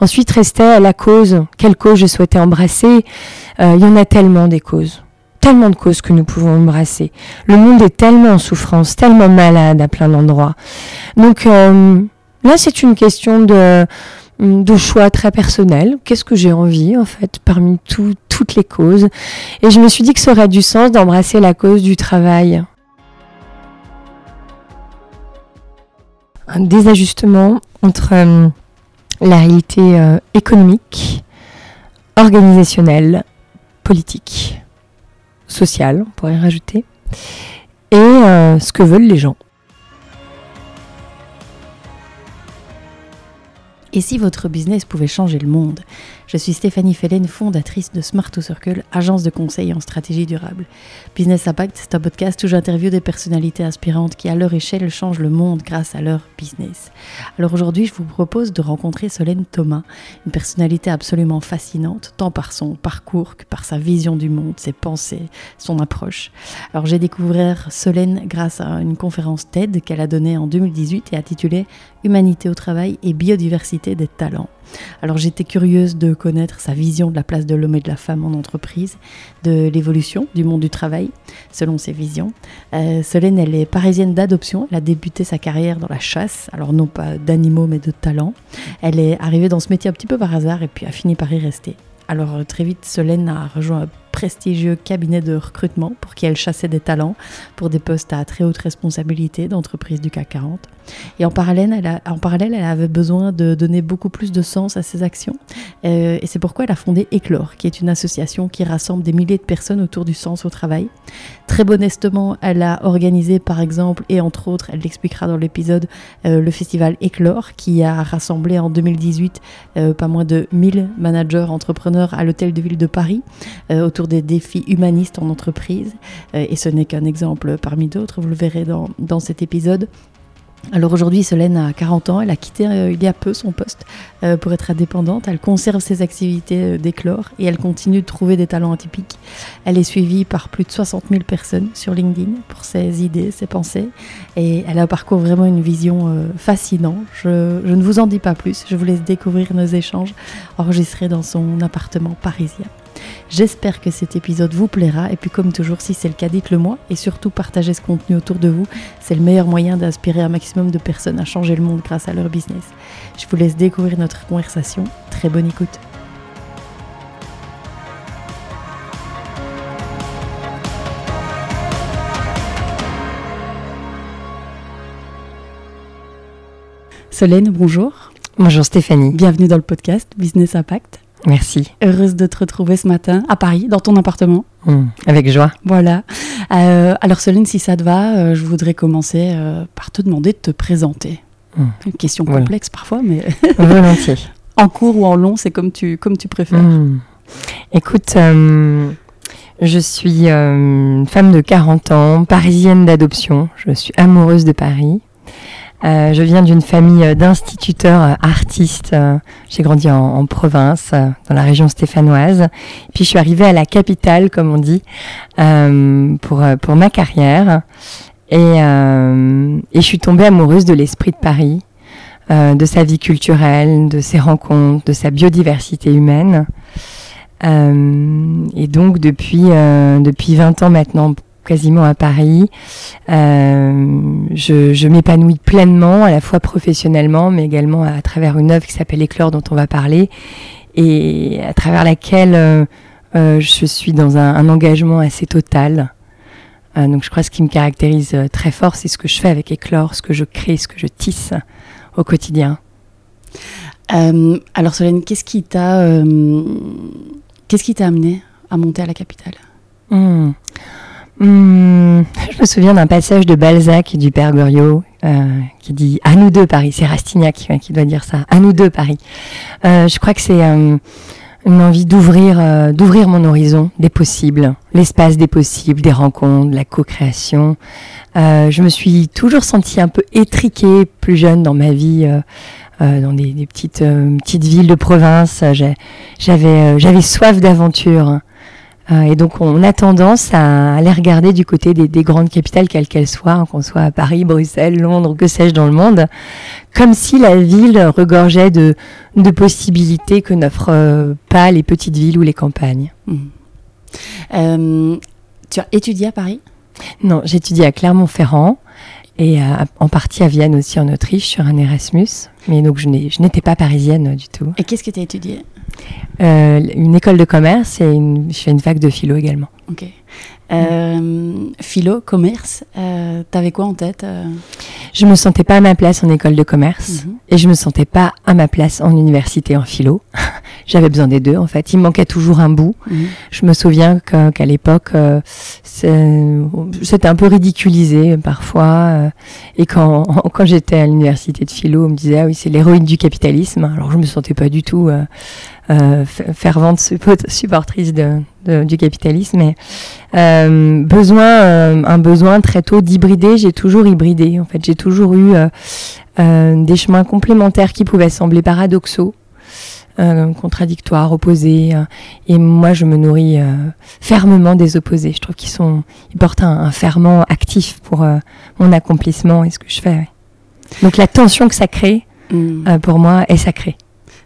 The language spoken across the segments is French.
Ensuite restait la cause. Quelle cause je souhaitais embrasser? Euh, Il y en a tellement des causes. Tellement de causes que nous pouvons embrasser. Le monde est tellement en souffrance, tellement malade à plein d'endroits. Donc euh, là, c'est une question de, de choix très personnel. Qu'est-ce que j'ai envie, en fait, parmi toutes les causes? Et je me suis dit que ça aurait du sens d'embrasser la cause du travail. Un désajustement entre euh, la réalité euh, économique, organisationnelle, politique, sociale, on pourrait rajouter, et euh, ce que veulent les gens. Et si votre business pouvait changer le monde? Je suis Stéphanie Fellen, fondatrice de Smart to Circle, agence de conseil en stratégie durable. Business Impact, c'est un podcast où j'interviewe des personnalités inspirantes qui, à leur échelle, changent le monde grâce à leur business. Alors aujourd'hui, je vous propose de rencontrer Solène Thomas, une personnalité absolument fascinante, tant par son parcours que par sa vision du monde, ses pensées, son approche. Alors j'ai découvert Solène grâce à une conférence TED qu'elle a donnée en 2018 et intitulée Humanité au travail et biodiversité des talents. Alors j'étais curieuse de connaître sa vision de la place de l'homme et de la femme en entreprise, de l'évolution du monde du travail selon ses visions. Euh, Solène, elle est parisienne d'adoption, elle a débuté sa carrière dans la chasse, alors non pas d'animaux mais de talents. Elle est arrivée dans ce métier un petit peu par hasard et puis a fini par y rester. Alors très vite, Solène a rejoint un prestigieux cabinet de recrutement pour qui elle chassait des talents pour des postes à très haute responsabilité d'entreprises du CAC 40. Et en parallèle, elle, avait besoin de donner beaucoup plus de sens à ses actions. Euh, et c'est pourquoi elle a fondé Éclore, qui est une association qui rassemble des milliers de personnes autour du sens au travail. Très modestement, elle a organisé, par exemple, et entre autres, elle l'expliquera dans l'épisode, euh, le festival Éclore, qui a rassemblé en 2018 euh, pas moins de 1000 managers, entrepreneurs à l'hôtel de ville de Paris, autour des défis humanistes en entreprise. et ce n'est qu'un exemple parmi d'autres, vous le verrez dans cet épisode. Alors aujourd'hui, Solène a 40 ans, elle a quitté euh, il y a peu son poste euh, pour être indépendante, elle conserve ses activités euh, d'éclore et elle continue de trouver des talents atypiques. Elle est suivie par plus de 60 000 personnes sur LinkedIn pour ses idées, ses pensées et elle a un parcours vraiment une vision fascinante. Je, je ne vous en dis pas plus, je vous laisse découvrir nos échanges enregistrés dans son appartement parisien. J'espère que cet épisode vous plaira et puis comme toujours si c'est le cas dites-le moi et surtout partagez ce contenu autour de vous. C'est le meilleur moyen d'inspirer un maximum de personnes à changer le monde grâce à leur business. Je vous laisse découvrir notre conversation. Très bonne écoute. Solène, bonjour. Bonjour Stéphanie. Bienvenue dans le podcast Business Impact. Merci. Heureuse de te retrouver ce matin à Paris, dans ton appartement. Mmh, avec joie. Voilà. Euh, alors Céline, si ça te va, euh, je voudrais commencer euh, par te demander de te présenter. Mmh. Une question complexe parfois, mais... Volontiers. en court ou en long, c'est comme tu, comme tu préfères. Mmh. Écoute, je suis une femme de 40 ans, parisienne d'adoption. Je suis amoureuse de Paris. Euh, je viens d'une famille euh, d'instituteurs euh, artistes. J'ai grandi en, province, dans la région stéphanoise. Puis je suis arrivée à la capitale, comme on dit, pour, pour ma carrière. Et, et je suis tombée amoureuse de l'esprit de Paris, de sa vie culturelle, de ses rencontres, de sa biodiversité humaine. et donc depuis, depuis 20 ans maintenant, quasiment à Paris. Euh, je, m'épanouis pleinement, à la fois professionnellement, mais également à, travers une œuvre qui s'appelle Éclore, dont on va parler, et à travers laquelle euh, euh, je suis dans un, engagement assez total. donc je crois que ce qui me caractérise très fort, c'est ce que je fais avec Éclore, ce que je crée, ce que je tisse au quotidien. alors Solène, qu'est-ce qui t'a qu'est-ce qui t'a amené à monter à la capitale? Hmm. Hmm, je me souviens d'un passage de Balzac et du Père Goriot euh, qui dit à nous deux Paris. C'est Rastignac qui doit dire ça. À nous deux Paris. Euh, je crois que c'est euh, une envie d'ouvrir, d'ouvrir mon horizon des possibles, l'espace des possibles, des rencontres, la co-création. je me suis toujours sentie un peu étriquée plus jeune dans ma vie. dans des, des petites petites villes de province, j'avais j'avais soif d'aventure. Euh, et donc, on a tendance à aller regarder du côté des, des grandes capitales, quelles qu'elles soient, hein, qu'on soit à Paris, Bruxelles, Londres, que sais-je dans le monde, comme si la ville regorgeait de, de possibilités que n'offrent euh, pas les petites villes ou les campagnes. Mmh. Euh, tu as étudié à Paris? Non, j'étudie à Clermont-Ferrand et à- en partie à Vienne aussi en Autriche sur un Erasmus. Mais donc je n'étais pas parisienne du tout. Et qu'est-ce que tu as étudié? Euh, une école de commerce et une, je fais une fac de philo également. Ok. Euh, philo, commerce, euh, t'avais quoi en tête euh? Je me sentais pas à ma place en école de commerce Mhm. et je me sentais pas à ma place en université en philo. J'avais besoin des deux en fait. Il me manquait toujours un bout. Mhm. Je me souviens qu'à l'époque, euh, c'était un peu ridiculisé parfois. euh, et quand, quand j'étais à l'université de philo, on me disait ah oui c'est l'héroïne du capitalisme. Alors je me sentais pas du tout euh, fervente suppo- supportrice de, de- du capitalisme. Mais euh, besoin, euh, un besoin très tôt d'hybrider. J'ai toujours hybridé. En fait, j'ai toujours eu euh, euh, des chemins complémentaires qui pouvaient sembler paradoxaux. euh, contradictoires, opposés, euh, et moi je me nourris euh, fermement des opposés. Je trouve qu'ils sont, ils portent un, un ferment actif pour euh, mon accomplissement et ce que je fais. ouais. Donc la tension que ça crée, Mhm. euh, pour moi, est sacrée.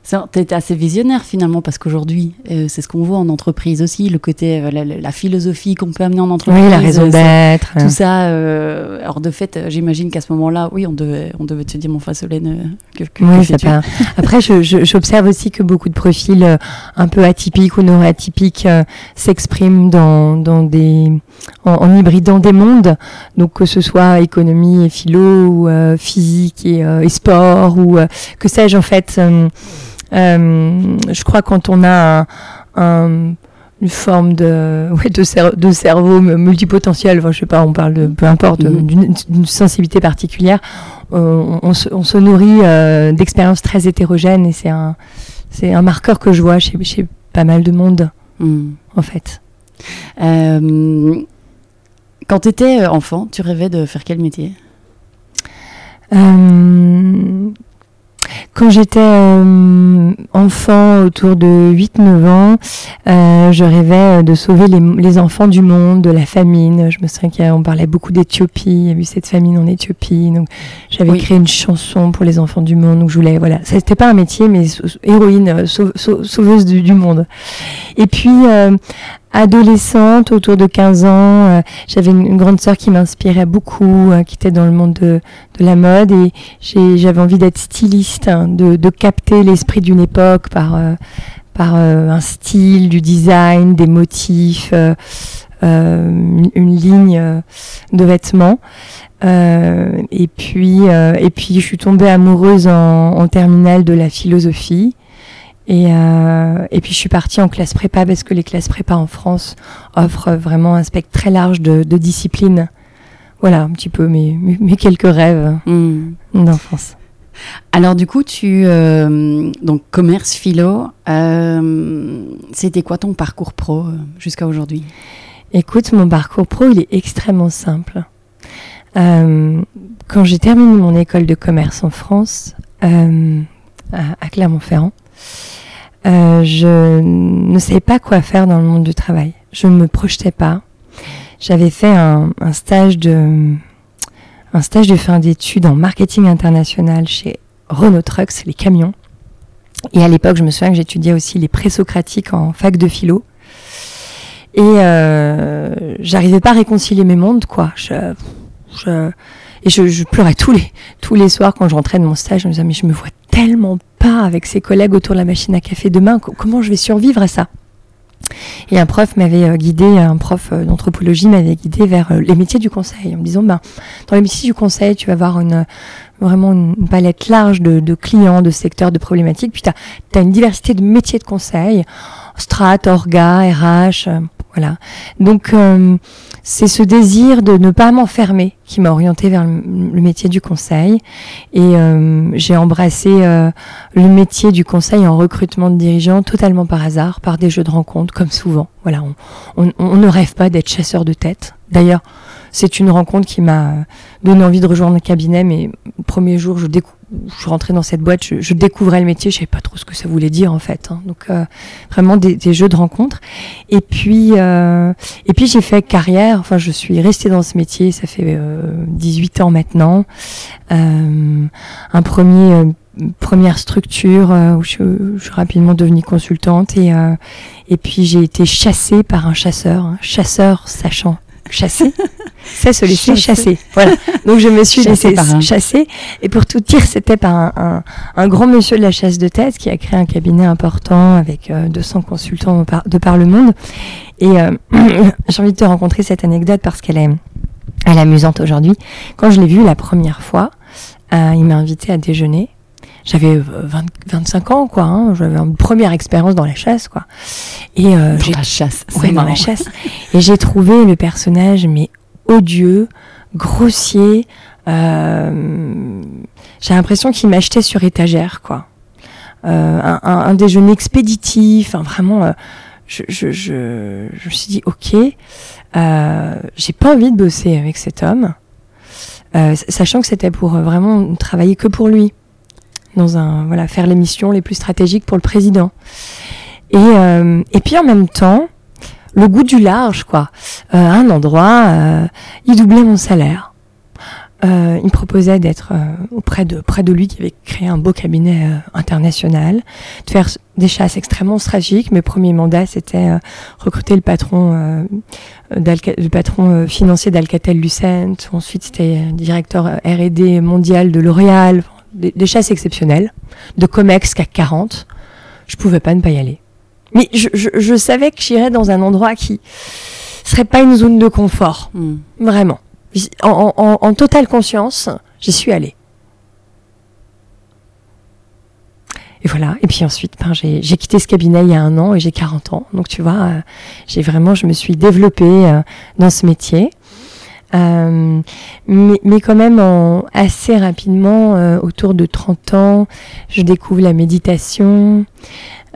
Ça, T'es assez visionnaire finalement parce qu'aujourd'hui, euh, c'est ce qu'on voit en entreprise aussi, le côté, euh, la, philosophie qu'on peut amener en entreprise. Oui, la raison euh, d'être. Tout ça, euh, alors de fait, euh, j'imagine qu'à ce moment-là, oui, on devait, on devait te dire, mon face Solène, euh, que, que- que Oui, ça fais-tu part. Après, j'observe aussi que beaucoup de profils euh, un peu atypiques ou neuroatypiques euh, s'expriment dans, dans des, en, en hybridant des mondes. Donc, que ce soit économie et philo, ou euh, physique et, euh, et sport, ou euh, que sais-je, en fait. je crois quand on a un, un- une forme de, ouais, de, cer- de cerveau multipotentiel, enfin, je sais pas, on parle de, peu importe, Mhm. d'une sensibilité particulière, on, on se, on se nourrit d'expériences très hétérogènes et c'est un, c'est un marqueur que je vois chez, chez pas mal de monde, Mhm. en fait. Euh, quand tu étais enfant, tu rêvais de faire quel métier? Euh, quand j'étais euh, enfant, autour de 8-9 ans, euh, je rêvais de sauver les, les enfants du monde, de la famine. Je me souviens qu'on parlait beaucoup d'Éthiopie, il y a eu cette famine en Éthiopie. Donc, j'avais Oui. créé une chanson pour les enfants du monde. Donc, je voulais, voilà, c'était pas un métier, mais héroïne, euh, sau- sau- sauveuse du, du monde. Et puis, euh, adolescente, autour de 15 ans, euh, j'avais une, grande sœur qui m'inspirait beaucoup, euh, qui était dans le monde de, la mode et j'avais envie d'être styliste, hein, de, capter l'esprit d'une époque par, euh, un style, du design, des motifs, une, ligne de vêtements. Et puis, et puis, je suis tombée amoureuse en, en terminale de la philosophie. Et, euh, et puis je suis partie en classe prépa parce que les classes prépa en France offrent vraiment un spectre très large de, de disciplines. Voilà un petit peu mes, quelques rêves Mhm. d'enfance. Alors du coup, tu euh, donc commerce philo, euh, c'était quoi ton parcours pro jusqu'à aujourd'hui? Écoute, mon parcours pro, il est extrêmement simple. Quand j'ai terminé mon école de commerce en France, à, à Clermont-Ferrand, euh, je ne savais pas quoi faire dans le monde du travail. Je ne me projetais pas. J'avais fait un, un stage de un stage de fin d'études en marketing international chez Renault Trucks, les camions. Et à l'époque, je me souviens que j'étudiais aussi les présocratiques en fac de philo. Et euh, j'arrivais pas à réconcilier mes mondes, quoi. Je, je, et je, pleurais tous les, tous les soirs quand je rentrais de mon stage. Je me disais, mais je me vois tellement pas avec ces collègues autour de la machine à café demain. Co- Comment je vais survivre à ça? Et un prof m'avait euh, guidé, un prof euh, d'anthropologie m'avait guidé vers euh, les métiers du conseil, en me disant, ben, dans les métiers du conseil, tu vas avoir une, vraiment une, palette large de, clients, de secteurs, de problématiques. Puis tu une diversité de métiers de conseil, strat, orga, RH, voilà. Donc euh, c'est ce désir de ne pas m'enfermer qui m'a orienté vers le, métier du conseil et euh, j'ai embrassé euh, le métier du conseil en recrutement de dirigeants totalement par hasard, par des jeux de rencontres comme souvent. Voilà, on ne rêve pas d'être chasseur de tête. D'ailleurs, c'est une rencontre qui m'a donné envie de rejoindre le cabinet, mais le premier jour, je, je rentrée dans cette boîte, je, découvrais le métier, je savais pas trop ce que ça voulait dire en fait. Hein. Donc euh, vraiment des, jeux de rencontres. Et puis euh, et puis j'ai fait carrière. Enfin, je suis restée dans ce métier. Ça fait 18 ans maintenant. un premier première structure où je, suis rapidement devenue consultante et et puis j'ai été chassée par un chasseur, un chasseur sachant chasser, c'est se laisser chasser. Voilà. Donc je me suis laissée chasser. Et pour tout dire, c'était par un, un, grand monsieur de la chasse de tête qui a créé un cabinet important avec 200 euh, consultants de par le monde. Et euh, j'ai envie de te rencontrer cette anecdote parce qu'elle est, elle est amusante aujourd'hui. Quand je l'ai vu la première fois, euh, il m'a invité à déjeuner j'avais 25 ans quoi hein, j'avais une première expérience dans la chasse quoi. Et euh, dans la chasse ouais, dans la chasse. Et j'ai trouvé le personnage mais odieux grossier euh, j'ai l'impression qu'il m'achetait sur étagère quoi. Euh, un, un, déjeuner expéditif vraiment euh, je, je, je, je, me suis dit ok euh, j'ai pas envie de bosser avec cet homme sachant que c'était pour vraiment travailler que pour lui dans un voilà faire les missions les plus stratégiques pour le président. Et euh, et puis en même temps, le goût du large quoi. Euh, un endroit, euh, il doublait mon salaire. Euh, il me proposait d'être euh, auprès de près de lui qui avait créé un beau cabinet euh, international, de faire des chasses extrêmement stratégiques. Mes premiers mandats, c'était recruter le patron, le patron financier d'Alcatel-Lucent. Ensuite, c'était directeur R&D mondial de L'Oréal des, chasses exceptionnelles, de Comex CAC 40, je pouvais pas ne pas y aller. Mais je, je, savais que j'irais dans un endroit qui serait pas une zone de confort, hmm. vraiment. En, en, en, totale conscience, j'y suis allée. Et voilà. Et puis ensuite, ben, j'ai quitté ce cabinet il y a un an et j'ai 40 ans. Donc tu vois, euh, j'ai vraiment, je me suis développée euh, dans ce métier. Euh, mais, mais, quand même en, assez rapidement, euh, autour de 30 ans, je découvre la méditation.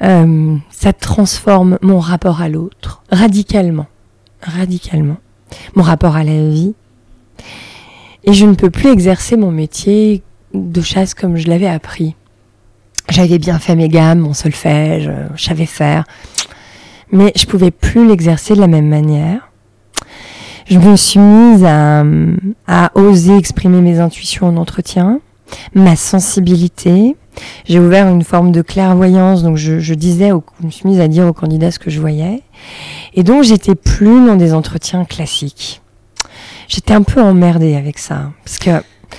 Euh, ça transforme mon rapport à l'autre radicalement, radicalement. Mon rapport à la vie. Et je ne peux plus exercer mon métier de chasse comme je l'avais appris. J'avais bien fait mes gammes, mon solfège, je savais faire. Mais je pouvais plus l'exercer de la même manière je me suis mise à, à oser exprimer mes intuitions en entretien, ma sensibilité. J'ai ouvert une forme de clairvoyance, donc je, je disais, je me suis mise à dire aux candidats ce que je voyais. Et donc j'étais plus dans des entretiens classiques. J'étais un peu emmerdée avec ça, parce que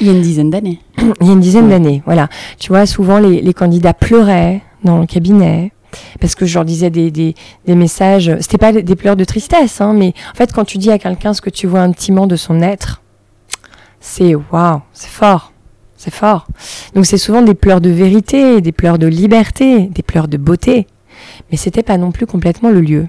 il y a une dizaine d'années. il y a une dizaine d'années, voilà. Tu vois, souvent les, les candidats pleuraient dans le cabinet parce que je leur disais des, des, des messages. C'était pas des pleurs de tristesse, hein, mais en fait, quand tu dis à quelqu'un ce que tu vois intimement de son être, c'est waouh, c'est fort, c'est fort. Donc c'est souvent des pleurs de vérité, des pleurs de liberté, des pleurs de beauté, mais c'était pas non plus complètement le lieu.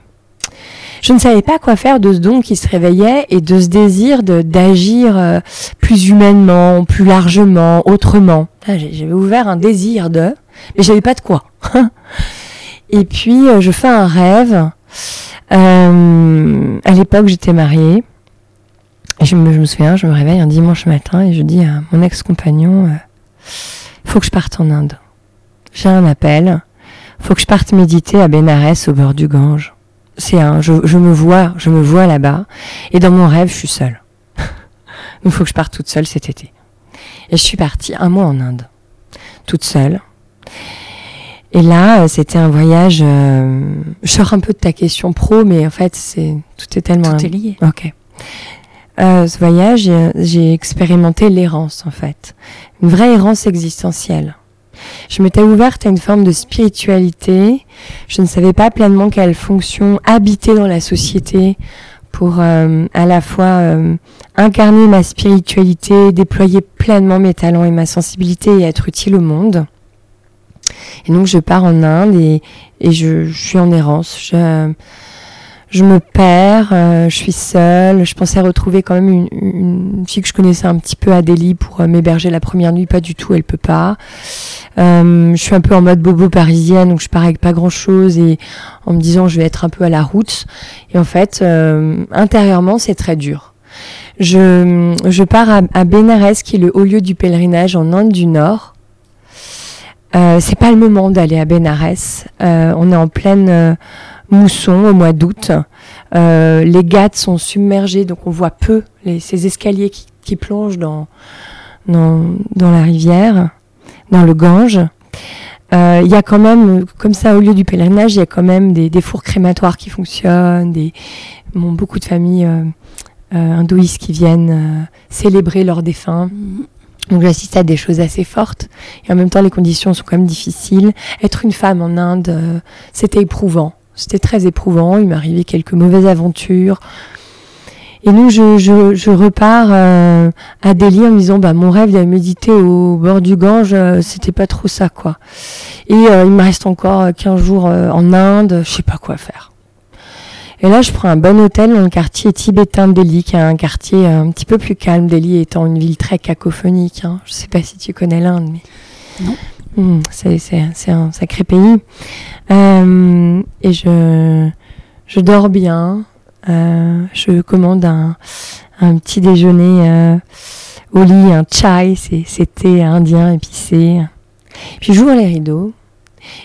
Je ne savais pas quoi faire de ce don qui se réveillait et de ce désir d'agir euh, plus humainement, plus largement, autrement. Ah, j'avais ouvert un désir de, mais j'avais pas de quoi. Et puis, euh, je fais un rêve. Euh, à l'époque, j'étais mariée. je, me, je me, souviens, je me réveille un dimanche matin et je dis à mon ex-compagnon, euh, faut que je parte en Inde. J'ai un appel. Faut que je parte méditer à Bénarès au bord du Gange. C'est un, je, je, me vois, je me vois là-bas. Et dans mon rêve, je suis seule. Donc, faut que je parte toute seule cet été. Et je suis partie un mois en Inde. Toute seule. Et là, euh, c'était un voyage. Euh, je sors un peu de ta question pro, mais en fait, c'est tout est tellement. Tout est lié. Ok. Euh, ce voyage, j'ai expérimenté l'errance en fait, une vraie errance existentielle. Je m'étais ouverte à une forme de spiritualité. Je ne savais pas pleinement quelle fonction habiter dans la société pour euh, à la fois incarner ma spiritualité, déployer pleinement mes talents et ma sensibilité et être utile au monde. Et donc je pars en Inde et, je, suis en errance. Je, me perds, euh, je suis seule. Je pensais retrouver quand même une, une, fille que je connaissais un petit peu à Delhi pour euh, m'héberger la première nuit. Pas du tout, elle peut pas. Euh, je suis un peu en mode bobo parisienne, donc je pars avec pas grand chose et en me disant je vais être un peu à la route. Et en fait, intérieurement, c'est très dur Je, je pars à, à Bénarès, qui est le haut lieu du pèlerinage en Inde du Nord. Euh, c'est pas le moment d'aller à Bénarès. Euh, on est en pleine euh, mousson au mois d'août. Euh, les gâtes sont submergés, donc on voit peu les, ces escaliers qui, qui plongent dans, dans, dans la rivière, dans le Gange. Euh, Il y a quand même, comme ça, au lieu du pèlerinage, il y a quand même des, des fours crématoires qui fonctionnent, des, bon, beaucoup de familles hindouistes qui viennent célébrer leurs défunts. Donc j'assiste à des choses assez fortes et en même temps les conditions sont quand même difficiles. Être une femme en Inde, euh, c'était éprouvant. C'était très éprouvant. Il arrivé quelques mauvaises aventures. Et donc je, je, repars euh, à Delhi en me disant bah mon rêve d'aller méditer au bord du Gange, euh, c'était pas trop ça quoi. Et euh, il me reste encore euh, 15 jours en Inde, je sais pas quoi faire. Et là, je prends un bon hôtel dans le quartier tibétain de Delhi, qui est un quartier euh, un petit peu plus calme. Delhi étant une ville très cacophonique. Hein. Je sais pas si tu connais l'Inde, mais. Non. C'est, c'est, c'est un sacré pays. Euh, et je, je dors bien. Euh, je commande un, un petit déjeuner euh, au lit, un chai, c'est, c'est thé indien épicé. Puis j'ouvre les rideaux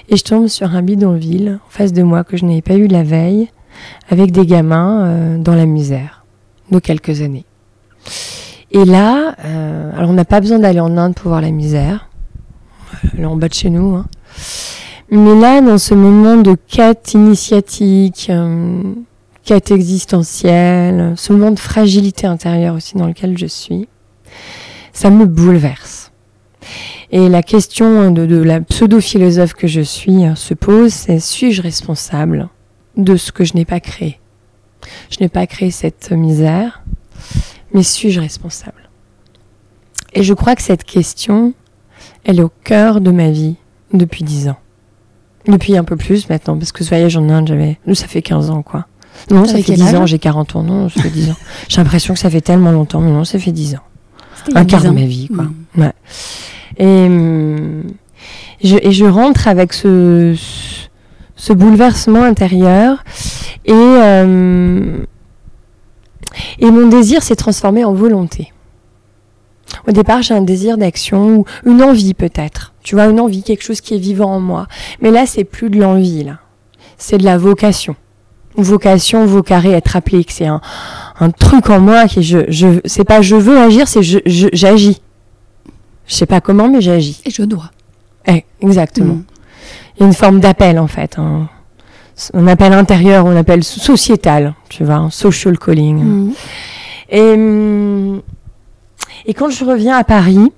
et je tombe sur un bidonville en face de moi que je n'avais pas eu la veille avec des gamins euh, dans la misère de quelques années. Et là, euh, alors on n'a pas besoin d'aller en Inde pour voir la misère, là en bas de chez nous. hein. Mais là, dans ce moment de quête initiatique, euh, quête existentielle, ce moment de fragilité intérieure aussi dans lequel je suis, ça me bouleverse. Et la question de, de la pseudo-philosophe que je suis euh, se pose, c'est suis-je responsable? De ce que je n'ai pas créé Je n'ai pas créé cette misère, mais suis-je responsable? Et je crois que cette question, elle est au cœur de ma vie depuis dix ans. Depuis un peu plus maintenant, parce que ce voyage en Inde, j'avais. Ça fait 15 ans, quoi. Non, ça fait quel 10 âge? ans, j'ai 40 ans, non, ça fait 10 ans. J'ai l'impression que ça fait tellement longtemps, mais non, ça fait 10 ans. Un quart 10 de ma vie, quoi. Mm. Ouais. Et, hum, je, et je rentre avec ce, ce- ce bouleversement intérieur et, euh, et mon désir s'est transformé en volonté. Au départ, j'ai un désir d'action ou une envie peut-être. Tu vois, une envie, quelque chose qui est vivant en moi. Mais là, c'est plus de l'envie, là. C'est de la vocation. Vocation, vocarer, être appelé, que c'est un, un truc en moi qui je, je, c'est pas je veux agir, c'est je, je- j'agis. Je sais pas comment, mais j'agis. Et je dois. Eh, exactement. Mm. Il y a une forme d'appel en fait. Un, un appel intérieur, on appelle sociétal, tu vois, un social calling. Mm. Et, hum, et quand je reviens à Paris,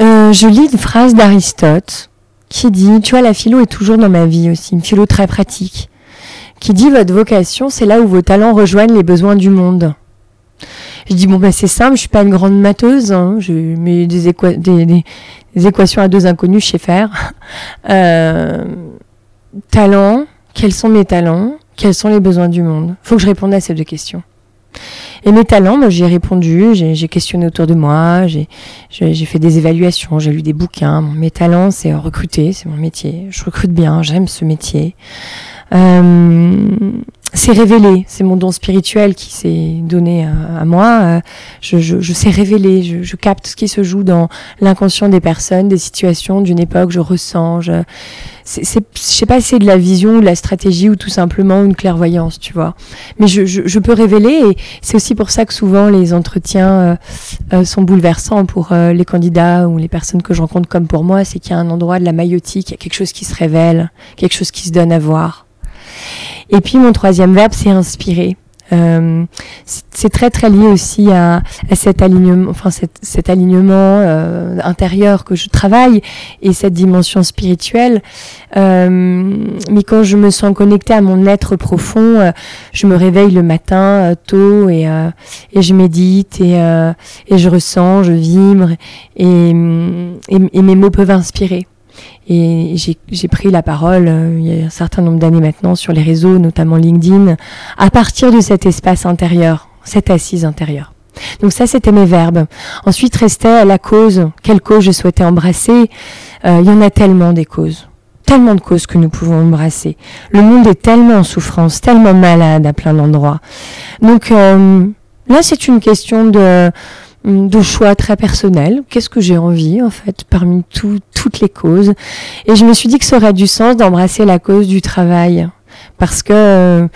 euh, je lis une phrase d'Aristote qui dit, tu vois, la philo est toujours dans ma vie aussi, une philo très pratique, qui dit votre vocation, c'est là où vos talents rejoignent les besoins du monde. Je dis, bon, ben c'est simple, je suis pas une grande matheuse, hein, je mets des, des, des- des équations à deux inconnus, je sais faire. Euh, talents, quels sont mes talents? Quels sont les besoins du monde? Faut que je réponde à ces deux questions. Et mes talents, moi, j'y ai répondu, j'ai questionné autour de moi, j'ai fait des évaluations, j'ai lu des bouquins. Mes talents, c'est recruter, c'est mon métier. Je recrute bien, j'aime ce métier. Euh, c'est révéler, c'est mon don spirituel qui s'est donné à, moi. Euh, je, je, je sais révéler, je, je capte ce qui se joue dans l'inconscient des personnes, des situations, d'une époque, je ressens. Je, c'est, je sais pas si c'est de la vision ou de la stratégie ou tout simplement une clairvoyance, tu vois. Mais je, je, je peux révéler et c'est aussi pour ça que souvent les entretiens euh, euh, sont bouleversants pour euh, les candidats ou les personnes que je rencontre comme pour moi. C'est qu'il y a un endroit de la maïotique, il y a quelque chose qui se révèle, quelque chose qui se donne à voir. Et puis mon troisième verbe, c'est inspirer. Euh, c'est très très lié aussi à, à cet alignement, enfin cet, cet alignement euh, intérieur que je travaille et cette dimension spirituelle. Euh, mais quand je me sens connectée à mon être profond, euh, je me réveille le matin euh, tôt et, euh, et je médite et, et je ressens, je vibre et, et mes mots peuvent inspirer. Et j'ai pris la parole euh, il y a un certain nombre d'années maintenant sur les réseaux, notamment LinkedIn, à partir de cet espace intérieur, cette assise intérieure. Donc ça, c'était mes verbes. Ensuite restait la cause. Quelle cause je souhaitais embrasser? Euh, Il y en a tellement des causes. tellement de causes que nous pouvons embrasser. Le monde est tellement en souffrance, tellement malade à plein d'endroits. Donc euh, là, c'est une question de, de choix très personnel. Qu'est-ce que j'ai envie, en fait, parmi toutes les causes? Et je me suis dit que ça aurait du sens d'embrasser la cause du travail parce que euh,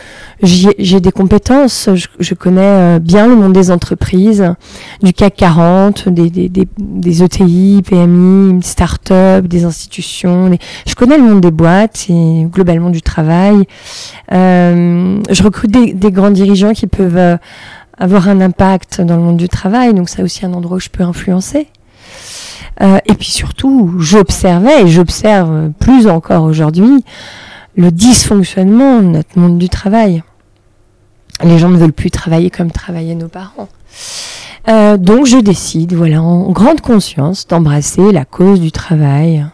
j'ai des compétences, je, connais euh, bien le monde des entreprises, du CAC 40, des, des, des, des ETI, PMI, start-up, des institutions. Je connais le monde des boîtes et globalement du travail. Euh, je recrute des, des, grands dirigeants qui peuvent euh, avoir un impact dans le monde du travail, donc c'est aussi un endroit où je peux influencer. Euh, et puis surtout, j'observais et j'observe plus encore aujourd'hui le dysfonctionnement de notre monde du travail. Les gens ne veulent plus travailler comme travaillaient nos parents. Euh, donc je décide, voilà, en grande conscience, d'embrasser la cause du travail.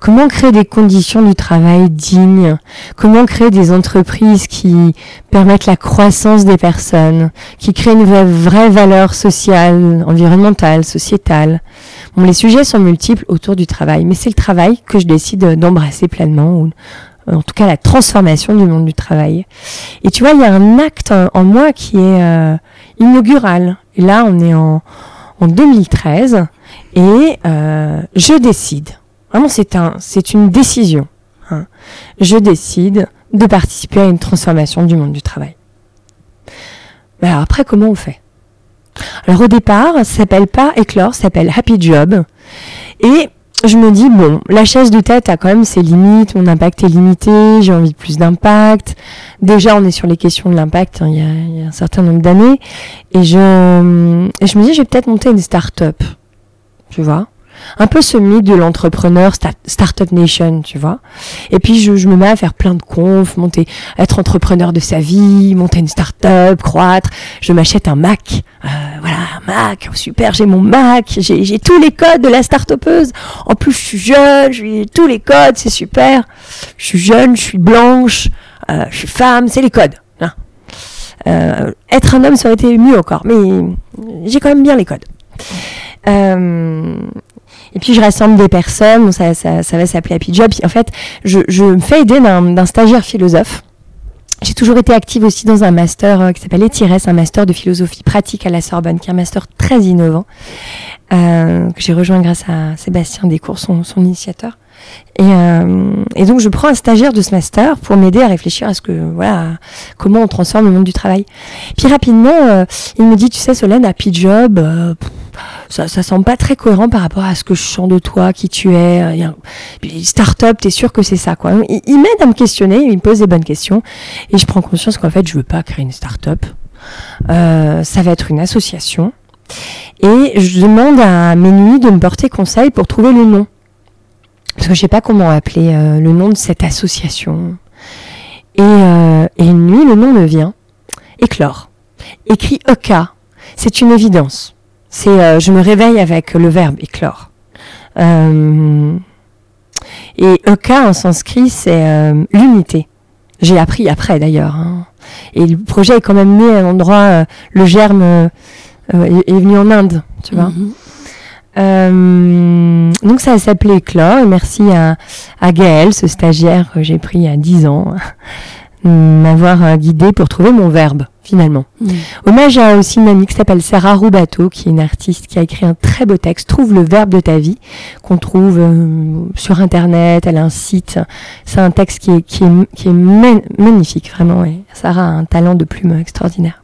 Comment créer des conditions du travail dignes? Comment créer des entreprises qui permettent la croissance des personnes, qui créent une vraie valeur sociale, environnementale, sociétale? Bon, les sujets sont multiples autour du travail, mais c'est le travail que je décide d'embrasser pleinement, en tout cas la transformation du monde du travail. Et tu vois, il y a un acte en, moi qui est euh, inaugural. Et là, on est en, en 2013 et euh, je décide. Vraiment, c'est un, c'est une décision. Hein. Je décide de participer à une transformation du monde du travail. Mais alors après, comment on fait? Alors au départ, ça s'appelle pas éclore, ça s'appelle Happy Job. Et je me dis, bon, la chaise de tête a quand même ses limites, mon impact est limité, j'ai envie de plus d'impact. Déjà, on est sur les questions de l'impact hein, il, y, a, un certain nombre d'années. Et je, et je me dis, je vais peut-être monter une start-up. Tu vois? Un peu ce mythe de l'entrepreneur startup nation, tu vois. Et puis je, me mets à faire plein de confs, monter, être entrepreneur de sa vie, monter une start-up, croître. Je m'achète un Mac, euh, voilà, un Mac, super, j'ai mon Mac, j'ai tous les codes de la start-upeuse. En plus, je suis jeune, j'ai tous les codes, c'est super. Je suis jeune, je suis blanche, euh, je suis femme, c'est les codes. Hein. Euh, être un homme, ça aurait été mieux encore, mais j'ai quand même bien les codes. Et puis je rassemble des personnes, ça, ça, ça va s'appeler Happy Job. en fait, je, je me fais aider d'un stagiaire philosophe. J'ai toujours été active aussi dans un master euh, qui s'appelle ETIRES, un master de philosophie pratique à la Sorbonne, qui est un master très innovant, euh, que j'ai rejoint grâce à Sébastien Descours, son, son initiateur. Et, euh, et, donc je prends un stagiaire de ce master pour m'aider à réfléchir à ce que voilà comment on transforme le monde du travail. Puis rapidement, euh, il me dit tu sais Solène, Happy Job, euh, ça, ça semble pas très cohérent par rapport à ce que je sens de toi, qui tu es. Euh, Start-up, t'es sûr que c'est ça quoi. Il, m'aide à me questionner, il me pose des bonnes questions et je prends conscience qu'en fait je veux pas créer une start-up. Euh, ça va être une association. Et je demande à nuits de me porter conseil pour trouver le nom parce que je sais pas comment appeler euh, le nom de cette association. Et, et, une nuit, le nom me vient. Éclore. Écrit EK. C'est une évidence. C'est, euh, je me réveille avec le verbe éclore. Euh, et EK en sanskrit, c'est l'unité. J'ai appris après d'ailleurs. Hein. Et le projet est quand même né à un endroit, le germe est, est, venu en Inde, tu vois. Mm-hmm. Euh, donc ça s'appelait Éclore et merci à, à Gaël, ce stagiaire que j'ai pris il y a 10 ans, m'avoir euh, guidé pour trouver mon verbe finalement. Mm. Hommage à aussi une amie qui s'appelle Sarah Roubato, qui est une artiste qui a écrit un très beau texte, Trouve le verbe de ta vie, qu'on trouve euh, sur internet, elle a un site. C'est un texte qui est, qui est, qui est magnifique vraiment Sarah a un talent de plume extraordinaire.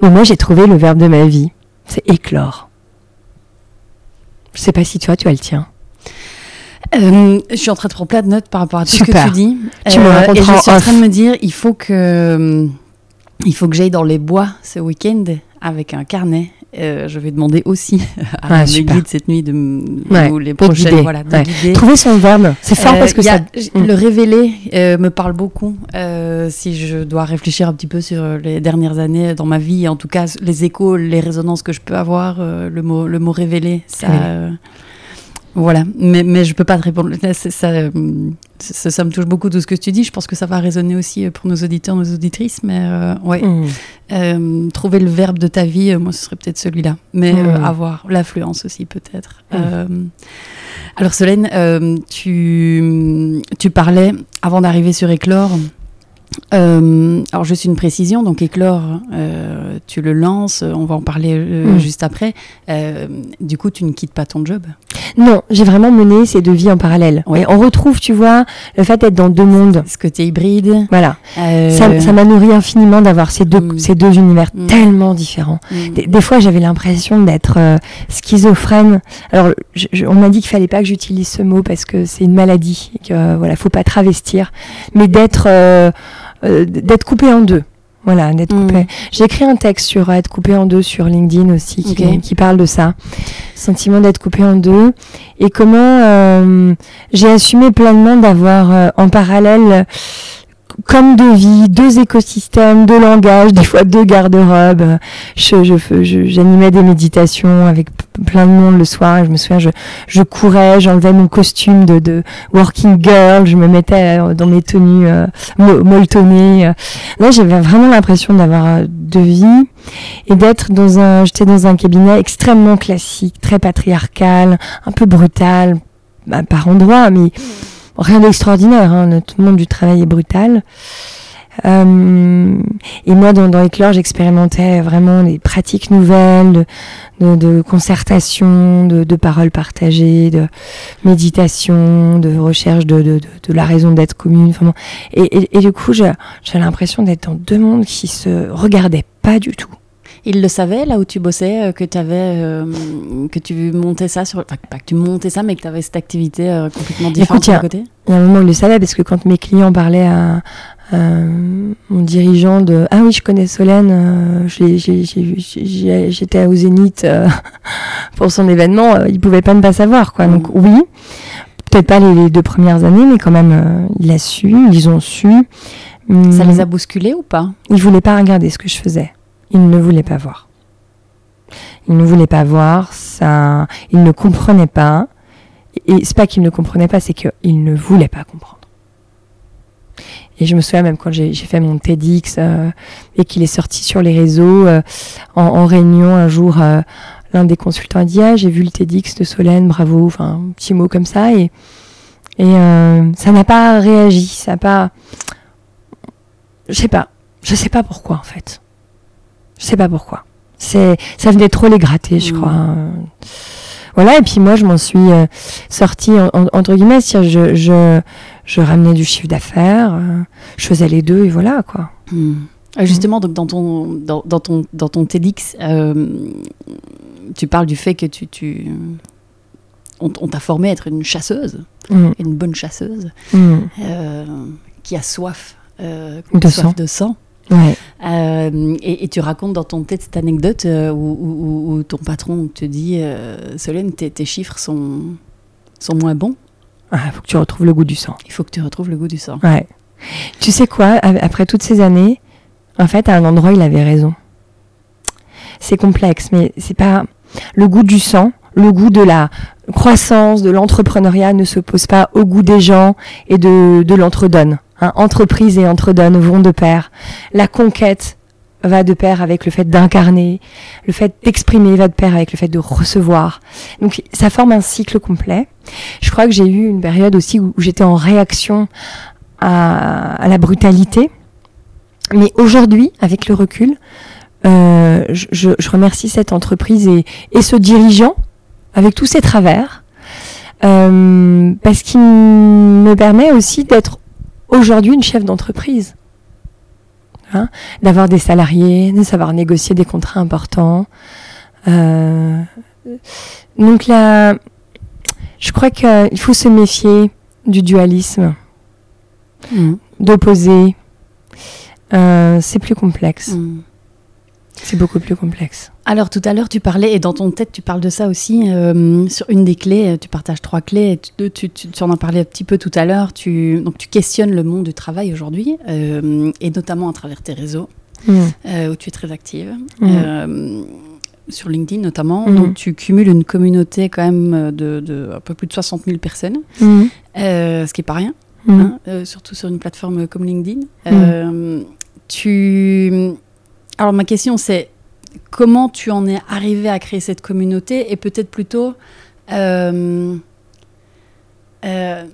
Bon, moi j'ai trouvé le verbe de ma vie, c'est éclore. Je sais pas si toi, tu as le tien. Euh, je suis en train de prendre plein de notes par rapport à tout ce que tu dis. Tu me euh, et je suis en train de me dire, il faut que, euh, il faut que j'aille dans les bois ce week-end avec un carnet. Euh, je vais demander aussi à ah, mes guides cette nuit de ouais, les prochaines, voilà, de ouais. Trouver son verbe, c'est fort parce que a, ça. Le révéler me parle beaucoup. si je dois réfléchir un petit peu sur les dernières années dans ma vie, en tout cas les échos, les résonances que je peux avoir, le mot, le mot révéler, ça. Voilà, mais, mais je peux pas te répondre. Ça, euh, ça, ça me touche beaucoup tout ce que tu dis. Je pense que ça va résonner aussi euh, pour nos auditeurs, nos auditrices. Mais euh, ouais, Mm. Euh, trouver le verbe de ta vie, euh, moi, ce serait peut-être celui-là. Mais euh, Mm. avoir l'affluence aussi, peut-être. Mm. Euh, alors, Solène, euh, tu, tu parlais, avant d'arriver sur Éclore, euh, alors juste une précision, donc Éclore, euh, tu le lances, on va en parler euh, Mm. juste après. Euh, du coup, tu ne quittes pas ton job? Non, j'ai vraiment mené ces deux vies en parallèle. Ouais. Et on retrouve, tu vois, le fait d'être dans deux mondes. Ce côté hybride. Voilà. euh, Ça m'a nourri infiniment d'avoir ces deux, Mm. ces deux univers Mm. tellement différents. Des, des fois, j'avais l'impression d'être euh, schizophrène. Alors, je- je- on m'a dit qu'il fallait pas que j'utilise ce mot parce que c'est une maladie et que euh, voilà, faut pas travestir, mais d'être euh, d'être coupé en deux. Voilà, d'être Mm. coupé. J'ai écrit un texte sur être coupé en deux sur LinkedIn aussi qui parle de ça, sentiment d'être coupé en deux et comment euh, j'ai assumé pleinement d'avoir euh, en parallèle comme deux vies, deux écosystèmes, deux langages, des fois deux garde-robes. Je, je, j'animais des méditations avec plein de monde le soir. Et je me souviens, je, je courais, j'enlevais mon costume de, de working girl, je me mettais euh, dans mes tenues euh, molletonnées. euh. Là, j'avais vraiment l'impression d'avoir euh, deux vies et d'être dans un, j'étais dans un cabinet extrêmement classique, très patriarcal, un peu brutal, bah, par endroits, mais rien d'extraordinaire. Hein, le monde du travail est brutal. Euh, et moi, dans, dans Éclore, j'expérimentais vraiment des pratiques nouvelles, de, de, de concertation, de, de paroles partagées, de méditation, de recherche de, la raison d'être commune. Et, et, et du coup, j'ai l'impression d'être dans deux mondes qui se regardaient pas du tout. Il le savait là où tu bossais, euh, que, avais, euh, que tu montais ça sur. Enfin, pas que tu montais ça, mais que tu avais cette activité euh, complètement différente Écoute, à côté? Il y a un moment où il le savait parce que quand mes clients parlaient à, à mon dirigeant de Ah oui, je connais Solène, euh, j'étais au Zénith euh, pour son événement, euh, il pouvait pas ne pas savoir. quoi. Donc Mhm. oui, peut-être pas les, les deux premières années, mais quand même, euh, il a su, ils ont su. Ça Hum, les a bousculés ou pas? Ils voulaient pas regarder ce que je faisais. Ils ne voulaient pas voir. Ils ne voulaient pas voir, ça, ils ne comprenaient pas. Et c'est pas qu'ils ne comprenaient pas, c'est qu'ils ne voulaient pas comprendre. Et je me souviens même quand j'ai fait mon TEDx euh, et qu'il est sorti sur les réseaux euh, en, réunion un jour, euh, l'un des consultants a dit ah j'ai vu le TEDx de Solène, bravo, enfin un petit mot comme ça et et ça n'a pas réagi, ça n'a pas, je sais pas, je sais pas pourquoi en fait. Je sais pas pourquoi. C'est, ça venait trop les gratter, je Mm. crois. Euh, Voilà, et puis moi, je m'en suis euh, sortie, en- en- entre guillemets, je, je, je ramenais du chiffre d'affaires, euh, je faisais les deux, et voilà, quoi. Hmm. Euh, Justement, donc dans ton, dans, dans ton, dans ton TEDx, euh, tu parles du fait que tu. tu on, on t'a formé à être une chasseuse, Mm, une bonne chasseuse, mm, euh, qui a soif, euh, De soif sang. de sang. Ouais. Euh, et, et tu racontes dans ton tête cette anecdote euh, où, où- où- où ton patron te dit euh, Solène, tes, tes chiffres sont, sont moins bons, Ah, faut que tu retrouves le goût du sang. il faut que tu retrouves le goût du sang. Ouais. Tu sais quoi, après toutes ces années, en fait, à un endroit, il avait raison. C'est complexe, mais c'est pas le goût du sang, le goût de la croissance, de l'entrepreneuriat ne s'oppose pas au goût des gens et de, de l'entredonne. Hein. entreprise et entredonne vont de pair. La conquête va de pair avec le fait d'incarner, le fait d'exprimer va de pair avec le fait de recevoir. Donc ça forme un cycle complet. Je crois que j'ai eu une période aussi où, j'étais en réaction à, la brutalité. Mais aujourd'hui, avec le recul, euh, je, remercie cette entreprise et, et ce dirigeant, avec tous ses travers, euh, parce qu'il me permet aussi d'être aujourd'hui une chef d'entreprise. Hein, D'avoir des salariés, de savoir négocier des contrats importants. Euh, donc là, je crois qu'il faut se méfier du dualisme Mm. d'opposer. Euh, c'est plus complexe. Mm. C'est beaucoup plus complexe. Alors tout à l'heure tu parlais, et dans ton tête tu parles de ça aussi, euh, sur une des clés, tu partages trois clés, tu, tu, tu- tu en as parlé un petit peu tout à l'heure, tu, donc tu questionnes le monde du travail aujourd'hui, euh, et notamment à travers tes réseaux, Mm. euh, où tu es très active. Mm. Euh, sur LinkedIn notamment. Mhm. Donc, tu cumules une communauté quand même de, de un peu plus de 60 000 personnes, euh, ce qui est pas rien, hein, euh, surtout sur une plateforme comme LinkedIn. Euh, tu... Alors, ma question, c'est comment tu en es arrivé à créer cette communauté et peut-être plutôt, euh, euh,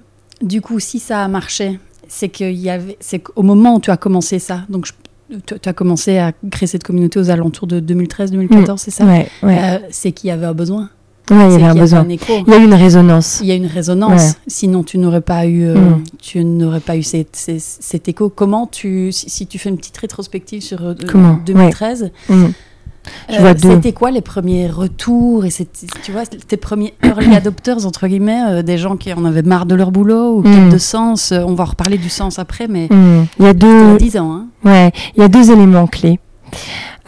du coup, si ça a marché, c'est qu'il y avait, c'est qu'au moment où tu as commencé ça, donc je- tu, as commencé à créer cette communauté aux alentours de 2013-2014, c'est ça? Ouais, ouais. Euh, C'est qu'il y avait un besoin. Ouais, il y avait un besoin. un écho. Il y a eu une résonance. Il y a une résonance. Ouais. Sinon, tu n'aurais pas eu, euh, Mm. tu n'aurais pas eu cet écho. Comment tu, si, si tu fais une petite rétrospective sur euh, Comment 2013, Mhm. Je euh, vois deux. c'était quoi les premiers retours et tu vois tes premiers early adopters entre guillemets, euh, des gens qui en avaient marre de leur boulot ou Mm. de sens. euh, on va en reparler du sens après, mais. Il y a il y a deux, 10 ans. Hein. Ouais, il y a deux éléments clés.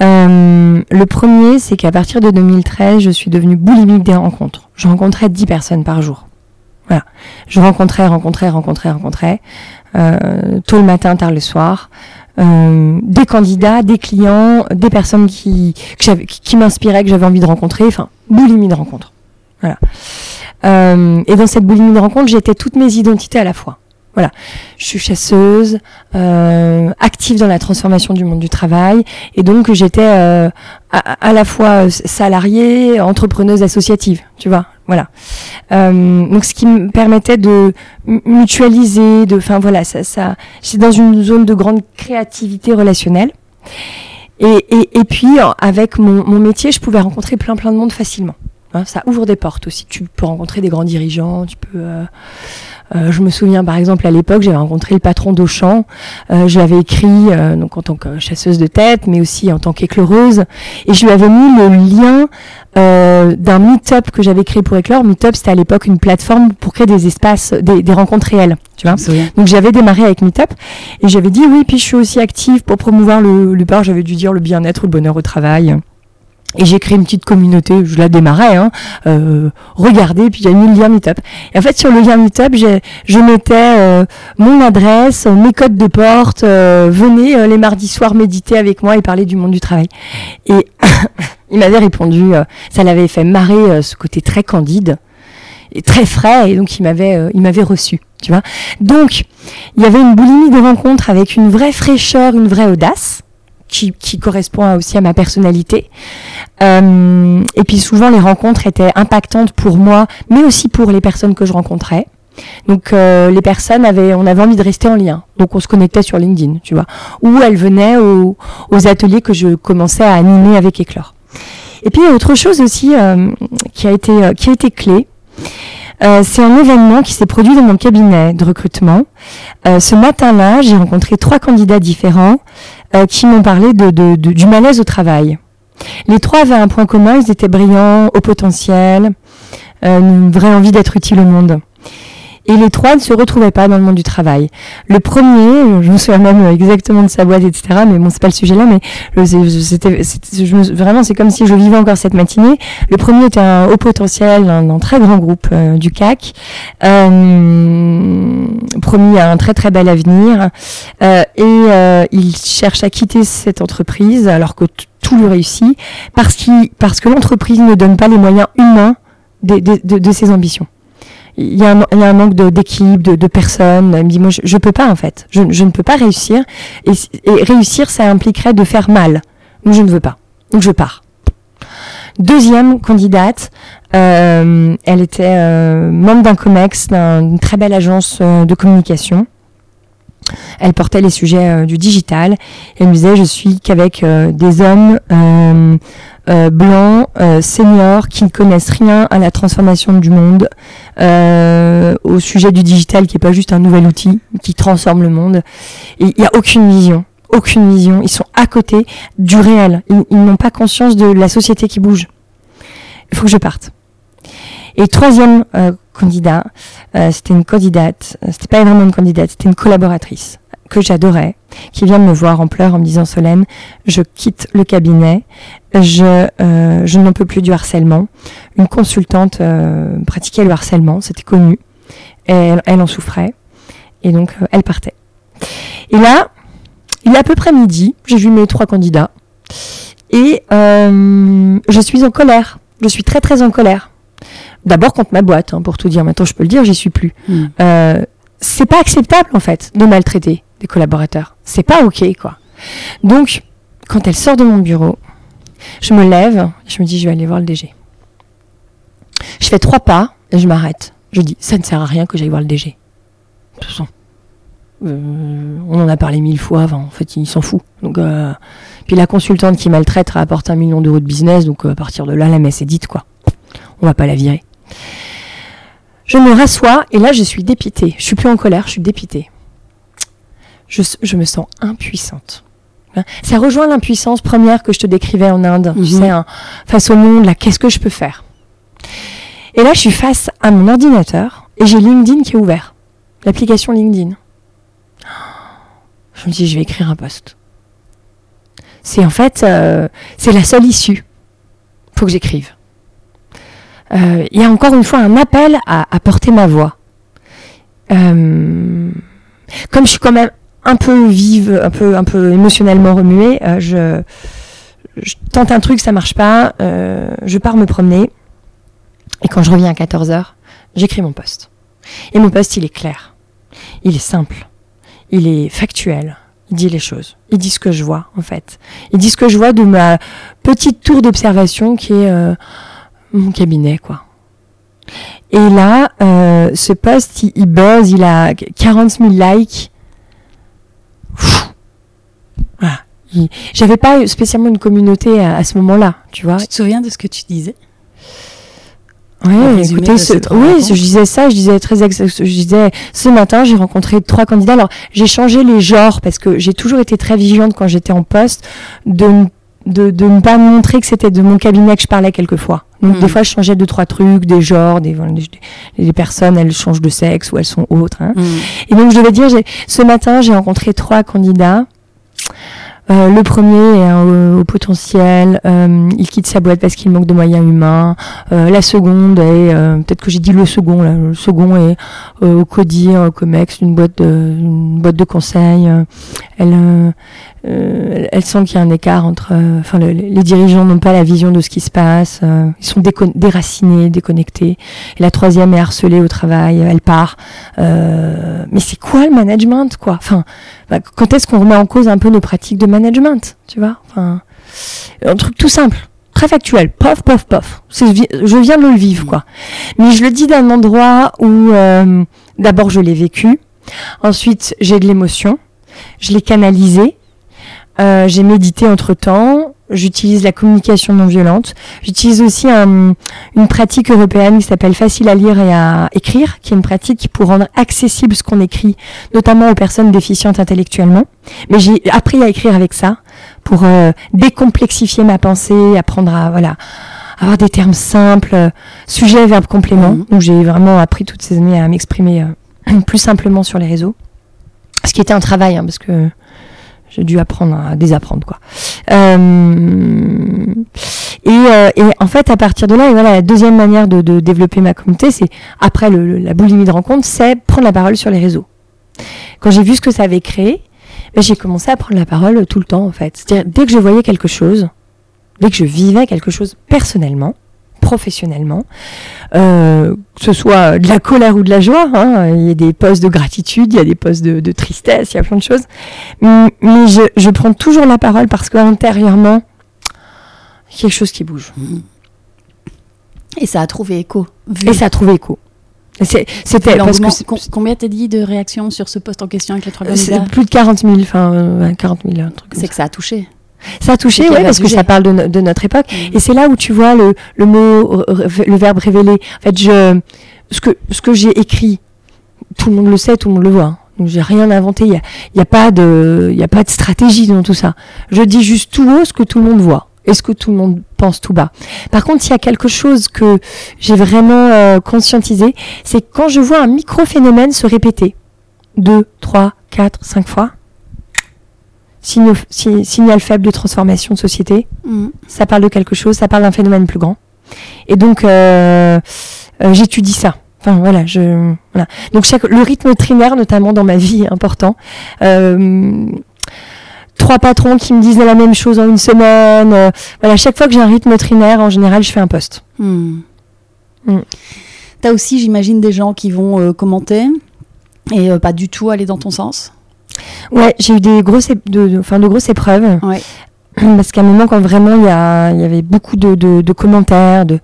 Euh, le premier, c'est qu'à partir de 2013, je suis devenue boulimique des rencontres. Je rencontrais 10 personnes par jour. Voilà. Je rencontrais, rencontrais, rencontrais, rencontrais. Euh, tôt le matin, tard le soir. Euh, des candidats, des clients, des personnes qui, qui, m'inspiraient, que j'avais envie de rencontrer. Enfin, boulimie de rencontres. Voilà. Et dans cette boulimie de rencontres, j'étais toutes mes identités à la fois. Voilà. Je suis chasseuse, euh, active dans la transformation du monde du travail, et donc j'étais euh, à, à la fois salariée, entrepreneuse associative, tu vois. Voilà. Euh, donc ce qui me permettait de mu- mutualiser, de, enfin voilà, ça, ça, j'étais dans une zone de grande créativité relationnelle. Et, et, et puis avec mon, mon métier, je pouvais rencontrer plein plein de monde facilement. Hein, ça ouvre des portes aussi. Tu peux rencontrer des grands dirigeants, tu peux. euh, euh, je me souviens par exemple à l'époque, j'avais rencontré le patron d'Auchan. Euh, je l'avais écrit euh, donc en tant que chasseuse de tête, mais aussi en tant qu'écleureuse. Et je lui avais mis le lien euh, d'un meet-up que j'avais créé pour Éclore. Meet-up, c'était à l'époque une plateforme pour créer des espaces, des, des rencontres réelles. Tu vois. Donc j'avais démarré avec Meetup et j'avais dit oui, puis je suis aussi active pour promouvoir le, le j'avais dû dire le bien-être ou le bonheur au travail. Et j'ai créé une petite communauté, je la démarrais, hein, euh, regardez, puis il y a mis le lien Meetup. Et en fait, sur le lien Meetup, je mettais euh, mon adresse, mes codes de porte, euh, venez euh, les mardis soirs méditer avec moi et parler du monde du travail. Et il m'avait répondu, euh, ça l'avait fait marrer euh, ce côté très candide et très frais, et donc il m'avait, euh, il m'avait reçu, tu vois. Donc, il y avait une boulimie de rencontres avec une vraie fraîcheur, une vraie audace, qui, qui correspond aussi à ma personnalité. Euh, et puis souvent, les rencontres étaient impactantes pour moi, mais aussi pour les personnes que je rencontrais. Donc euh, les personnes avaient, on avait envie de rester en lien. Donc on se connectait sur LinkedIn, tu vois. Ou elles venaient aux, ateliers que je commençais à animer avec Éclore. Et puis autre chose aussi euh, qui a été euh, qui a été clé. Euh, c'est un événement qui s'est produit dans mon cabinet de recrutement. Euh, ce matin-là, j'ai rencontré trois candidats différents qui m'ont parlé de- de- du malaise au travail. Les trois avaient un point commun, ils étaient brillants, au potentiel, euh, une vraie envie d'être utile au monde. Et les trois ne se retrouvaient pas dans le monde du travail. Le premier, je me souviens même exactement de sa boîte, etc. Mais bon, c'est pas le sujet là. Mais c'était, vraiment, c'est comme si je vivais encore cette matinée. Le premier était un haut potentiel d'un d'un très grand groupe euh, du CAC, euh, promis à un très très bel avenir. Euh, et euh, il cherche à quitter cette entreprise alors que tout réussit parce, parce que l'entreprise ne donne pas les moyens humains de, ses ambitions. Il y a un, manque d'équipe, de, personnes. Il me dit, moi, je, je peux pas, en fait. Je, ne peux pas réussir. Et, si- et réussir, ça impliquerait de faire mal. Donc, je ne veux pas. Donc, je pars. Deuxième candidate, euh, elle était euh, membre d'un COMEX, d'un- d'une très belle agence euh, de communication. Elle portait les sujets euh, du digital. Elle me disait, je suis qu'avec euh, des hommes euh, blancs, seniors, qui ne connaissent rien à la transformation du monde, au sujet du digital, qui est pas juste un nouvel outil, qui transforme le monde. Il n'y a aucune vision. Aucune vision. Ils sont à côté du réel. Ils, ils n'ont pas conscience de la société qui bouge. Il faut que je parte. Et troisième euh, candidat, euh, c'était une candidate, euh, c'était pas vraiment une candidate, c'était une collaboratrice que j'adorais, qui vient me voir en pleurs en me disant Solène, je quitte le cabinet, je, euh, je n'en peux plus du harcèlement. Une consultante pratiquait le harcèlement, c'était connu, elle, elle en souffrait, et donc elle partait. Et là, il est à peu près midi, j'ai vu mes trois candidats, Et je suis en colère. Je suis très très en colère. D'abord contre ma boîte, hein, pour tout dire. Maintenant, je peux le dire, j'y suis plus. Mm. Euh, c'est pas acceptable en fait de maltraiter des collaborateurs. C'est pas ok quoi. Donc, quand elle sort de mon bureau, je me lève, je me dis je vais aller voir le DG. Je fais trois pas et je m'arrête. Je dis ça ne sert à rien que j'aille voir le DG. De toute façon, euh, on en a parlé mille fois. Enfin, en fait, il s'en fout. Donc, euh, puis la consultante qui maltraite rapporte un million d'euros de business. Donc, euh, à partir de là, la messe est dite quoi. On va pas la virer. Je me rassois et là, je suis dépitée. Je suis plus en colère, je suis dépitée. Je, je me sens impuissante. Hein, Ça rejoint l'impuissance première que je te décrivais en Inde. Tu Mhm. sais, hein, face au monde, là, qu'est-ce que je peux faire? Et là, je suis face à mon ordinateur et j'ai LinkedIn qui est ouvert. L'application LinkedIn. Je me dis, je vais écrire un post. C'est en fait, euh, c'est la seule issue. Faut que j'écrive. Euh, Il y a encore une fois un appel à, à porter ma voix. Euh, comme je suis quand même un peu vive, un peu, un peu émotionnellement remuée, euh, je, je tente un truc, ça marche pas, euh, je pars me promener, et quand je reviens à 14h, j'écris mon post. Et mon post, il est clair, il est simple, il est factuel, il dit les choses, il dit ce que je vois, en fait. Il dit ce que je vois de ma petite tour d'observation qui est euh, mon cabinet, quoi. Et là, euh, ce post, il, il buzz, il a 40 000 likes. Voilà. Il- J'avais pas spécialement une communauté à, à ce moment-là, tu vois. Tu te souviens de ce que tu disais? Résumé écoutez, ce- oui, je disais ça, je disais très ex- je disais ce matin, j'ai rencontré trois candidats. Alors, j'ai changé les genres parce que j'ai toujours été très vigilante quand j'étais en poste de de, de ne pas montrer que c'était de mon cabinet que je parlais quelquefois. Donc des fois je changeais deux trois trucs, des genres, des, des, des personnes elles changent de sexe ou elles sont autres. hein. Et donc je devais dire, ce matin j'ai rencontré trois candidats. Euh, le premier est un au, au potentiel, euh, il quitte sa boîte parce qu'il manque de moyens humains. Euh, la seconde est, euh, peut-être que j'ai dit le second, là, le second est euh, au CODIR, au COMEX, une boîte de, une boîte de conseil. Euh, elle, euh, euh, elle sent qu'il y a un écart entre, euh, enfin, le- les dirigeants n'ont pas la vision de ce qui se passe, euh, ils sont déracinés, déconnectés. Et la troisième est harcelée au travail, elle part. Euh, mais c'est quoi le management, quoi? Enfin, bah, quand est-ce qu'on remet en cause un peu nos pratiques de management, tu vois? Enfin, un truc tout simple, très factuel, pof, pof, pof. Je viens de le vivre, quoi. Mais je le dis d'un endroit où, euh, d'abord, je l'ai vécu. Ensuite, j'ai de l'émotion. Je l'ai canalisé. Euh, j'ai médité entre temps. J'utilise la communication non violente. J'utilise aussi un- une pratique européenne qui s'appelle facile à lire et à écrire, qui est une pratique pour rendre accessible ce qu'on écrit, notamment aux personnes déficientes intellectuellement. Mais j'ai appris à écrire avec ça pour euh, décomplexifier ma pensée, apprendre à voilà avoir des termes simples, euh, sujet, verbe, complément. Mhm. Donc j'ai vraiment appris toutes ces années à m'exprimer euh, plus simplement sur les réseaux. Ce qui était un travail, hein, parce que j'ai dû apprendre à désapprendre quoi. Euh, et, euh, et en fait, à partir de là, et voilà, la deuxième manière de, de développer ma communauté, c'est après le- le- la boulimie de rencontre, c'est prendre la parole sur les réseaux. Quand j'ai vu ce que ça avait créé, ben, j'ai commencé à prendre la parole tout le temps en fait. C'est-à-dire dès que je voyais quelque chose, dès que je vivais quelque chose personnellement, professionnellement, euh, que ce soit de la colère ou de la joie, hein, il y a des postes de gratitude, il y a des postes de, de tristesse, il y a plein de choses. Mais je, je prends toujours la parole parce qu'intérieurement, il y a quelque chose qui bouge. Et ça a trouvé écho. Vu, Et ça a trouvé écho. C'était combien t'as dit de réactions sur ce poste en question avec les trois c'est candidats plus de 40 000, enfin euh, ouais, 40 000, un truc comme C'est que ça a touché. Ça a touché, avait parce que ça parle de, no- de notre époque. Mhm. Et c'est là où tu vois le, le mot, euh, le verbe révélé. En fait, je, ce que, ce que j'ai écrit, tout le monde le sait, tout le monde le voit. hein. Donc j'ai rien inventé. Il y a, il y a pas de, il y a pas de stratégie dans tout ça. Je dis juste tout haut ce que tout le monde voit et ce que tout le monde pense tout bas. Par contre, il y a quelque chose que j'ai vraiment euh, conscientisé, c'est quand je vois un micro-phénomène se répéter deux, trois, quatre, cinq fois, si- signal faible de transformation de société, Mhm. ça parle de quelque chose, ça parle d'un phénomène plus grand. Et donc, euh, euh, j'étudie ça. Enfin, voilà, je, voilà. Donc, chaque, le rythme trinaire, notamment dans ma vie, est important. Euh, trois patrons qui me disent la même chose en une semaine. Euh, voilà, chaque fois que j'ai un rythme trinaire, en général, je fais un post. Hmm. Hmm. T'as aussi, j'imagine, des gens qui vont euh, commenter et pas du tout aller dans ton sens? Ouais, j'ai eu des grosses, de, de- enfin, de grosses épreuves. Ouais. Parce qu'à un moment, quand vraiment il y, a- il y avait beaucoup de, de- de commentaires, de,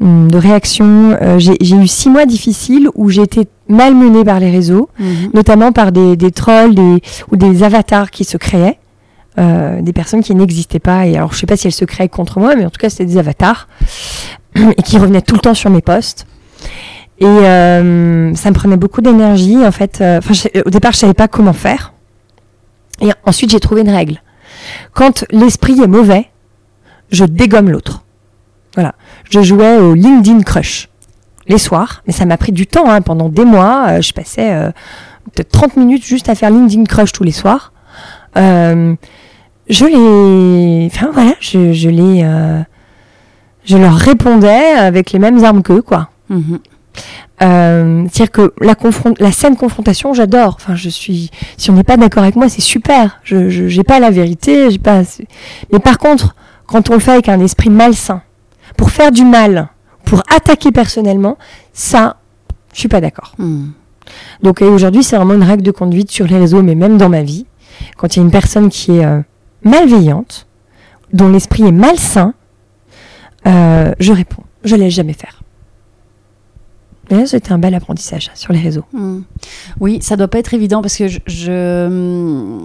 hum, de réactions, euh, j'ai eu six mois difficiles où j'ai été malmenée par les réseaux, Mhm. notamment par des, des trolls des, ou des avatars qui se créaient, euh, des personnes qui n'existaient pas. Et alors, je sais pas si elles se créaient contre moi, mais en tout cas, c'était des avatars et qui revenaient tout le temps sur mes posts. Et euh, ça me prenait beaucoup d'énergie. En fait, euh, au départ, je savais pas comment faire. Et ensuite, j'ai trouvé une règle. Quand l'esprit est mauvais, je dégomme l'autre. Voilà. Je jouais au LinkedIn Crush les soirs, mais ça m'a pris du temps. hein. Pendant des mois, euh, je passais euh, peut-être 30 minutes juste à faire LinkedIn Crush tous les soirs. Euh, je les, enfin voilà, je, je les, je leur répondais avec les mêmes armes qu'eux, quoi. Mhm. Euh, C'est-à-dire que la, la scène confrontation, j'adore. Enfin, je suis. Si on n'est pas d'accord avec moi, c'est super. Je j'ai pas la vérité, j'ai pas. Mais par contre, quand on le fait avec un esprit malsain, pour faire du mal, pour attaquer personnellement, ça, je suis pas d'accord. Mhm. Donc aujourd'hui, c'est vraiment une règle de conduite sur les réseaux, mais même dans ma vie. Quand il y a une personne qui est euh, malveillante, dont l'esprit est malsain, euh, je réponds. Je laisse jamais faire. C'était un bel apprentissage sur les réseaux. Hmm. Oui, ça doit pas être évident parce que je. je-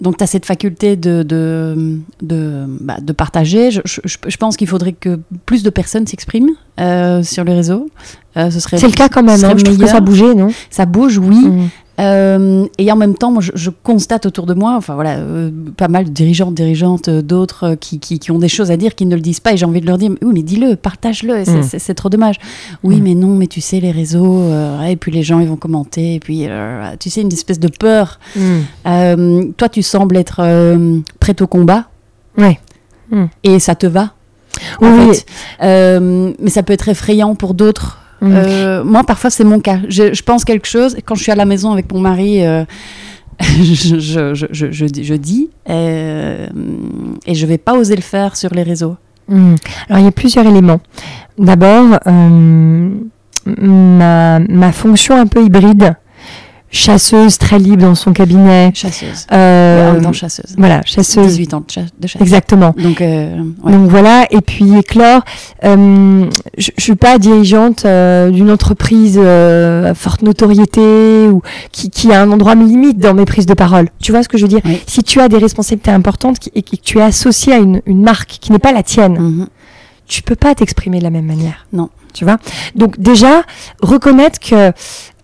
donc, tu as cette faculté de, de, de, bah, de partager. Je, je- je pense qu'il faudrait que plus de personnes s'expriment euh, sur les réseaux. Euh, ce serait, C'est le cas quand même. hein. Je trouve que ça bougeait, non? Ça bouge, oui. Mm. Euh, et en même temps, moi, je, je constate autour de moi, enfin voilà, euh, pas mal de dirigeants, dirigeantes, euh, d'autres euh, qui, qui, qui ont des choses à dire, qui ne le disent pas, et j'ai envie de leur dire, oui, mais dis-le, partage-le, c'est- Mm. c'est trop dommage. Oui, Mm. mais non, mais tu sais, les réseaux, et puis les gens, ils vont commenter, et puis, tu sais, une espèce de peur. Mm. Toi, tu sembles être prête au combat, Ouais. et ça te va. Oui, en oui. fait. Mais ça peut être effrayant pour d'autres. Mm. Euh, moi, parfois, c'est mon cas. Je, je pense quelque chose. et Quand je suis à la maison avec mon mari, euh, je, je, je, je, je dis- je dis. euh, et je vais pas oser le faire sur les réseaux. Mm. Alors il y a plusieurs éléments. D'abord, euh, ma, ma fonction un peu hybride, chasseuse très libre dans son cabinet. Chasseuse. euh, en même temps, chasseuse. voilà, chasseuse. 18 ans de, cha- de chasse. Exactement. Donc, euh, ouais. Donc voilà, et puis éclore. euh, je, je suis pas dirigeante euh, d'une entreprise euh, à forte notoriété ou qui, qui a un endroit limite dans mes prises de parole. Tu vois ce que je veux dire? Oui. Si tu as des responsabilités importantes qui- et que tu es associé à une, une marque qui n'est pas la tienne, Mhm. tu peux pas t'exprimer de la même manière. Non. Tu vois? Donc déjà, reconnaître que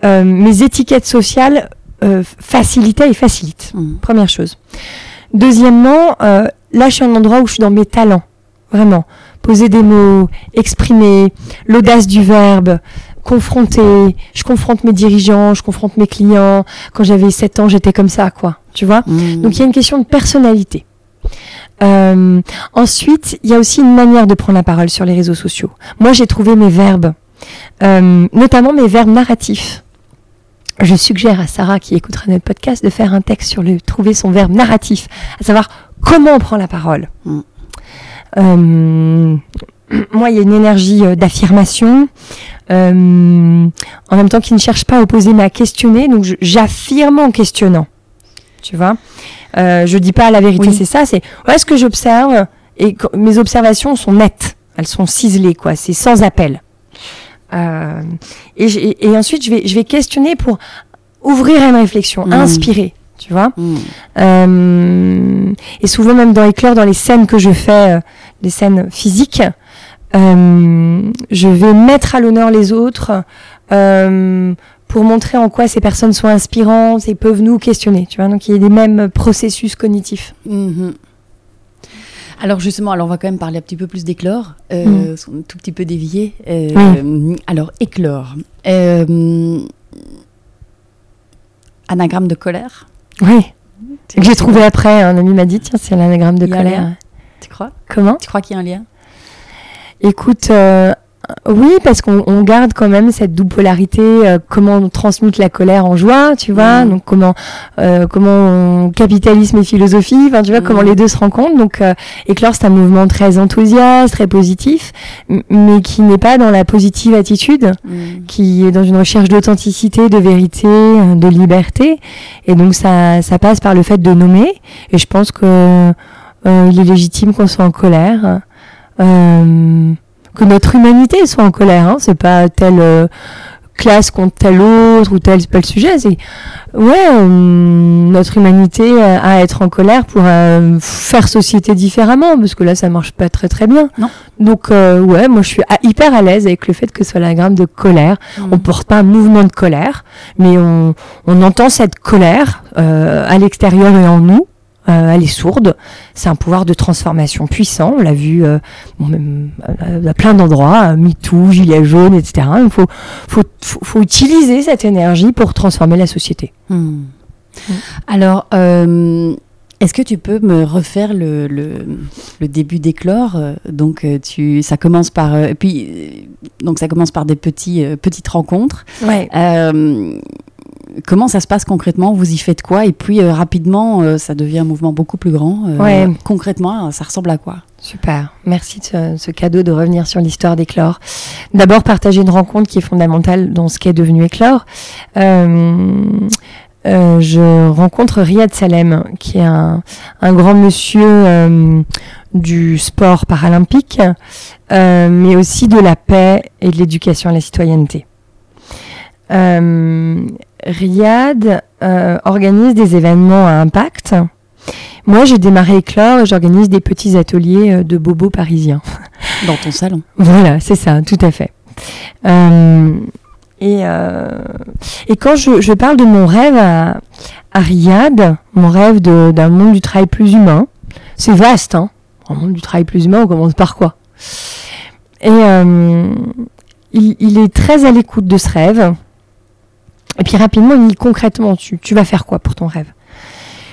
euh, mes étiquettes sociales euh, facilitaient et facilitent. Mhm. Première chose. Deuxièmement, euh, là, je suis à un endroit où je suis dans mes talents. Vraiment. Poser des mots, exprimer, l'audace du verbe, confronter. Je confronte mes dirigeants, je confronte mes clients. Quand j'avais 7 ans, j'étais comme ça, quoi. Tu vois? Mhm. donc il y a une question de personnalité. Euh, ensuite, il y a aussi une manière de prendre la parole sur les réseaux sociaux. Moi, j'ai trouvé mes verbes, euh, notamment mes verbes narratifs. Je suggère à Sarah, qui écoutera notre podcast, de faire un texte sur le trouver son verbe narratif, à savoir comment on prend la parole. Mm. Euh, moi, il y a une énergie euh, d'affirmation, euh, en même temps qui ne cherche pas à opposer, mais à questionner. Donc, j'affirme en questionnant. Tu vois? Euh, Je dis pas la vérité, Oui. c'est ça. C'est ouais, ce que j'observe et mes observations sont nettes. Elles sont ciselées, quoi. C'est sans appel. Euh, et, ensuite, je vais, je vais questionner pour ouvrir une réflexion, Mm. inspirer. Tu vois Mhm. euh, et souvent même dans Éclair, dans les scènes que je fais, euh, les scènes physiques, je vais mettre à l'honneur les autres pour montrer en quoi ces personnes sont inspirantes et peuvent nous questionner. Tu vois, donc il y a des mêmes processus cognitifs. Mhm. Alors justement, alors on va quand même parler un petit peu plus d'éclore, euh, Mm. un tout petit peu dévié. Euh, Alors éclore, Euh, anagramme de colère. Oui. Que j'ai trouvé après, un ami m'a dit tiens c'est l'anagramme de colère. Tu crois? Comment? Tu crois qu'il y a un lien? Écoute, euh, oui, parce qu'on on garde quand même cette double polarité, euh, comment on transmute la colère en joie, tu vois, Mm. donc comment euh, comment on capitalisme et philosophie, enfin tu vois, comment Mm. les deux se rencontrent. Donc euh, Éclore, c'est un mouvement très enthousiaste, très positif, mais qui n'est pas dans la positive attitude, Mm. qui est dans une recherche d'authenticité, de vérité, euh, de liberté. Et donc ça, ça passe par le fait de nommer. Et je pense que euh, il est légitime qu'on soit en colère, euh, que notre humanité soit en colère. Hein. C'est pas telle euh, classe contre telle autre ou tel, c'est pas le sujet. C'est ouais, euh, notre humanité à être en colère pour euh, faire société différemment, parce que là ça marche pas très très bien. Non. Donc euh, ouais, moi je suis à- hyper à l'aise avec le fait que ce soit la gramme de colère. Mm. On porte pas un mouvement de colère, mais on, on entend cette colère euh, à l'extérieur et en nous. Euh, elle est sourde. C'est un pouvoir de transformation puissant. On l'a vu euh, bon, même, euh, à plein d'endroits, MeToo, Gilets jaunes, etc. Il faut, faut, faut, faut utiliser cette énergie pour transformer la société. Hmm. Alors, euh, est-ce que tu peux me refaire le, le, le début d'éclore? Donc, tu, ça commence par, et puis, donc ça commence par des petits, petites rencontres. Ouais. Comment ça se passe concrètement? Vous y faites quoi? Et puis euh, rapidement, euh, ça devient un mouvement beaucoup plus grand. Euh, Ouais. Concrètement, ça ressemble à quoi? Super, merci de ce, ce cadeau de revenir sur l'histoire d'Éclore. D'abord, partager une rencontre qui est fondamentale dans ce qu'est devenu Éclore. Euh, je rencontre Riyad Salem, qui est un, un grand monsieur du sport paralympique, mais aussi de la paix et de l'éducation à la citoyenneté. Euh, Riyad euh, organise des événements à impact. Moi, j'ai démarré Éclore et j'organise des petits ateliers euh, de bobos parisiens. dans ton salon Voilà, c'est ça, tout à fait. Euh, et, euh, et quand je, je parle de mon rêve à, à Riyad, mon rêve d'un monde du travail plus humain, c'est vaste, hein. Un monde du travail plus humain, on commence par quoi? Et euh, il, il est très à l'écoute de ce rêve. Et puis rapidement, il me dit concrètement, tu, tu vas faire quoi pour ton rêve?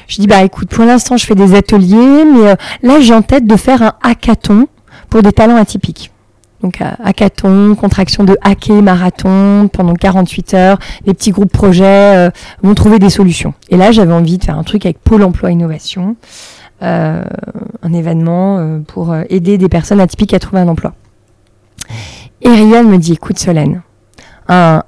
Je dis, bah écoute, pour l'instant, je fais des ateliers, mais euh, là, j'ai en tête de faire un hackathon pour des talents atypiques. Donc euh, hackathon, contraction de hacker, marathon, pendant 48 heures, les petits groupes projets euh, vont trouver des solutions. Et là, j'avais envie de faire un truc avec Pôle Emploi Innovation, euh, un événement euh, pour euh, aider des personnes atypiques à trouver un emploi. Et Ryan me dit, écoute Solène, un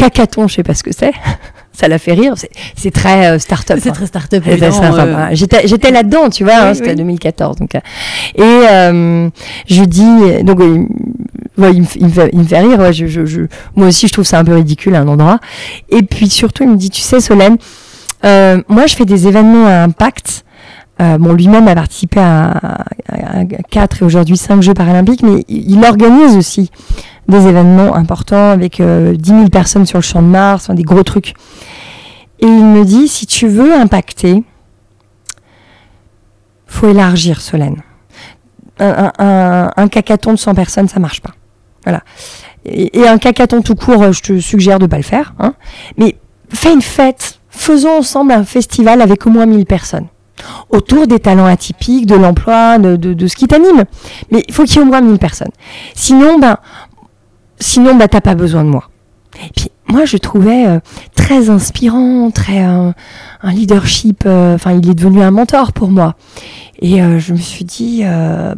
cacathon, je sais pas ce que c'est, ça l'a fait rire, c'est- très euh, start-up. C'est hein. très start-up. Euh, J'étais, j'étais là-dedans, tu vois, hein, Oui, c'était oui. 2014. Donc, euh, et euh, je dis, donc ouais, il, me, fait- il, me fait, il me fait rire. ouais, je, je, je- moi aussi, je trouve ça un peu ridicule à un endroit. Et puis surtout, il me dit, tu sais, Solène, euh, moi, je fais des événements à impact. Euh, bon, lui-même a participé à, à, 4 et aujourd'hui 5 Jeux paralympiques, mais il, il organise aussi des événements importants avec euh, 10 000 personnes sur le champ de Mars, enfin, des gros trucs. Et il me dit, si tu veux impacter, faut élargir Solène. Un, un, cacathon de 100 personnes, ça marche pas. Voilà. Et, un cacathon tout court, je te suggère de pas le faire. Hein. Mais fais une fête. Faisons ensemble un festival avec au moins 1000 personnes. Autour des talents atypiques, de l'emploi, de, de, de ce qui t'anime. Mais il faut qu'il y ait au moins 1000 personnes. Sinon, ben, sinon, ben, t'as pas besoin de moi. Et puis, moi, je trouvais euh, très inspirant, très euh, un leadership. euh, Enfin, il est devenu un mentor pour moi. Et euh, je me suis dit, euh,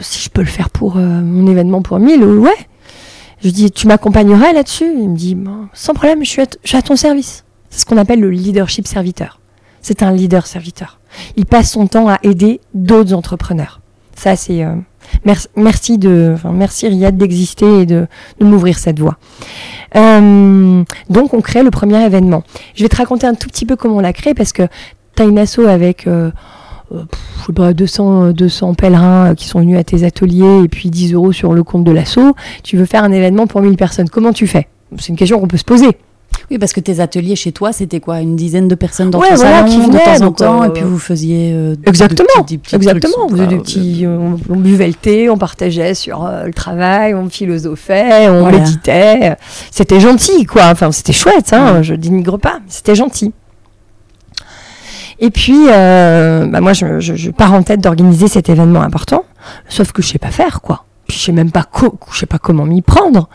si je peux le faire pour mon événement pour 1000, euh, ouais. Je dis, tu m'accompagnerais là-dessus? Il me dit, Ben, sans problème, je suis, je suis à ton service. C'est ce qu'on appelle le leadership serviteur. C'est un leader serviteur. Il passe son temps à aider d'autres entrepreneurs. Ça, c'est euh, merci, de, enfin, merci Riyad d'exister et de, m'ouvrir cette voie. Euh, donc, on crée le premier événement. Je vais te raconter un tout petit peu comment on l'a créé parce que tu as une asso avec euh, euh, pff, je sais pas, 200, euh, 200 pèlerins qui sont venus à tes ateliers et puis 10 euros sur le compte de l'asso. Tu veux faire un événement pour 1000 personnes. Comment tu fais? C'est une question qu'on peut se poser. Oui, parce que tes ateliers chez toi, c'était quoi? Une dizaine de personnes dans Ouais, ton voilà, salon qui de venaient, temps en temps, euh, et puis vous faisiez euh, de- Exactement, de petits- des petits Exactement, trucs on faisait des sympas, petits, on, on buvait le thé, on partageait sur euh, le travail, on philosophait, on Voilà. méditait. C'était gentil, quoi. Enfin, c'était chouette, hein. Ouais. Je dénigre pas, c'était gentil. Et puis, euh, bah moi, je, je, je pars en tête d'organiser cet événement important, sauf que je sais pas faire, quoi. Puis puis je sais même pas, je sais pas comment m'y prendre.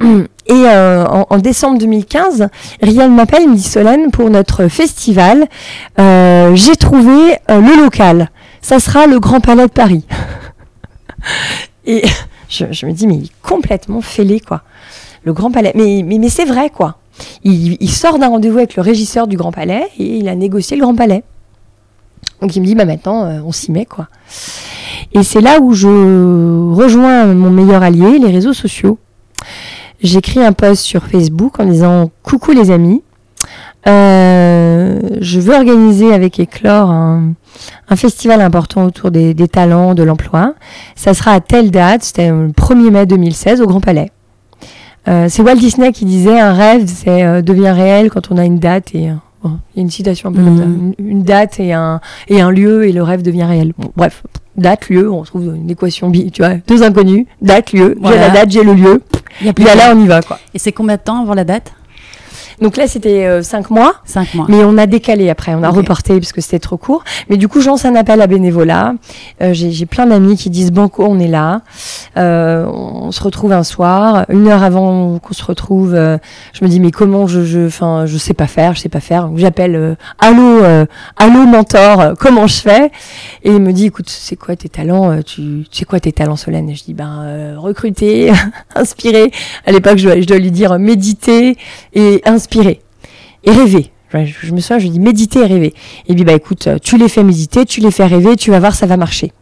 Et euh, en, décembre 2015, Rian m'appelle, il me dit Solène, pour notre festival, euh, j'ai trouvé euh, le local. Ça sera le Grand Palais de Paris. et je, me dis, mais il est complètement fêlé, quoi. Le Grand Palais. Mais, mais, mais c'est vrai, quoi. Il, il sort d'un rendez-vous avec le régisseur du Grand Palais et il a négocié le Grand Palais. Donc il me dit, bah maintenant, on s'y met, quoi. Et c'est là où je rejoins mon meilleur allié, les réseaux sociaux j'écris un post sur Facebook en disant coucou les amis. Euh, je veux organiser avec Eclore un, festival important autour des, talents, de l'emploi. Ça sera à telle date, c'était le 1er mai 2016 au Grand Palais. Euh, c'est Walt Disney qui disait un rêve c'est euh, devient réel quand on a une date et il y a une citation un peu comme ça, mm. une, date et un et un lieu et le rêve devient réel. bref, date, lieu, on trouve une équation, tu vois, deux inconnus, date, lieu, j'ai la date, j'ai le lieu, et là on y va quoi. Et c'est combien de temps avant la date? Donc là, c'était 5 euh, mois. 5 mois. Mais on a décalé après, on a reporté parce que c'était trop court. Mais du coup, j'en un appel à bénévolat. Euh, j'ai plein d'amis qui disent Banco, on est là. Euh, on se retrouve un soir. Une heure avant qu'on se retrouve, je me dis mais comment je, je, enfin, je sais pas faire, je sais pas faire. J'appelle allô, allô mentor, comment je fais? Et il me dit écoute, c'est quoi tes talents Tu, sais quoi tes talents, Solène Et je dis ben recruter, inspirer. À l'époque, je, je dois lui dire méditer et inspirer et rêver. Je, me souviens, je dis méditer et rêver. Et puis bah écoute, tu les fais méditer, tu les fais rêver, tu vas voir, ça va marcher.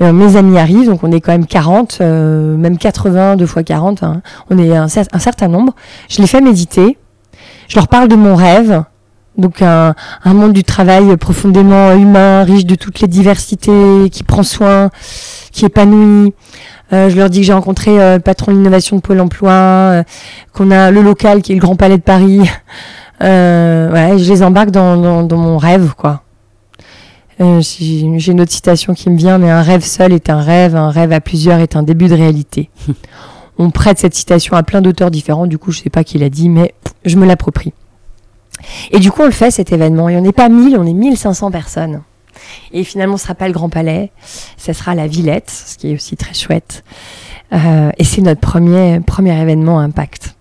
Euh, mes amis arrivent, donc on est quand même 40, euh, même 80, 2 fois 40, hein. on est un, certain nombre. Je les fais méditer, je leur parle de mon rêve, donc un, monde du travail profondément humain, riche de toutes les diversités, qui prend soin, qui épanouit, euh, je leur dis que j'ai rencontré euh, le patron de l'innovation de Pôle Emploi, euh, qu'on a le local qui est le Grand Palais de Paris. ouais, je les embarque dans, dans, mon rêve, quoi. j'ai une autre citation qui me vient, mais un rêve seul est un rêve, un rêve à plusieurs est un début de réalité. On prête cette citation à plein d'auteurs différents, du coup je sais pas qui l'a dit, mais je me l'approprie. Et du coup on le fait cet événement, et on n'est pas 1000, on est 1500 personnes. Et finalement, ce sera pas le Grand Palais, ce sera la Villette, ce qui est aussi très chouette. Euh, et c'est notre premier, premier événement Impact.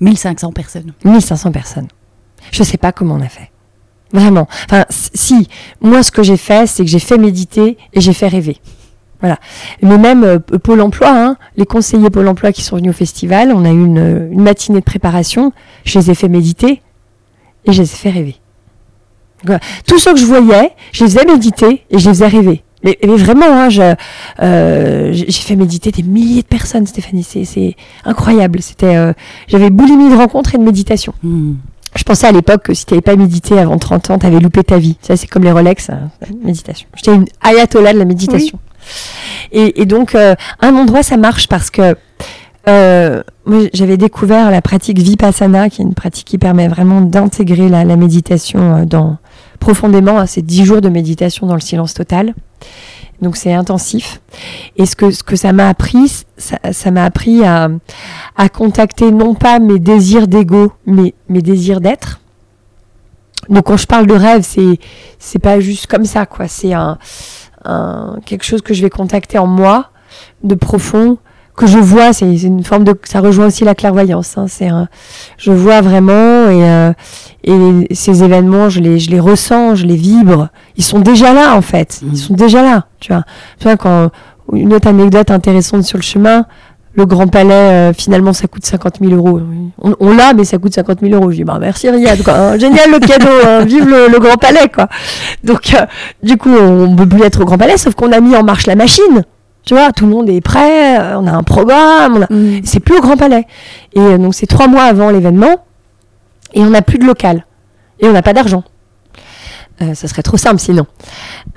1500 personnes. 1500 personnes. Je sais pas comment on a fait. Vraiment. Enfin, si, moi, ce que j'ai fait, c'est que j'ai fait méditer et j'ai fait rêver. Voilà. Mais même euh, Pôle emploi, hein, les conseillers Pôle emploi qui sont venus au festival, on a eu une, une matinée de préparation, je les ai fait méditer et je les ai fait rêver. Tous ceux que je voyais, je les faisais méditer et je les faisais rêver. Mais, vraiment, hein, euh, j'ai fait méditer des milliers de personnes, Stéphanie. C'est incroyable. C'était, euh, j'avais boulimie de rencontres et de méditation. Hmm. Je pensais à l'époque que si tu n'avais pas médité avant 30 ans, tu avais loupé ta vie. Ça, c'est comme les Rolex, hein, méditation. J'étais une ayatollah de la méditation. Et, donc, euh, un endroit, ça marche parce que j'avais découvert la pratique Vipassana, qui est une pratique qui permet vraiment d'intégrer la, la, méditation dans, profondément à ces dix jours de méditation dans le silence total. Donc c'est intensif. Et ce que, ce que ça m'a appris, ça m'a appris à, à contacter non pas mes désirs d'ego, mais mes désirs d'être. Donc quand je parle de rêve, c'est c'est pas juste comme ça quoi. C'est un, un, quelque chose que je vais contacter en moi, de profond, que je vois, c'est une forme de, ça rejoint aussi la clairvoyance. Hein, c'est, je vois vraiment et euh, et ces événements, je les, je les ressens, je les vibre. Ils sont déjà là en fait. Ils mmh. sont déjà là. Tu vois. Tu vois quand une autre anecdote intéressante sur le chemin, le Grand Palais, euh, finalement, ça coûte 50 000 euros. On, l'a, mais ça coûte 50 000 euros. Je dis, bah, merci Riyad, quoi. Hein, génial le cadeau, hein, vive le, Grand Palais, quoi. Donc, euh, du coup, on peut plus être au Grand Palais, sauf qu'on a mis en marche la machine. Tu vois, tout le monde est prêt, euh, on a un programme, mm. c'est plus au Grand Palais. Et euh, donc c'est trois mois avant l'événement, et on n'a plus de local, et on n'a pas d'argent. Euh, ça serait trop simple sinon.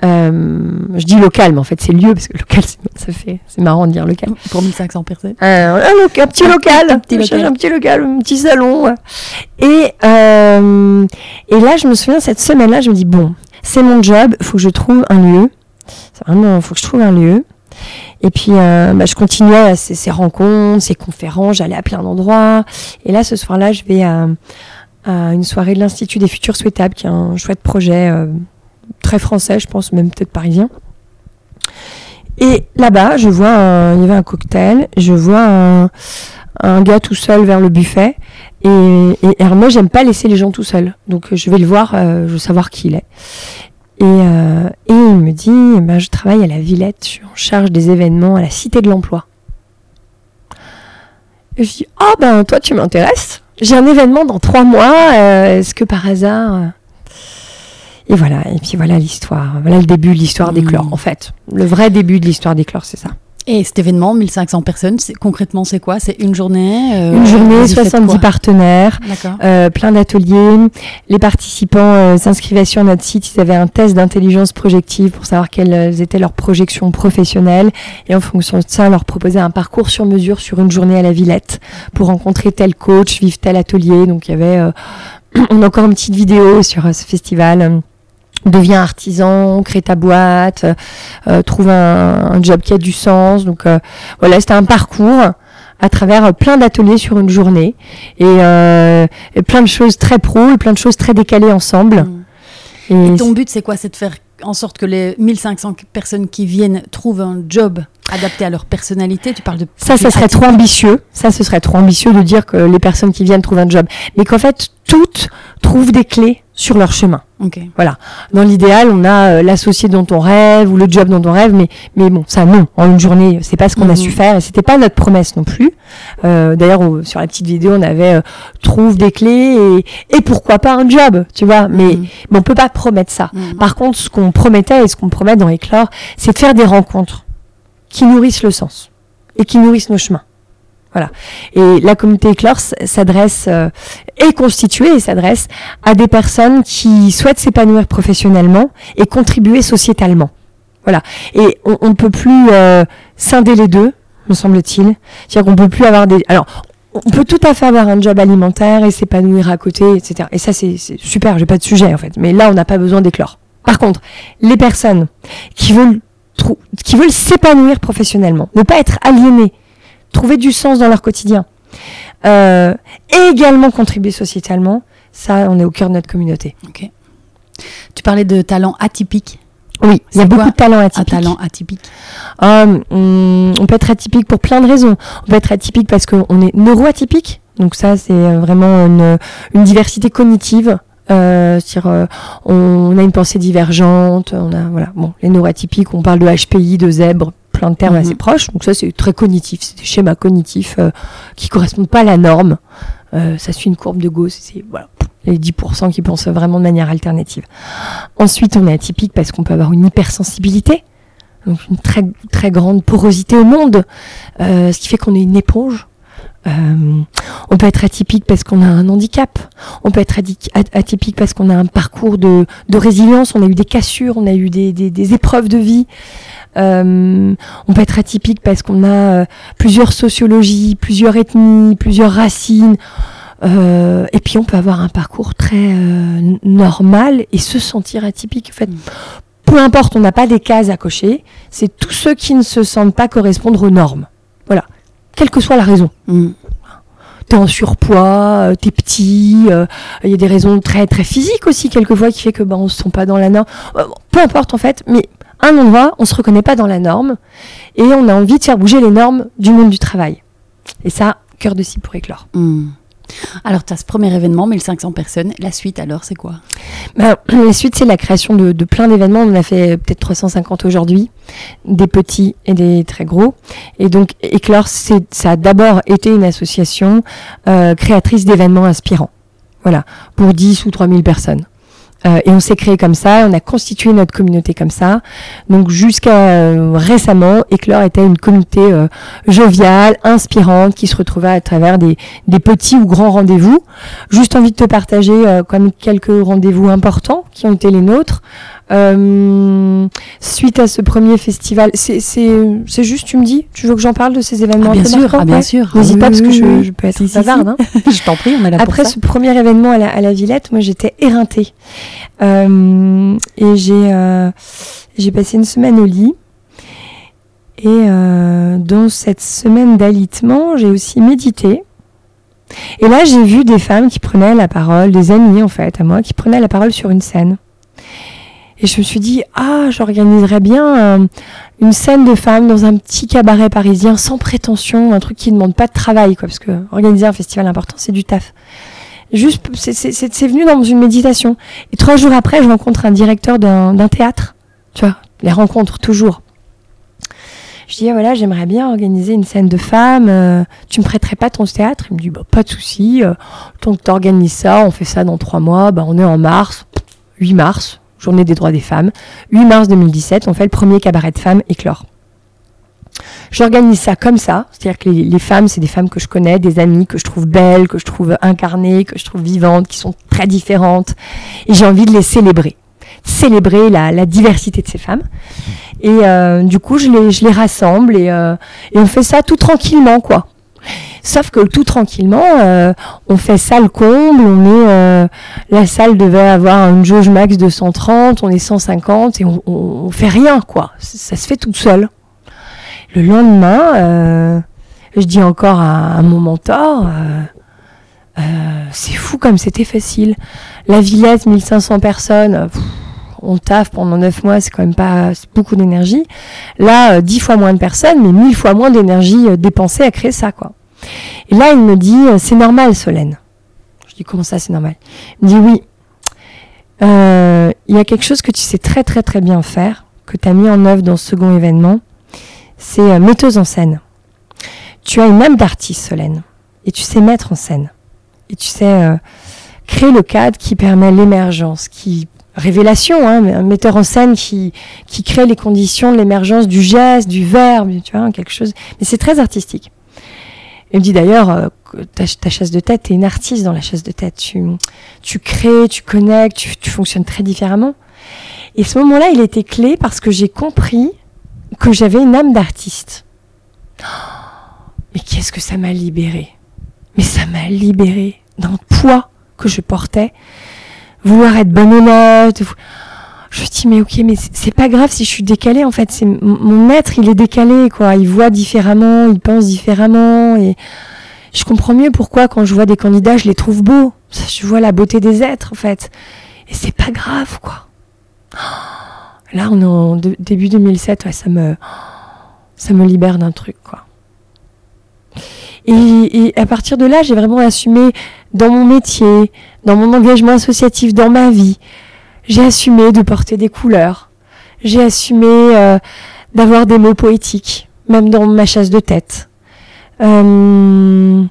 je dis local, mais en fait c'est lieu, parce que local, ça fait, c'est marrant de dire local. Pour 1500 personnes. un, petit local, un petit local, un petit local, un petit salon. Et, et là, je me souviens, cette semaine-là, je me dis, bon, c'est mon job, il faut que je trouve un lieu. Vraiment, il faut que je trouve un lieu. Et puis, euh, bah, je continuais à ces, rencontres, ces conférences, j'allais à plein d'endroits. Et là, ce soir-là, je vais à, une soirée de l'Institut des Futurs Souhaitables, qui est un chouette projet euh, très français, je pense, même peut-être parisien. Et là-bas, je vois, il y avait un cocktail, je vois un, gars tout seul vers le buffet. Et, alors moi, j'aime pas laisser les gens tout seuls. Donc euh, je vais le voir, euh, je veux savoir qui il est. Et, euh, et il me dit, eh ben, je travaille à la Villette, je suis en charge des événements à la Cité de l'Emploi. Et je dis, ah ben toi tu m'intéresses. J'ai un événement dans trois mois, euh, est-ce que par hasard... euh, Et voilà, et puis voilà l'histoire. Voilà le début de l'histoire Mmh. d'Éclore, en fait. Le vrai début de l'histoire d'Éclore, c'est ça. Et cet événement, 1500 personnes, concrètement, c'est quoi? C'est une journée euh, Une journée, vous faites 70 quoi? partenaires, euh, plein d'ateliers. Les participants euh, s'inscrivaient sur notre site. Ils avaient un test d'intelligence projective pour savoir quelles étaient leurs projections professionnelles. Et en fonction de ça, on leur proposait un parcours sur mesure sur une journée à la Villette pour rencontrer tel coach, vivre tel atelier. Donc il y avait, euh, on a encore une petite vidéo sur euh, ce festival. Deviens artisan, crée ta boîte, euh, trouve un, un job qui a du sens. Donc euh, voilà, c'était un parcours à travers euh, plein d'ateliers sur une journée et, euh, et plein de choses très pro et plein de choses très décalées ensemble. Mm. Et Et ton but, c'est quoi? C'est de faire en sorte que les 1500 personnes qui viennent trouvent un job adapté à leur personnalité? Tu parles de ça, ça serait trop ambitieux. Ça, ce serait trop ambitieux de dire que les personnes qui viennent trouvent un job, mais qu'en fait toutes trouvent des clés sur leur chemin. Ok. Dans l'idéal, on a euh, l'associé dont on rêve ou le job dont on rêve, mais mais bon, ça non. En une journée, c'est pas ce qu'on a Mhm. su faire et c'était pas notre promesse non plus. Euh, D'ailleurs, sur la petite vidéo, on avait euh, trouve des clés et et pourquoi pas un job, tu vois. Mais Mhm. mais on peut pas promettre ça. Mhm. Par contre, ce qu'on promettait et ce qu'on promet dans Éclore, c'est de faire des rencontres qui nourrissent le sens et qui nourrissent nos chemins. Voilà. Et la communauté Éclore s'adresse, euh, est constituée et s'adresse à des personnes qui souhaitent s'épanouir professionnellement et contribuer sociétalement. Voilà. Et on ne peut plus euh, scinder les deux, me semble-t-il. C'est-à-dire qu'on peut plus avoir des... Alors, on peut tout à fait avoir un job alimentaire et s'épanouir à côté, etc. Et ça, c'est super, j'ai pas de sujet en fait. Mais là, on n'a pas besoin d'éclore. Par contre, les personnes qui veulent, qui veulent s'épanouir professionnellement, ne pas être aliénées, trouver du sens dans leur quotidien, euh, et également contribuer sociétalement, ça, on est au cœur de notre communauté. Ok. Tu parlais de talent atypique. Oui, il y a beaucoup de talents Un atypiques. talent atypique? Ah, on, on peut être atypique pour plein de raisons. On peut être atypique parce qu'on est neuroatypique. Donc ça, c'est euh, vraiment une, une diversité cognitive. Euh, euh, on a une pensée divergente. On a voilà. Bon, les neuroatypiques, on parle de HPI, de zèbre, plein de termes Mhm. assez proches. Donc ça, c'est très cognitif. C'est des schémas cognitifs euh, qui correspondent pas à la norme. Euh, ça suit une courbe de Gauss. C'est voilà les 10% qui pensent vraiment de manière alternative. Ensuite, on est atypique parce qu'on peut avoir une hypersensibilité donc une très très grande porosité au monde, euh, ce qui fait qu'on est une éponge. Euh, on peut être atypique parce qu'on a un handicap. On peut être atypique parce qu'on a un parcours de, de résilience. On a eu des cassures, on a eu des, des, des épreuves de vie. Euh, on peut être atypique parce qu'on a euh, plusieurs sociologies, plusieurs ethnies, plusieurs racines. Euh, et puis on peut avoir un parcours très normal et se sentir atypique. En fait, peu importe, on n'a pas des cases à cocher. C'est tous ceux qui ne se sentent pas correspondre aux normes. Voilà, quelle que soit la raison. Mm. T'es en surpoids, t'es petit. euh, Il y a des raisons très très physiques aussi quelquefois qui fait que bah on se sent pas dans la norme. Euh, peu importe en fait, mais un endroit on se reconnaît pas dans la norme et on a envie de faire bouger les normes du monde du travail. Et ça, cœur de cible pour éclore. Mm. Alors, tu as ce premier événement, 1500 personnes. La suite, alors, c'est quoi? Ben, la suite, c'est la création de, de plein d'événements. On en a fait peut-être 350 aujourd'hui, des petits et des très gros. Et donc, Éclore, ça a d'abord été une association euh, créatrice d'événements inspirants. Voilà, pour 10 ou 3000 personnes. Euh, et on s'est créé comme ça, on a constitué notre communauté comme ça. Donc jusqu'à euh, récemment, Éclore était une communauté euh, joviale, inspirante, qui se retrouvait à travers des, des petits ou grands rendez-vous. Juste envie de te partager euh, comme quelques rendez-vous importants qui ont été les nôtres. Euh, suite à ce premier festival, c'est juste, tu me dis, tu veux que j'en parle de ces événements Ah, bien sûr, ah, bien Ouais. sûr. N'hésite Ah, pas oui, parce que oui, je, peux être Si, si, si. bavarde. hein. Je t'en prie, on est là Après pour ça. ce premier événement à la, à la Villette, moi j'étais éreintée. Euh, et j'ai euh, j'ai passé une semaine au lit. Et euh, dans cette semaine d'alitement, j'ai aussi médité. Et là, j'ai vu des femmes qui prenaient la parole, des amies en fait à moi, qui prenaient la parole sur une scène. Et je me suis dit, ah, j'organiserais bien euh, une scène de femmes dans un petit cabaret parisien sans prétention, un truc qui ne demande pas de travail, quoi, parce que organiser un festival important, c'est du taf. Juste, c'est venu dans une méditation. Et trois jours après, je rencontre un directeur d'un théâtre. Tu vois, les rencontres toujours. Je dis, ah, voilà, j'aimerais bien organiser une scène de femmes. Euh, tu me prêterais pas ton théâtre? Il me dit, bah, pas de souci. Euh, tant que tu organises ça, on fait ça dans trois mois. Bah, on est en mars, 8 mars, journée des droits des femmes. 8 mars 2017, on fait le premier cabaret de femmes éclore. J'organise ça comme ça, c'est-à-dire que les, femmes, c'est des femmes que je connais, des amies que je trouve belles, que je trouve incarnées, que je trouve vivantes, qui sont très différentes, et j'ai envie de les célébrer, célébrer la, diversité de ces femmes. Et euh, du coup, je les, je les rassemble et, euh, et on fait ça tout tranquillement, quoi. Sauf que tout tranquillement, euh, on fait salle comble, on est euh, la salle devait avoir une jauge max de 130, on est 150 et on, on, fait rien quoi. Ça se fait toute seule. Le lendemain, euh, je dis encore à, mon mentor, c'est fou comme c'était facile. La Villette, 1500 personnes. on taffe pendant 9 mois, c'est quand même pas beaucoup d'énergie. Là, 10 fois moins de personnes, mais 1000 fois moins d'énergie dépensée à créer ça, quoi. Et là, il me dit, euh, c'est normal, Solène. Je dis, comment ça, c'est normal? Il me dit, oui. Euh, il y a quelque chose que tu sais très, très, très bien faire, que tu as mis en œuvre dans ce second événement, c'est euh, metteuse en scène. Tu as une âme d'artiste, Solène, et tu sais mettre en scène. Et tu sais créer le cadre qui permet l'émergence, qui révélation, hein, un metteur en scène qui, qui crée les conditions de l'émergence du geste, du verbe, tu vois, quelque chose. Mais c'est très artistique. Il me dit d'ailleurs, euh, ta, chasse de tête, tu es une artiste dans la chasse de tête. Tu, tu crées, tu connectes, tu, fonctionnes très différemment. Et ce moment-là, il était clé parce que j'ai compris que j'avais une âme d'artiste. Mais qu'est-ce que ça m'a libéré? Mais ça m'a libéré d'un poids que je portais. Vouloir être bonne honnête, je me dis mais ok mais c'est pas grave si je suis décalée en fait. C'est mon maître il est décalé quoi. Il voit différemment il pense différemment et je comprends mieux pourquoi quand je vois des candidats je les trouve beaux. Je vois la beauté des êtres en fait. Et c'est pas grave quoi. Là on est en début 2007 ouais, ça me ça me libère d'un truc quoi. Et à partir de là j'ai vraiment assumé dans mon métier dans mon engagement associatif dans ma vie j'ai assumé de porter des couleurs. J'ai assumé euh, d'avoir des mots poétiques, même dans ma chasse de tête. Euh,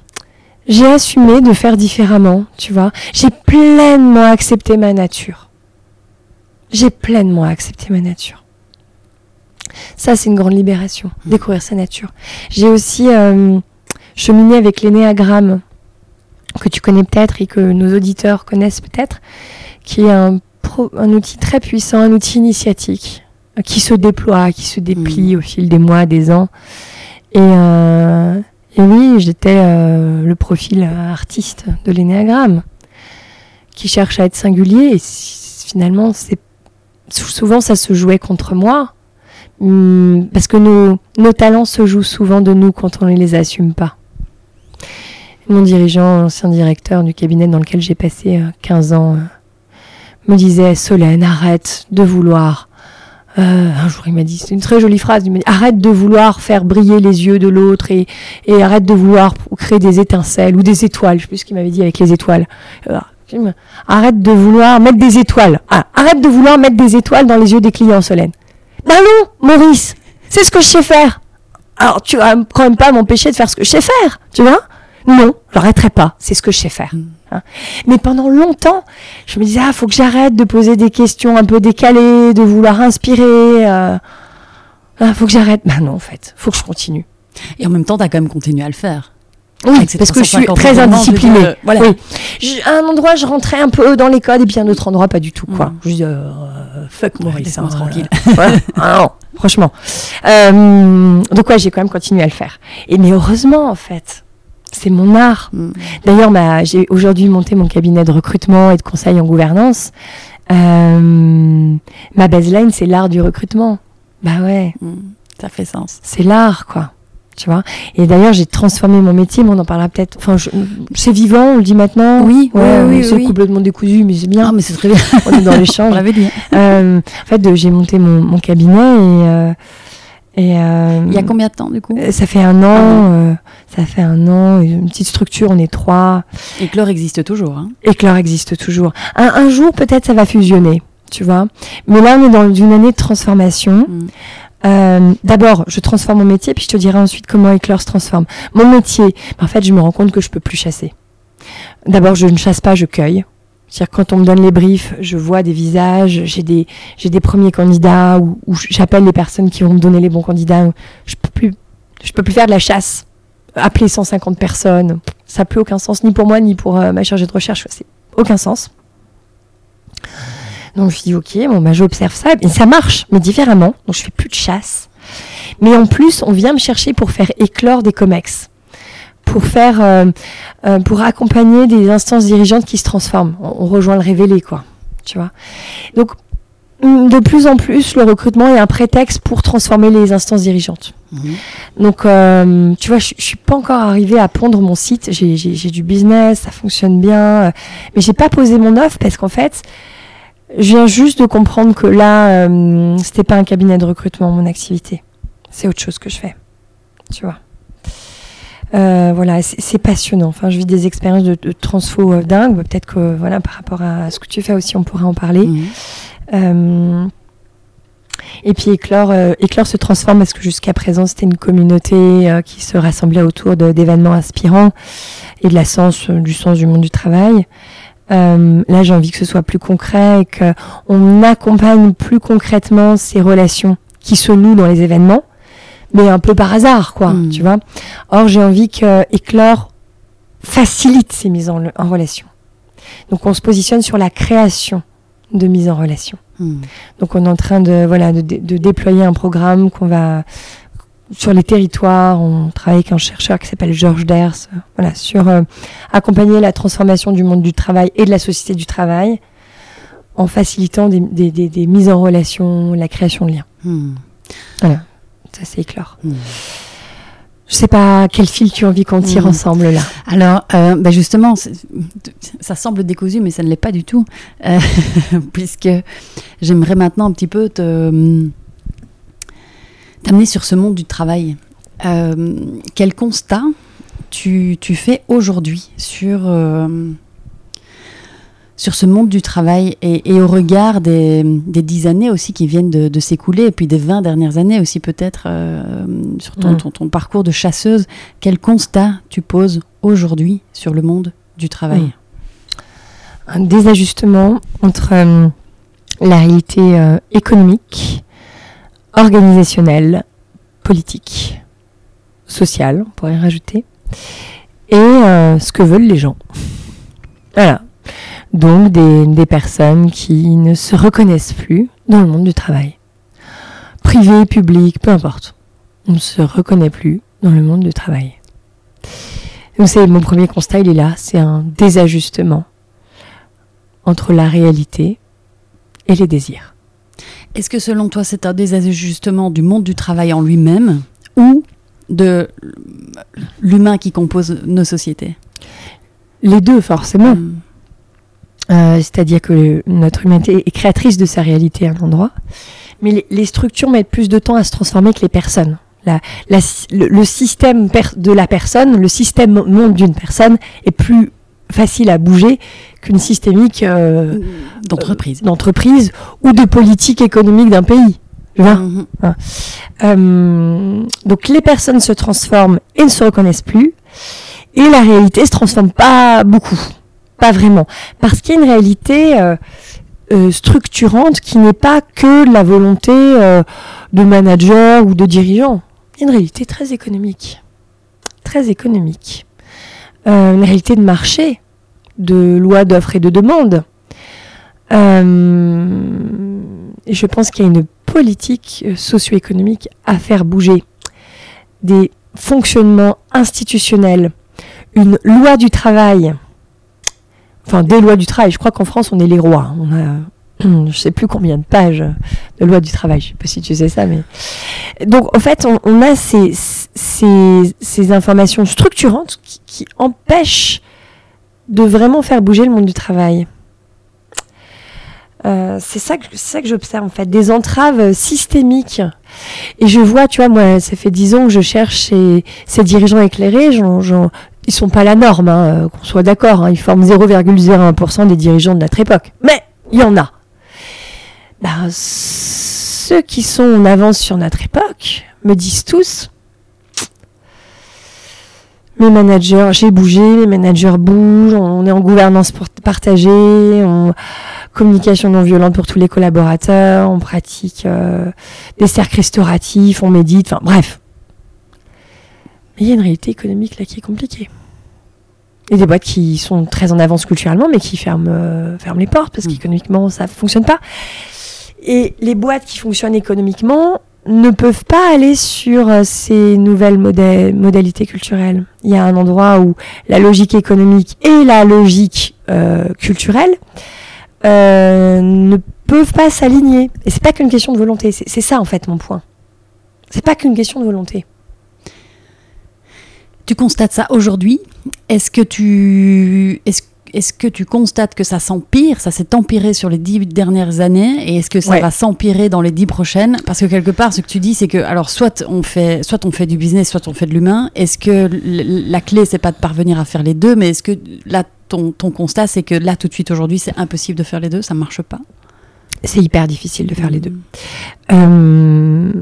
j'ai assumé de faire différemment, tu vois. J'ai pleinement accepté ma nature. J'ai pleinement accepté ma nature. Ça, c'est une grande libération, mmh. découvrir sa nature. J'ai aussi euh, cheminé avec l'énéagramme, que tu connais peut-être et que nos auditeurs connaissent peut-être, qui est un un outil très puissant, un outil initiatique euh, qui se déploie, qui se déplie mm. au fil des mois, des ans. Et, euh, oui, j'étais euh, le profil artiste de l'énéagramme qui cherche à être singulier. Et finalement, c'est souvent ça se jouait contre moi mm, parce que nos, nos talents se jouent souvent de nous quand on ne les assume pas. Mon dirigeant, ancien directeur du cabinet dans lequel j'ai passé 15 ans, me disait Solène, arrête de vouloir. Euh, un jour, il m'a dit, c'est une très jolie phrase, il m'a arrête de vouloir faire briller les yeux de l'autre et, et arrête de vouloir créer des étincelles ou des étoiles. Je sais plus ce qu'il m'avait dit avec les étoiles. Euh, arrête de vouloir mettre des étoiles. Ah, arrête de vouloir mettre des étoiles dans les yeux des clients, Solène. Ben non, Maurice, c'est ce que je sais faire. Alors, tu vas quand même pas m'empêcher de faire ce que je sais faire, tu vois? Non, j'arrêterai pas, c'est ce que je sais faire. Mm. Hein. Mais pendant longtemps, je me disais, ah, faut que j'arrête de poser des questions un peu décalées, de vouloir inspirer. Euh, ah, faut que j'arrête. Ben non, en fait, faut que je continue. Et en même temps, tu as quand même continué à le faire. Oui, parce que je suis très indisciplinée. voilà. à un endroit, je rentrais un peu dans les codes, et puis à un autre endroit, pas du tout. Quoi. Mm. Je dis, euh, fuck Maurice, hein, tranquille. ah non, franchement. Euh, donc ouais, j'ai quand même continué à le faire. Et mais heureusement, en fait, c'est mon art. Mm. D'ailleurs, j'ai aujourd'hui monté mon cabinet de recrutement et de conseil en gouvernance. Euh, ma baseline, c'est l'art du recrutement. Bah ouais. Mm. Ça fait sens. C'est l'art, quoi. Tu vois? Et d'ailleurs, j'ai transformé mon métier, mais on en parlera peut-être. Enfin, c'est vivant, on le dit maintenant? Oui, ouais, oui, oui, c'est oui. complètement décousu, mais c'est bien. Ah, mais c'est très bien. on est dans l'échange. Euh, en fait, j'ai monté mon, mon cabinet et, euh, et euh, Il y a combien de temps du coup? ça fait un an. euh, ça fait un an. Une petite structure, on est trois. Et Clore existe toujours. Hein? Éclair existe toujours. Un, un jour, peut-être, ça va fusionner, tu vois. Mais là, on est dans une année de transformation. Mm. Euh, D'abord, je transforme mon métier, puis je te dirai ensuite comment Éclair se transforme. Mon métier, en fait, je me rends compte que je peux plus chasser. D'abord, je ne chasse pas, je cueille. C'est-à-dire quand on me donne les briefs, je vois des visages, j'ai des, premiers candidats, ou, j'appelle les personnes qui vont me donner les bons candidats. Je peux je peux plus faire de la chasse. Appeler 150 personnes, ça n'a plus aucun sens, ni pour moi, ni pour euh, ma chargée de recherche. C'est aucun sens. Donc je dis ok, bon bah j'observe ça et ça marche, mais différemment. Donc je fais plus de chasse. Mais en plus, on vient me chercher pour faire éclore des comex, pour faire, euh, euh, pour accompagner des instances dirigeantes qui se transforment. On, on rejoint le révélé, quoi. Tu vois? Donc hum, de plus en plus, le recrutement est un prétexte pour transformer les instances dirigeantes. Mhm. Donc, euh, tu vois, je, je suis pas encore arrivée à pondre mon site. J'ai- du business, ça fonctionne bien, mais j'ai pas posé mon offre parce qu'en fait, je viens juste de comprendre que là, euh, c'était pas un cabinet de recrutement mon activité. C'est autre chose que je fais. Tu vois? Euh, voilà, c'est passionnant. Enfin, je vis des expériences de, de transfo euh, dingues. Peut-être que voilà, par rapport à ce que tu fais aussi, on pourra en parler. Mhm. Euh, et puis Éclore, euh, Éclore se transforme parce que jusqu'à présent c'était une communauté qui se rassemblait autour d'événements inspirants et de la sens, du sens du monde du travail. Euh, là j'ai envie que ce soit plus concret et qu'on accompagne plus concrètement ces relations qui se nouent dans les événements, mais un peu par hasard quoi, Mm. tu vois. Or j'ai envie que Éclore facilite ces mises en, en relation. Donc on se positionne sur la création de mise en relation. Mhm. Donc on est en train de voilà de, de déployer un programme qu'on va sur les territoires. On travaille avec un chercheur qui s'appelle Georges Ders, voilà sur euh, accompagner la transformation du monde du travail et de la société du travail en facilitant des, des- des- des mises en relation, la création de liens. Mhm. Ça c'est éclore. Mhm. Je sais pas quel fil tu as envie qu'on tire Mm. ensemble là. Alors, euh, bah justement, ça semble décousu, mais ça ne l'est pas du tout, euh, puisque j'aimerais maintenant un petit peu te t'amener sur ce monde du travail. Euh, quel constat tu, tu fais aujourd'hui sur, sur ce monde du travail et, et au regard des, des dix années aussi qui viennent de, de s'écouler, et puis des 20 dernières années aussi peut-être euh, sur ton, Mm. ton, ton parcours de chasseuse quel constat tu poses aujourd'hui sur le monde du travail? Mm. un désajustement entre euh, la réalité euh, économique, organisationnelle, politique, sociale, on pourrait rajouter, et ce que veulent les gens. Voilà. Donc des, des personnes qui ne se reconnaissent plus dans le monde du travail. Privé, public, peu importe. On ne se reconnaît plus dans le monde du travail. Donc c'est mon premier constat, il est là, c'est un désajustement entre la réalité et les désirs. Est-ce que selon toi c'est un désajustement du monde du travail en lui-même ou de l'humain qui compose nos sociétés? Les deux, forcément. Hum, Euh, C'est-à-dire que notre humanité est créatrice de sa réalité à un endroit, mais les, les structures mettent plus de temps à se transformer que les personnes. La- la- le, le système de la personne, le système monde d'une personne est plus facile à bouger qu'une systémique euh, D'entreprise. d'entreprise ou de politique économique d'un pays. Vois Mhm. Euh, donc les personnes se transforment et ne se reconnaissent plus, et la réalité se transforme pas beaucoup, pas vraiment, parce qu'il y a une réalité euh, euh, structurante qui n'est pas que la volonté euh, de manager ou de dirigeant. Il y a une réalité très économique, très économique, une réalité de marché, de loi d'offres et de demande. Je pense qu'il y a une politique socio-économique à faire bouger. Des fonctionnements institutionnels, une loi du travail, enfin des lois du travail. Je crois qu'en France, on est les rois. On a, je sais plus combien de pages de loi du travail. Je sais pas si tu sais ça, mais donc en fait, on, a ces, ces, informations structurantes qui, empêchent de vraiment faire bouger le monde du travail. Euh, c'est ça que que j'observe en fait, des entraves systémiques. Et je vois, tu vois, moi, ça fait dix ans que je cherche ces, dirigeants éclairés. Ils sont pas la norme, hein, euh, qu'on soit d'accord. hein, ils forment 0,01% des dirigeants de notre époque. Mais il y en a. Ben, ceux qui sont en avance sur notre époque me disent tous mes managers, j'ai bougé, mes managers bougent, on est en gouvernance partagée, on, communication non violente pour tous les collaborateurs, on pratique euh, des cercles restauratifs, on médite, enfin bref. Mais il y a une réalité économique là qui est compliquée. Il y a des boîtes qui sont très en avance culturellement, mais qui ferment, euh, ferment les portes parce Mm. qu'économiquement ça fonctionne pas. Et les boîtes qui fonctionnent économiquement ne peuvent pas aller sur euh, ces nouvelles modalités culturelles. Il y a un endroit où la logique économique et la logique euh, culturelle euh, ne peuvent pas s'aligner. Et c'est pas qu'une question de volonté. C'est c'est ça en fait mon point. C'est pas qu'une question de volonté. Tu constates ça aujourd'hui? Est-ce que tu est-ce est-ce que tu constates que ça s'empire, ça s'est empiré sur les dix dernières années, et est-ce que ça Ouais. va s'empirer dans les dix prochaines? Parce que quelque part, ce que tu dis, c'est que alors soit on fait, soit on fait du business, soit on fait de l'humain. Est-ce que la clé, c'est pas de parvenir à faire les deux, mais est-ce que là, ton, ton constat, c'est que là, tout de suite aujourd'hui, c'est impossible de faire les deux, ça marche pas? C'est hyper difficile de faire les deux. Mm. Euh,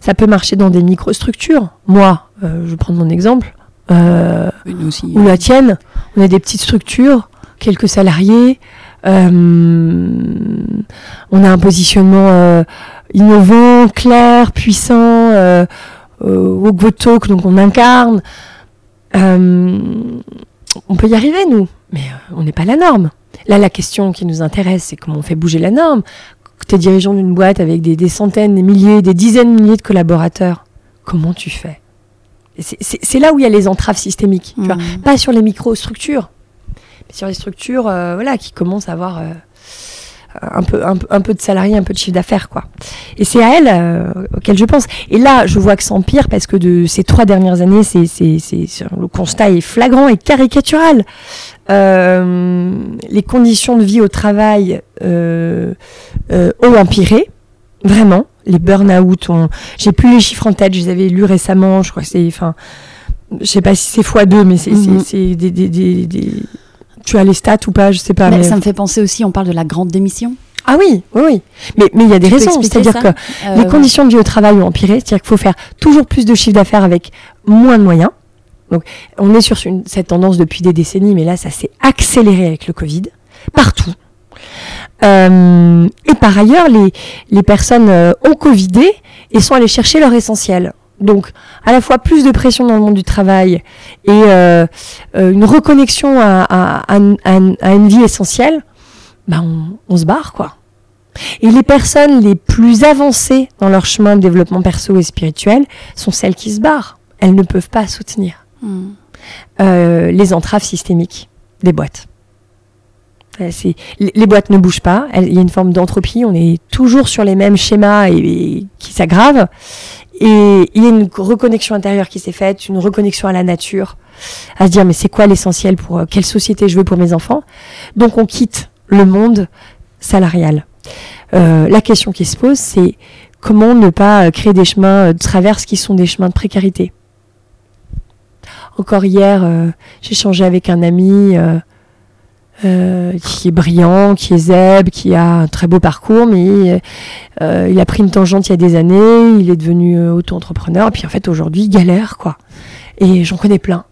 ça peut marcher dans des microstructures. Moi, euh, je vais prendre mon exemple. Euh, aussi. ou la tienne, on a des petites structures, quelques salariés, euh, on a un positionnement euh, innovant, clair, puissant, euh, euh, walk the talk, donc on incarne. Euh, on peut y arriver, nous, mais euh, on n'est pas la norme. Là, la question qui nous intéresse, c'est comment on fait bouger la norme. Tu es dirigeant d'une boîte avec des, des centaines, des milliers, des dizaines de milliers de collaborateurs. Comment tu fais? C'est- là où il y a les entraves systémiques. Tu vois Mm. pas sur les micro-structures, mais sur les structures euh, voilà, qui commencent à avoir euh, un, peu, un, un peu de salariés, un peu de chiffre d'affaires. quoi. Et c'est à elles euh, auxquelles je pense. Et là, je vois que ça empire parce que de ces trois dernières années, c'est, c'est, c'est- le constat est flagrant et caricatural. Euh, les conditions de vie au travail euh, ont empiré, vraiment. Les burn-out, ont... j'ai plus les chiffres en tête, je les avais lus récemment, je crois que c'est... Enfin, je sais pas si c'est x2, mais c'est, c'est- c'est des, des, des, des- Tu as les stats ou pas Je sais pas. Mais mais- Ça me fait penser aussi, on parle de la grande démission. Ah oui, oui, oui. Mais mais il y a des Tu raisons. C'est-à-dire que ça les Euh, conditions de vie au travail ont empiré. C'est-à-dire qu'il faut faire toujours plus de chiffre d'affaires avec moins de moyens. Donc, on est sur une- cette tendance depuis des décennies, mais là, ça s'est accéléré avec le Covid, partout. Euh, et par ailleurs, les, les personnes euh, ont Covidé et sont allées chercher leur essentiel. Donc, à la fois plus de pression dans le monde du travail et euh, euh, une reconnexion à, à- à- à- à une vie essentielle, bah on, on se barre, quoi. Et les personnes les plus avancées dans leur chemin de développement perso et spirituel sont celles qui se barrent. Elles ne peuvent pas soutenir mm. euh, les entraves systémiques des boîtes. C'est- les, boîtes ne bougent pas. Il y a une forme d'entropie. On est toujours sur les mêmes schémas et, et qui s'aggravent. Et il y a une reconnexion intérieure qui s'est faite, une reconnexion à la nature, à se dire mais c'est quoi l'essentiel pour euh, quelle société je veux pour mes enfants? Donc on quitte le monde salarial. Euh, la question qui se pose, c'est comment ne pas euh, créer des chemins euh, de traverse qui sont des chemins de précarité? Encore hier, euh, j'ai échangé avec un ami euh, qui est brillant, qui est zèbre, qui a un très beau parcours, mais euh, il a pris une tangente il y a des années, il est devenu euh, auto-entrepreneur, et puis en fait aujourd'hui il galère quoi. Et j'en connais plein.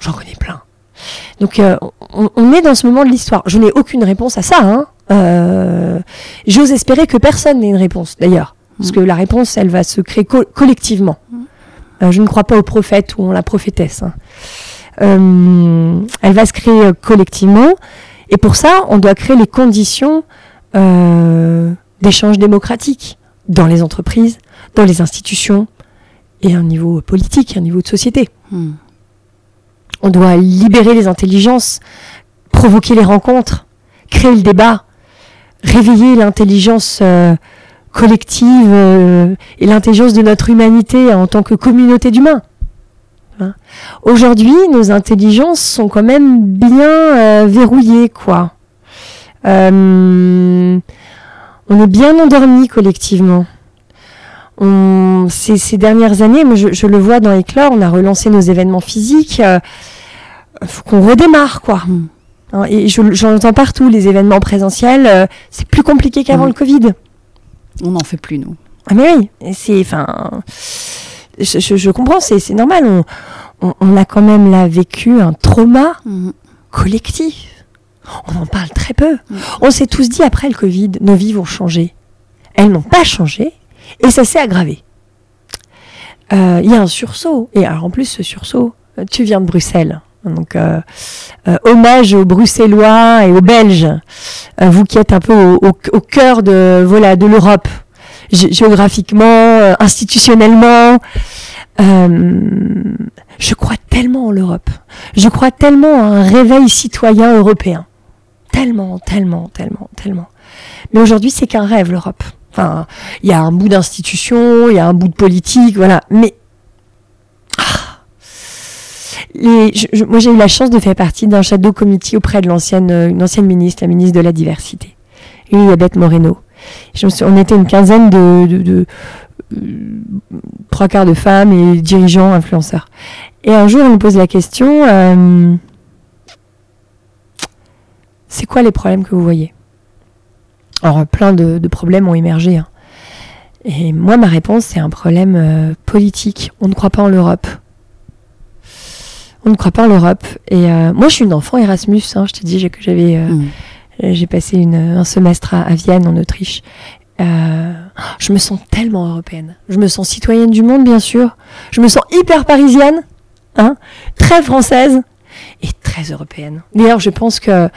J'en connais plein. Donc euh, on, on est dans ce moment de l'histoire. Je n'ai aucune réponse à ça. Hein. Euh, J'ose espérer que personne n'ait une réponse d'ailleurs. Parce Mm. que la réponse, elle va se créer co- collectivement. Euh, je ne crois pas aux prophètes ou en la prophétesse. hein. Euh, elle va se créer euh, collectivement. Et pour ça, on doit créer les conditions euh, d'échange démocratique dans les entreprises, dans les institutions et à un niveau politique, à un niveau de société. Mm. On doit libérer les intelligences, provoquer les rencontres, créer le débat, réveiller l'intelligence euh, collective euh, et l'intelligence de notre humanité en tant que communauté d'humains. Hein. Aujourd'hui, nos intelligences sont quand même bien euh, verrouillées, quoi. Euh, on est bien endormis collectivement. On, ces, ces, dernières années, moi je, je, le vois dans Éclore, on a relancé nos événements physiques. Il faut qu'on redémarre, quoi. Hein, et j'en entends partout, les événements présentiels, euh, c'est plus compliqué qu'avant mmh. le Covid. On n'en fait plus, nous. Ah mais oui, c'est, enfin, je, je, je, comprends, c'est normal. On, on, on, a quand même là vécu un trauma mmh. collectif. On en parle très peu. Mmh. On s'est tous dit après le Covid, nos vies vont changer. Elles n'ont pas changé et ça s'est aggravé. Il euh, y a un sursaut. Et alors en plus, ce sursaut, tu viens de Bruxelles. Donc, euh, euh, hommage aux Bruxellois et aux Belges, euh, vous qui êtes un peu au, au, au cœur de voilà de l'Europe, géographiquement, euh, institutionnellement. je crois tellement en l'Europe. Je crois tellement à un réveil citoyen européen. Tellement, tellement, tellement, tellement. Mais aujourd'hui, c'est qu'un rêve l'Europe. Enfin, il y a un bout d'institution, il y a un bout de politique, voilà. Mais les, je, moi, j'ai eu la chance de faire partie d'un shadow committee auprès de l'ancienne, euh, une ancienne ministre, la ministre de la Diversité, Elisabeth Moreno. Je me suis, on était une quinzaine de, euh, trois quarts de femmes et dirigeants, influenceurs. Et un jour, on nous pose la question euh, c'est quoi les problèmes que vous voyez? Alors, plein de, problèmes ont émergé. Hein. Et moi, ma réponse, c'est un problème euh, politique. On ne croit pas en l'Europe on ne croit pas en l'Europe. Et moi, je suis une enfant Erasmus. Hein, je t'ai dit que j'avais, mmh. J'ai passé une, un semestre à, à, Vienne, en Autriche. Euh, je me sens tellement européenne. Je me sens citoyenne du monde, bien sûr. Je me sens hyper parisienne, hein, très française et très européenne. D'ailleurs, je pense que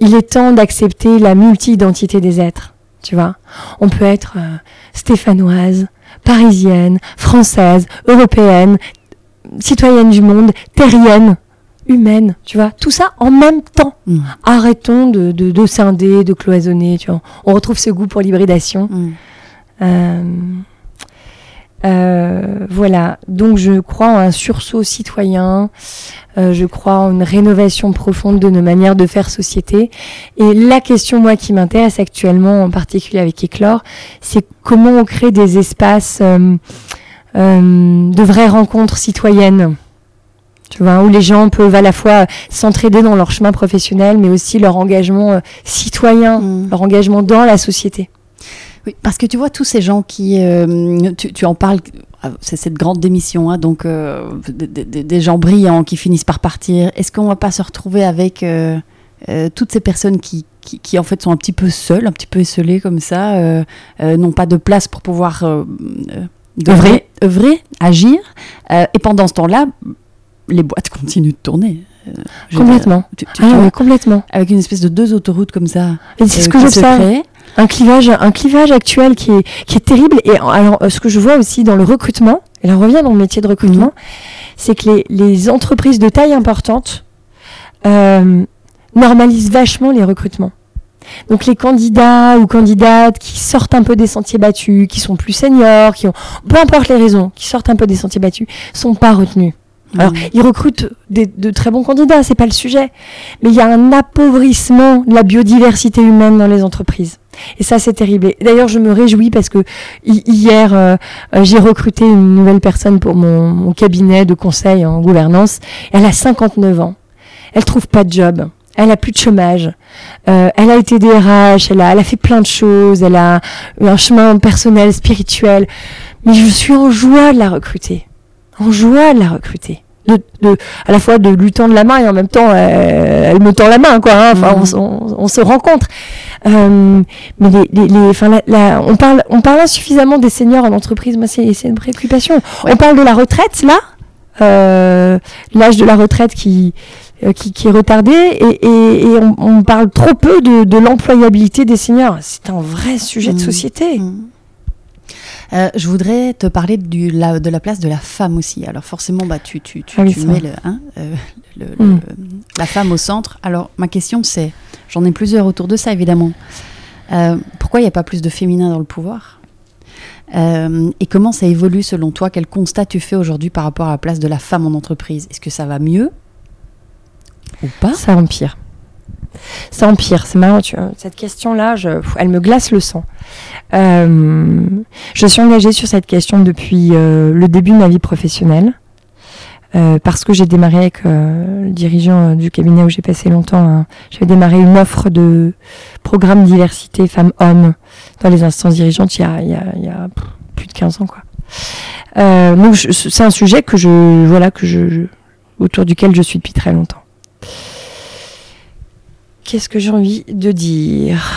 il est temps d'accepter la multi-identité des êtres. Tu vois, on peut être euh, stéphanoise, parisienne, française, européenne, citoyenne du monde, terrienne, humaine, tu vois, tout ça en même temps. Mmh. Arrêtons de, de, de, scinder, de cloisonner, tu vois. On retrouve ce goût pour l'hybridation. Mmh. Euh, euh, voilà, donc je crois en un sursaut citoyen, euh, je crois en une rénovation profonde de nos manières de faire société. Et la question, moi, qui m'intéresse actuellement, en particulier avec Éclore, c'est comment on crée des espaces de vraies rencontres citoyennes. Tu vois, où les gens peuvent à la fois s'entraider dans leur chemin professionnel, mais aussi leur engagement euh, citoyen, mmh. leur engagement dans la société. Oui, parce que tu vois, tous ces gens qui. Euh, tu, tu, en parles, c'est cette grande démission, hein, donc euh, des, des, des, gens brillants qui finissent par partir. Est-ce qu'on va pas se retrouver avec euh, toutes ces personnes qui, qui, qui, en fait sont un petit peu seules, un petit peu esselées comme ça, n'ont pas de place pour pouvoir œuvrer, œuvrer, agir. Euh, et pendant ce temps-là, les boîtes continuent de tourner. Euh, complètement. Tu, tu, ah, oui, complètement. Avec une espèce de deux autoroutes comme ça. Et c'est euh, ce que j'observe. Un clivage, un clivage actuel qui est, qui est terrible. Et alors, ce que je vois aussi dans le recrutement, et là on revient dans le métier de recrutement, mmh. c'est que les, les, entreprises de taille importante euh, normalisent vachement les recrutements. Donc les candidats ou candidates qui sortent un peu des sentiers battus, qui sont plus seniors, qui ont, peu importe les raisons, qui sortent un peu des sentiers battus, sont pas retenus. Mmh. Alors, ils recrutent des, de très bons candidats, c'est pas le sujet. Mais il y a un appauvrissement de la biodiversité humaine dans les entreprises. Et ça, c'est terrible. D'ailleurs, je me réjouis parce que hier, euh, j'ai recruté une nouvelle personne pour mon, mon, cabinet de conseil en gouvernance. Elle a 59 ans. Elle trouve pas de job elle a plus de chômage. Euh, elle a été DRH, elle a, elle a fait plein de choses, elle a eu un chemin personnel, spirituel. Mais je suis en joie de la recruter. En joie de la recruter. De, de, à la fois de lui tendre la main et en même temps, elle me tend la main, quoi. Hein. Enfin, mmh. on, on, on, se rencontre. Euh, mais les, les, les enfin, la, la, on parle, on parle insuffisamment des seniors en entreprise. Moi, c'est une préoccupation. Ouais. On parle de la retraite, là. Euh, l'âge de la retraite qui euh, qui, qui, est retardé et, et, et on, on, parle trop peu de, de l'employabilité des seniors. C'est un vrai sujet mmh. de société. Mmh. Euh, je voudrais te parler du, la, de la place de la femme aussi. Alors forcément, bah, tu, tu, tu, ah oui, tu mets le, hein, euh, le, mmh. le, la femme au centre. Alors ma question c'est, j'en ai plusieurs autour de ça évidemment. Euh, pourquoi il n'y a pas plus de féminin dans le pouvoir? Et comment ça évolue selon toi? Quel constat tu fais aujourd'hui par rapport à la place de la femme en entreprise? Est-ce que ça va mieux? Ou pas? Ça empire. Ça empire, c'est marrant. Cette question-là, elle me glace le sang. Euh, je suis engagée sur cette question depuis euh, le début de ma vie professionnelle. euh, parce que j'ai démarré avec le dirigeant du cabinet où j'ai passé longtemps, hein, j'avais démarré une offre de programme diversité femmes-hommes dans les instances dirigeantes il y a, plus de 15 ans. Quoi. Donc c'est un sujet que je, voilà, que je- autour duquel je suis depuis très longtemps. Qu'est-ce que j'ai envie de dire?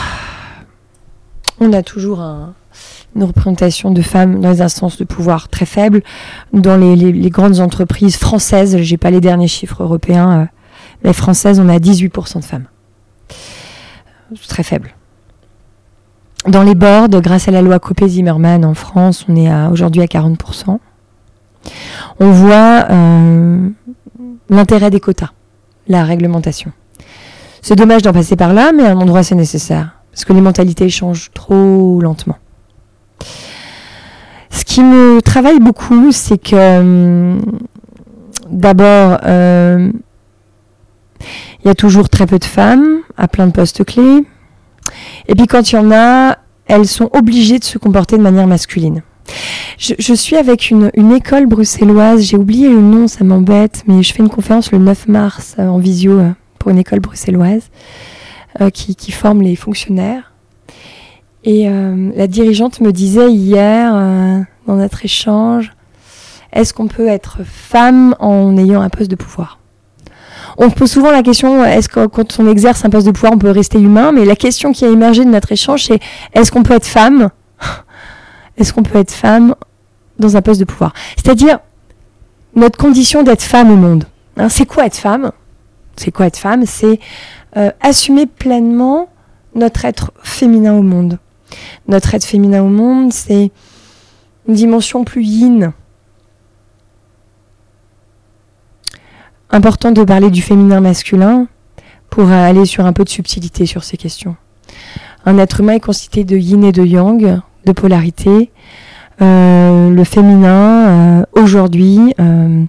On a toujours un- une représentation de femmes dans les instances de pouvoir très faible. Dans les, grandes entreprises françaises, j'ai pas les derniers chiffres européens, euh, mais françaises, on a 18% de femmes. Très faible. Dans les boards, grâce à la loi Copé-Zimmermann en France, on est aujourd'hui à 40%. On voit euh, l'intérêt des quotas, la réglementation. C'est dommage d'en passer par là, mais à un endroit c'est nécessaire. Parce que les mentalités changent trop lentement. Ce qui me travaille beaucoup, c'est que hum, d'abord, euh, il y a toujours très peu de femmes à plein de postes clés. Et puis quand il y en a, elles sont obligées de se comporter de manière masculine. Je, suis avec une, une école bruxelloise, j'ai oublié le nom, ça m'embête, mais je fais une conférence le 9 mars euh, en visio euh, une école bruxelloise euh, qui, qui forme les fonctionnaires. Et euh, la dirigeante me disait hier, euh, dans notre échange, est-ce qu'on peut être femme en ayant un poste de pouvoir? On se pose souvent la question, est-ce que quand on exerce un poste de pouvoir, on peut rester humain? Mais la question qui a émergé de notre échange, c'est est-ce qu'on peut être femme? Est-ce qu'on peut être femme dans un poste de pouvoir? C'est-à-dire notre condition d'être femme au monde. Hein, c'est quoi être femme? C'est quoi être femme? C'est euh, assumer pleinement notre être féminin au monde. Notre être féminin au monde, c'est une dimension plus yin. Important de parler du féminin masculin pour aller sur un peu de subtilité sur ces questions. Un être humain est constitué de yin et de yang, de polarité. Euh, le féminin, euh, aujourd'hui, euh,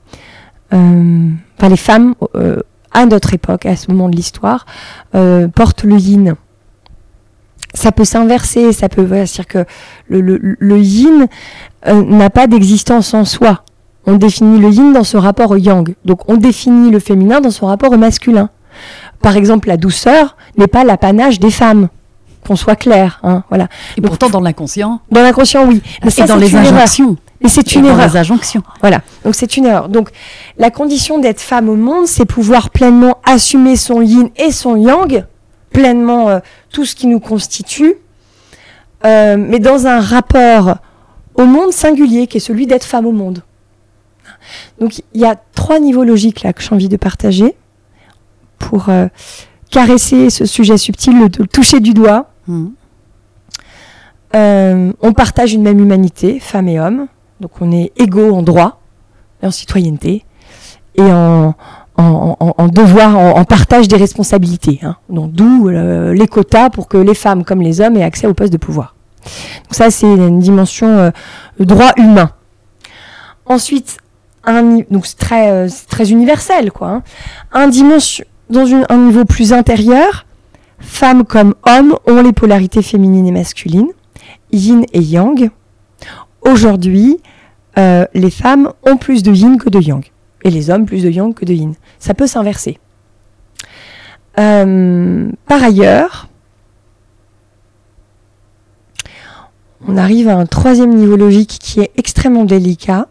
euh, enfin les femmes, euh, à notre époque, à ce moment de l'histoire, euh, portent le yin. Ça peut s'inverser, ça peut, voilà, c'est-à-dire que le, le, le yin euh, n'a pas d'existence en soi. On définit le yin dans ce rapport au yang. Donc on définit le féminin dans son rapport au masculin. Par exemple, la douceur n'est pas l'apanage des femmes. Qu'on soit clair, hein, voilà. Et Donc, pourtant, dans l'inconscient, Dans l'inconscient, oui. Mais et ça, dans les injonctions. Et c'est une dans erreur. les injonctions. Voilà, donc c'est une erreur. Donc la condition d'être femme au monde, c'est pouvoir pleinement assumer son yin et son yang, pleinement euh, tout ce qui nous constitue, euh, mais dans un rapport au monde singulier qui est celui d'être femme au monde. Donc il y a trois niveaux logiques là que j'ai envie de partager pour euh, caresser ce sujet subtil, le, le toucher du doigt. Euh, on partage une même humanité, femmes et hommes. Donc on est égaux en droit, en citoyenneté, et en, devoir, en, partage des responsabilités. hein. Donc d'où euh, les quotas pour que les femmes comme les hommes aient accès aux postes de pouvoir. Donc ça c'est une dimension euh, droit humain. Ensuite, donc c'est très, euh, c'est très universel quoi. hein. Un dimension, dans un niveau plus intérieur, femmes comme hommes ont les polarités féminines et masculines yin et yang. Aujourd'hui, euh, les femmes ont plus de yin que de yang. Et les hommes plus de yang que de yin. Ça peut s'inverser. Euh, par ailleurs, on arrive à un troisième niveau logique qui est extrêmement délicat.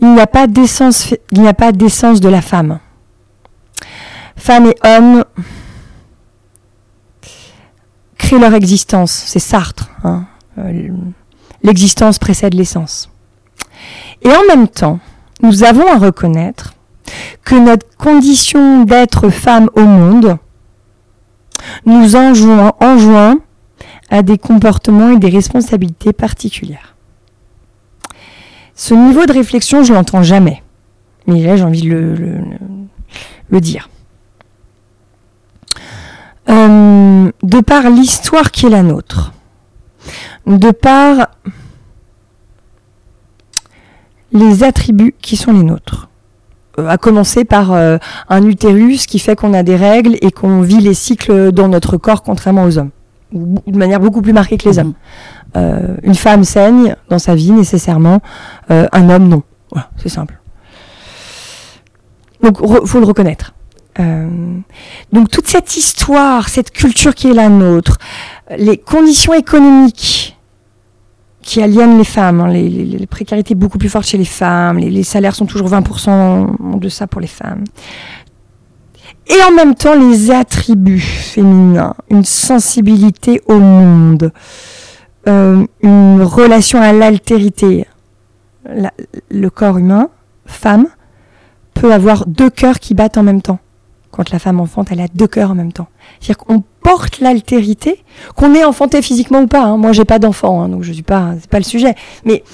Il n'y a pas d'essence, il n'y a pas d'essence de la femme. Femmes et hommes leur existence. C'est Sartre. hein. Euh, L'existence précède l'essence. Et en même temps, nous avons à reconnaître que notre condition d'être femme au monde nous enjoint, enjoint à des comportements et des responsabilités particulières. Ce niveau de réflexion, je l'entends jamais. Mais là, j'ai envie de le- le dire. Euh, de par l'histoire qui est la nôtre, de par les attributs qui sont les nôtres. Euh, à commencer par euh, un utérus qui fait qu'on a des règles et qu'on vit les cycles dans notre corps contrairement aux hommes, ou de manière beaucoup plus marquée que les Mhm. hommes. Euh, une femme saigne dans sa vie nécessairement, euh, un homme non. Voilà, c'est simple. Donc re- faut le reconnaître. Euh, donc toute cette histoire, cette culture qui est la nôtre, les conditions économiques qui aliènent les femmes, hein, les, précarités beaucoup plus fortes chez les femmes, les, salaires sont toujours 20% en deçà pour les femmes. Et en même temps, les attributs féminins, une sensibilité au monde, euh, une relation à l'altérité. La- le corps humain, femme, peut avoir deux cœurs qui battent en même temps. Quand la femme enfante, elle a deux cœurs en même temps. C'est-à-dire qu'on porte l'altérité, qu'on est enfanté physiquement ou pas. hein. Moi, j'ai pas d'enfant, hein, donc je suis pas, c'est pas le sujet. Mais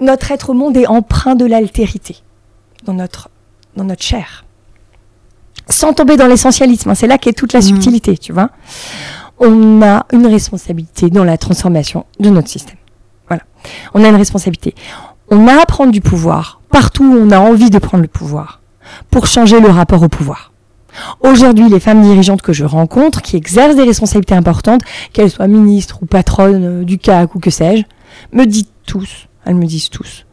notre être au monde est empreint de l'altérité dans notre, dans notre chair. Sans tomber dans l'essentialisme, hein, c'est là qu'est toute la Mhm. subtilité, tu vois. On a une responsabilité dans la transformation de notre système. Voilà. On a une responsabilité. On a à prendre du pouvoir partout où on a envie de prendre le pouvoir pour changer le rapport au pouvoir. Aujourd'hui, les femmes dirigeantes que je rencontre, qui exercent des responsabilités importantes, qu'elles soient ministres ou patronnes euh, du CAC ou que sais-je, me disent tous, elles me disent tous,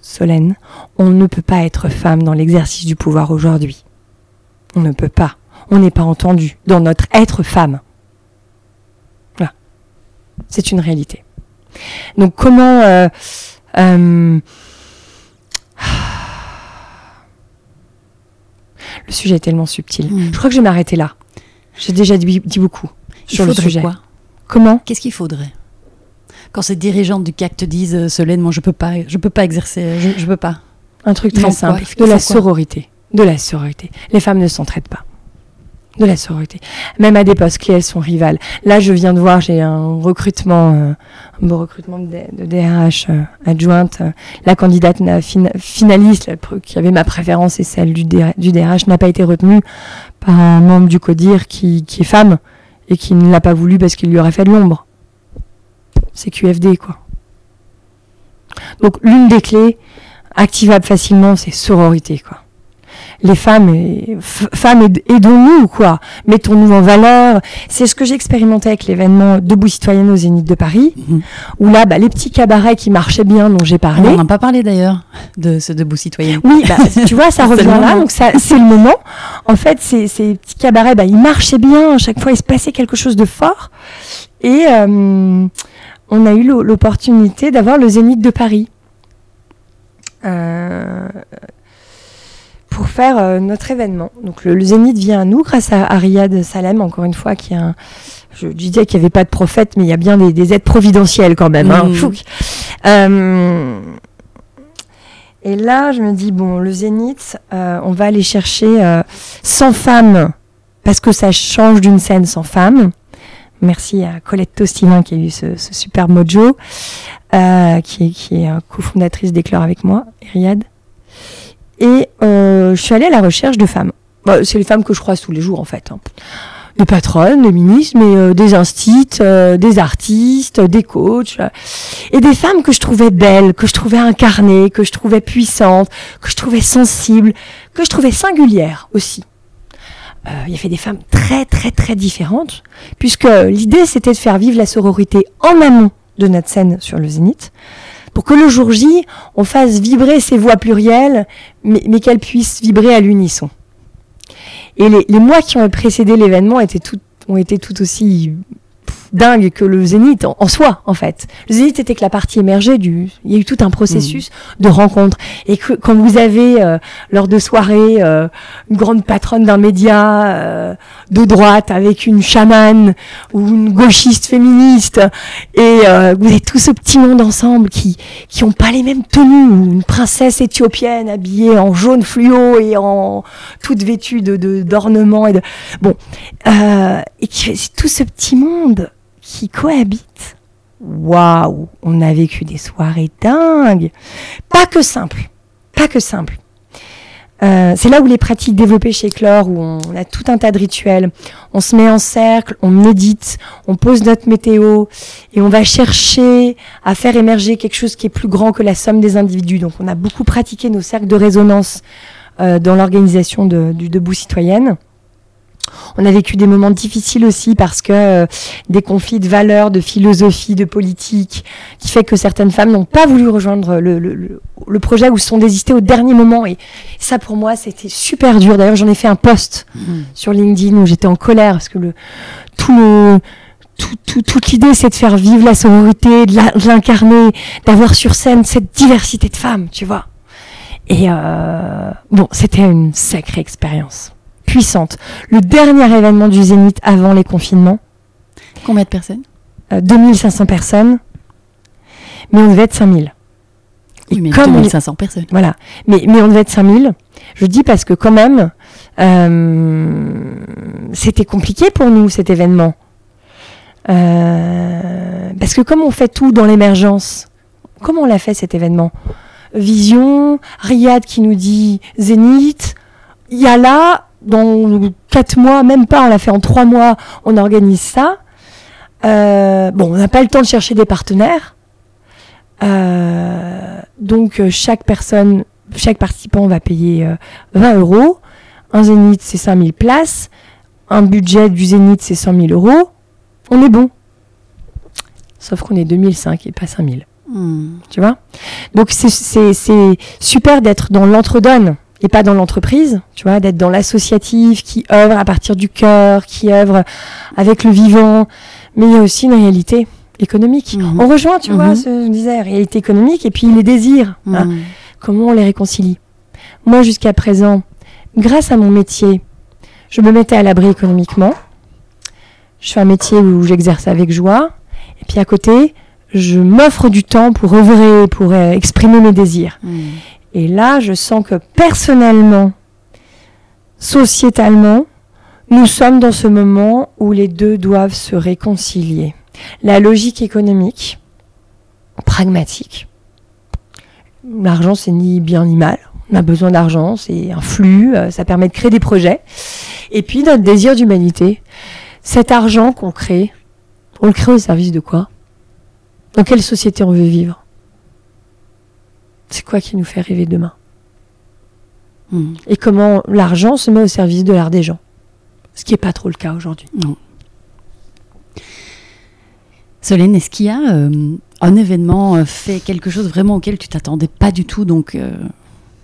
Solène, on ne peut pas être femme dans l'exercice du pouvoir aujourd'hui. On ne peut pas. On n'est pas entendu dans notre être femme. Voilà. C'est une réalité. Donc comment... euh, euh, Le sujet est tellement subtil. Mm. Je crois que je vais m'arrêter là. J'ai déjà dit, dit beaucoup Il sur le sujet. quoi? Comment? Qu'est-ce qu'il faudrait? Quand ces dirigeantes du CAC te disent euh, Solène, moi je peux pas, je peux pas exercer, je, je peux pas. Un truc très simple. De la sororité. De la sororité. Les femmes ne s'entraident pas. De la sororité. Même à des postes clés, elles sont rivales. Là, je viens de voir, j'ai un recrutement, euh, un beau recrutement de, DRH euh, adjointe. Euh, La candidate n'a- fin- finaliste, qui avait ma préférence et celle du DRH, n'a pas été retenue par un membre du CODIR qui, qui est femme et qui ne l'a pas voulu parce qu'il lui aurait fait de l'ombre. C'est QFD, quoi. Donc, l'une des clés, activable facilement, c'est sororité, quoi. Les femmes, et- femmes, aid- aidons-nous, quoi. Mettons-nous en valeur. C'est ce que j'ai expérimenté avec l'événement Debout citoyenne au Zénith de Paris, Mhm. où là, bah, les petits cabarets qui marchaient bien, dont j'ai parlé. On n'en a pas parlé d'ailleurs de ce debout citoyen. Oui, bah, tu vois, ça revient là, donc ça, c'est le moment. En fait, ces, ces petits cabarets, bah, ils marchaient bien. À chaque fois, il se passait quelque chose de fort. Et euh, on a eu l'o- l'opportunité d'avoir le Zénith de Paris. Euh, pour faire euh, notre événement. Donc le, le Zénith vient à nous grâce à, Riyad Salem, encore une fois, qui est un... Je disais qu'il n'y avait pas de prophète, mais il y a bien des, des aides providentielles quand même. hein. Mm. Euh, et là, je me dis, bon, le Zénith, euh, on va aller chercher euh, 100 femmes, parce que ça change d'une scène sans femmes. Merci à Colette Tostilin qui a eu ce, ce super mojo, euh, qui, est, qui est euh, cofondatrice d'Éclore avec moi, et Riyad. Et euh, je suis allée à la recherche de femmes. Bah, c'est les femmes que je croise tous les jours, en fait. hein. Des patronnes, des ministres, mais euh, des instits, euh, des artistes, des coachs. euh, et des femmes que je trouvais belles, que je trouvais incarnées, que je trouvais puissantes, que je trouvais sensibles, que je trouvais singulières aussi. Euh, il y avait des femmes très très très différentes, puisque l'idée c'était de faire vivre la sororité en amont de notre scène sur le Zénith, pour que le jour J, on fasse vibrer ces voix plurielles, mais, qu'elles puissent vibrer à l'unisson. Et les, mois qui ont précédé l'événement ont été tout aussi dingues que le Zénith en, en soi, en fait. Le Zénith était que la partie émergée du... Il y a eu tout un processus de rencontre. Et que quand vous avez, euh, lors de soirées, euh, une grande patronne d'un média euh, de droite avec une chamane ou une gauchiste féministe, et euh, vous avez tout ce petit monde ensemble qui qui ont pas les mêmes tenues, ou une princesse éthiopienne habillée en jaune fluo et en toute vêtue de de- d'ornements et de bon euh, et c'est tout ce petit monde qui cohabite. Waouh, on a vécu des soirées dingues. Pas que simple, pas que simple. Euh, c'est là où les pratiques développées chez Clore, où on a tout un tas de rituels. On se met en cercle, on médite, on pose notre météo et on va chercher à faire émerger quelque chose qui est plus grand que la somme des individus. Donc on a beaucoup pratiqué nos cercles de résonance euh, dans l'organisation du Debout citoyenne. On a vécu des moments difficiles aussi parce que euh, des conflits de valeurs, de philosophie, de politique, qui fait que certaines femmes n'ont pas voulu rejoindre le, le, projet ou se sont désistées au dernier moment. Et ça, pour moi, c'était super dur. D'ailleurs, j'en ai fait un post mmh. sur LinkedIn où j'étais en colère parce que le, tout le, toute l'idée, c'est de faire vivre la sororité, de l'incarner, d'avoir sur scène cette diversité de femmes, tu vois. Et euh, bon, c'était une sacrée expérience puissante. Le dernier événement du Zénith avant les confinements. Combien de personnes 2500 euh, personnes, mais on devait être 5000. Oui, mais comme 2500 personnes. Voilà, mais, mais on devait être 5000. Je dis parce que quand même, euh, c'était compliqué pour nous cet événement. Euh, parce que comme on fait tout dans l'émergence, comment on l'a fait cet événement Vision, Riyad qui nous dit Zénith, il y a là dans quatre mois, même pas, on l'a fait en trois mois, on organise ça. Euh, bon, on n'a pas le temps de chercher des partenaires. Euh, donc euh, chaque personne, chaque participant va payer 20 euros. Un zénith, c'est 5000 places. Un budget du zénith, c'est 100 000 euros. On est bon. Sauf qu'on est 2005 et pas 5000. Hmm. Tu vois? Donc c'est super d'être dans l'entre-donne et pas dans l'entreprise, tu vois, d'être dans l'associatif qui œuvre à partir du cœur, qui œuvre avec le vivant. Mais il y a aussi une réalité économique. Mhm. On rejoint, tu vois, mhm. ce je disais, réalité économique et puis les désirs. Hein. Mhm. comment on les réconcilie Moi, jusqu'à présent, grâce à mon métier, je me mettais à l'abri économiquement. Je fais un métier où j'exerce avec joie. Et puis à côté, je m'offre du temps pour œuvrer, pour euh, exprimer mes désirs. Et là, je sens que personnellement, sociétalement, nous sommes dans ce moment où les deux doivent se réconcilier. La logique économique, pragmatique. L'argent, c'est ni bien ni mal. On a besoin d'argent, c'est un flux, euh, ça permet de créer des projets. Et puis notre désir d'humanité, cet argent qu'on crée, on le crée au service de quoi? Dans quelle société on veut vivre? C'est quoi qui nous fait rêver demain hmm. Et comment l'argent se met au service de l'art des gens. Ce qui n'est pas trop le cas aujourd'hui. Non. Solène, est-ce qu'il y a euh, un événement euh, fait quelque chose vraiment auquel tu t'attendais pas du tout donc euh,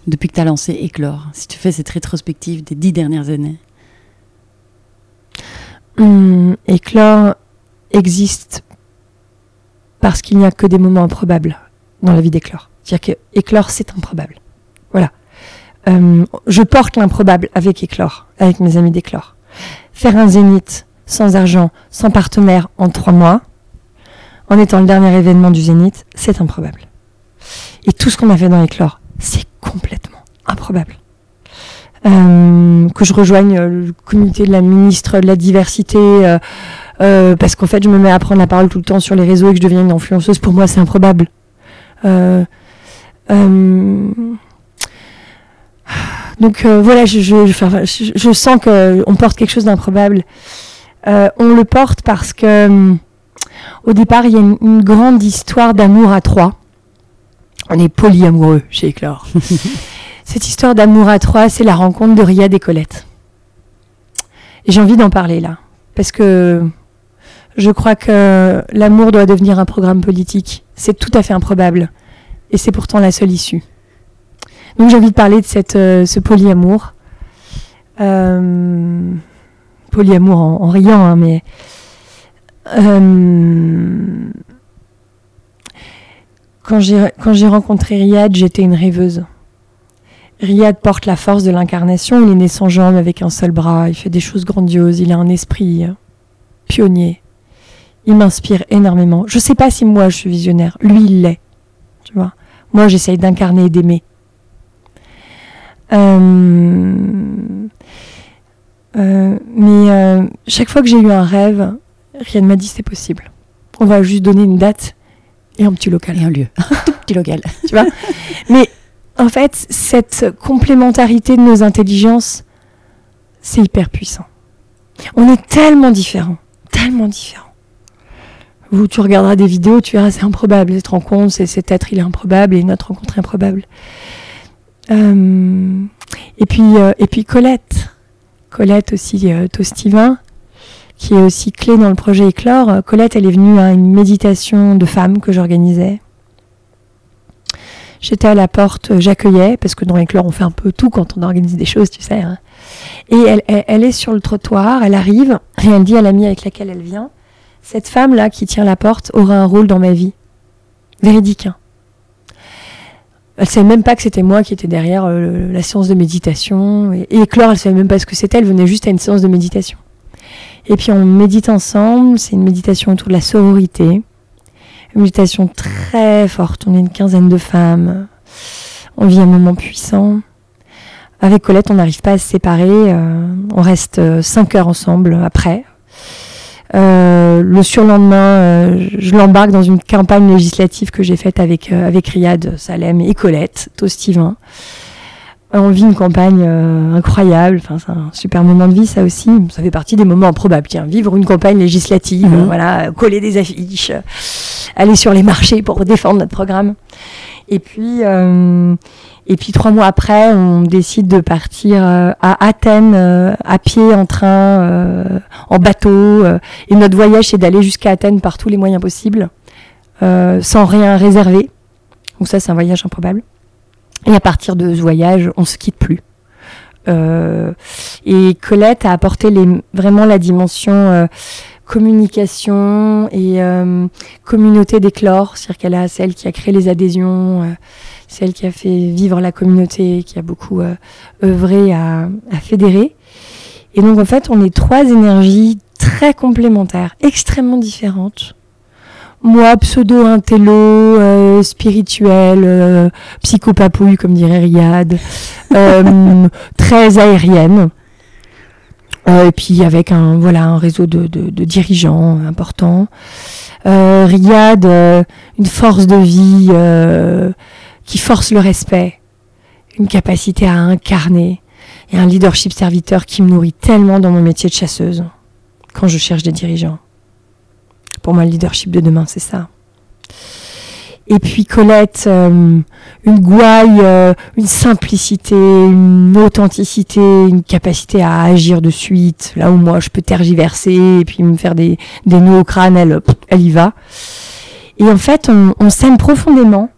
depuis que tu as lancé Éclore Si tu fais cette rétrospective des dix dernières années? Hum, Éclore existe parce qu'il n'y a que des moments improbables dans la vie d'Éclore. C'est-à-dire qu'éclore, c'est improbable. Voilà. Euh, je porte l'improbable avec éclore, avec mes amis d'éclore. Faire un zénith sans argent, sans partenaire en trois mois, en étant le dernier événement du zénith, c'est improbable. Et tout ce qu'on a fait dans éclore, c'est complètement improbable. Euh, que je rejoigne le comité de la ministre de la diversité, euh, parce qu'en fait, je me mets à prendre la parole tout le temps sur les réseaux et que je deviens une influenceuse, pour moi, c'est improbable. Euh, donc euh, voilà, je, je, je, je sens qu'on porte quelque chose d'improbable. Euh, on le porte parce que au départ, il y a une, grande histoire d'amour à trois. On est polyamoureux chez Éclore. Cette histoire d'amour à trois, c'est la rencontre de Riyad et Colette. Et j'ai envie d'en parler là. Parce que je crois que l'amour doit devenir un programme politique. C'est tout à fait improbable et c'est pourtant la seule issue. Donc j'ai envie de parler de cette, euh, ce polyamour. Euh, polyamour en, riant, hein, mais euh, quand j'ai rencontré Riyad, j'étais une rêveuse. Riyad porte la force de l'incarnation, il est né sans jambes avec un seul bras, il fait des choses grandioses, il a un esprit pionnier. Il m'inspire énormément. Je sais pas si moi je suis visionnaire, lui il l'est. Tu vois? Moi, j'essaye d'incarner et d'aimer. Euh, euh, mais euh, chaque fois que j'ai eu un rêve, rien ne m'a dit c'est possible. On va juste donner une date et un petit local. Et un lieu. un tout petit local. tu vois? Mais en fait, cette complémentarité de nos intelligences, c'est hyper puissant. On est tellement différents, tellement différents. Vous, tu regarderas des vidéos, tu verras, c'est improbable. Cette rencontre, c'est cet être, il est improbable, et notre rencontre est improbable. Euh, et puis, euh, et puis Colette, Colette aussi, euh, Tostivin, qui est aussi clé dans le projet Éclore. Colette, elle est venue à une méditation de femmes que j'organisais. J'étais à la porte, j'accueillais, parce que dans Éclore, on fait un peu tout quand on organise des choses, tu sais. Hein. Et elle, elle, est sur le trottoir, elle arrive, et elle dit à l'amie avec laquelle elle vient, cette femme-là qui tient la porte aura un rôle dans ma vie. Véridique. Hein. Elle ne savait même pas que c'était moi qui étais derrière euh, la séance de méditation. Et, et Clore, elle ne savait même pas ce que c'était, elle venait juste à une séance de méditation. Et puis on médite ensemble, c'est une méditation autour de la sororité. Une méditation très forte, on est une quinzaine de femmes. On vit un moment puissant. Avec Colette, on n'arrive pas à se séparer. Euh, on reste euh, cinq heures ensemble après. Euh, le surlendemain, euh, je l'embarque dans une campagne législative que j'ai faite avec, euh, avec Riyad Salem et Colette Tostivin. On vit une campagne euh, incroyable, enfin, c'est un super moment de vie, ça aussi. Ça fait partie des moments improbables. Tiens, vivre une campagne législative, Mhm. voilà, coller des affiches, euh, aller sur les marchés pour défendre notre programme. Et puis, euh, et puis trois mois après, on décide de partir euh, à Athènes euh, à pied, en train, euh, en bateau. et notre voyage, c'est d'aller jusqu'à Athènes par tous les moyens possibles, sans rien réserver. Donc ça, c'est un voyage improbable. Et à partir de ce voyage, on se quitte plus. Euh, et Colette a apporté les, vraiment la dimension euh, communication et euh, communauté d'éclore, c'est-à-dire qu'elle a celle qui a créé les adhésions, celle qui a fait vivre la communauté, qui a beaucoup euh, œuvré à, à fédérer. Et donc en fait, on est trois énergies très complémentaires, extrêmement différentes. Moi, pseudo-intello, euh, spirituel, euh, psychopapouille, comme dirait Riyad, euh, très aérienne. Euh, et puis avec un voilà un réseau de, de, de dirigeants importants. Euh, Riyad, euh, une force de vie euh, qui force le respect, une capacité à incarner et un leadership serviteur qui me nourrit tellement dans mon métier de chasseuse quand je cherche des dirigeants. Pour moi, le leadership de demain, c'est ça. Et puis Colette, euh, une gouaille, euh, une simplicité, une authenticité, une capacité à agir de suite. Là où moi, je peux tergiverser et puis me faire des, des nœuds au crâne, elle, elle y va. Et en fait, on, on s'aime profondément.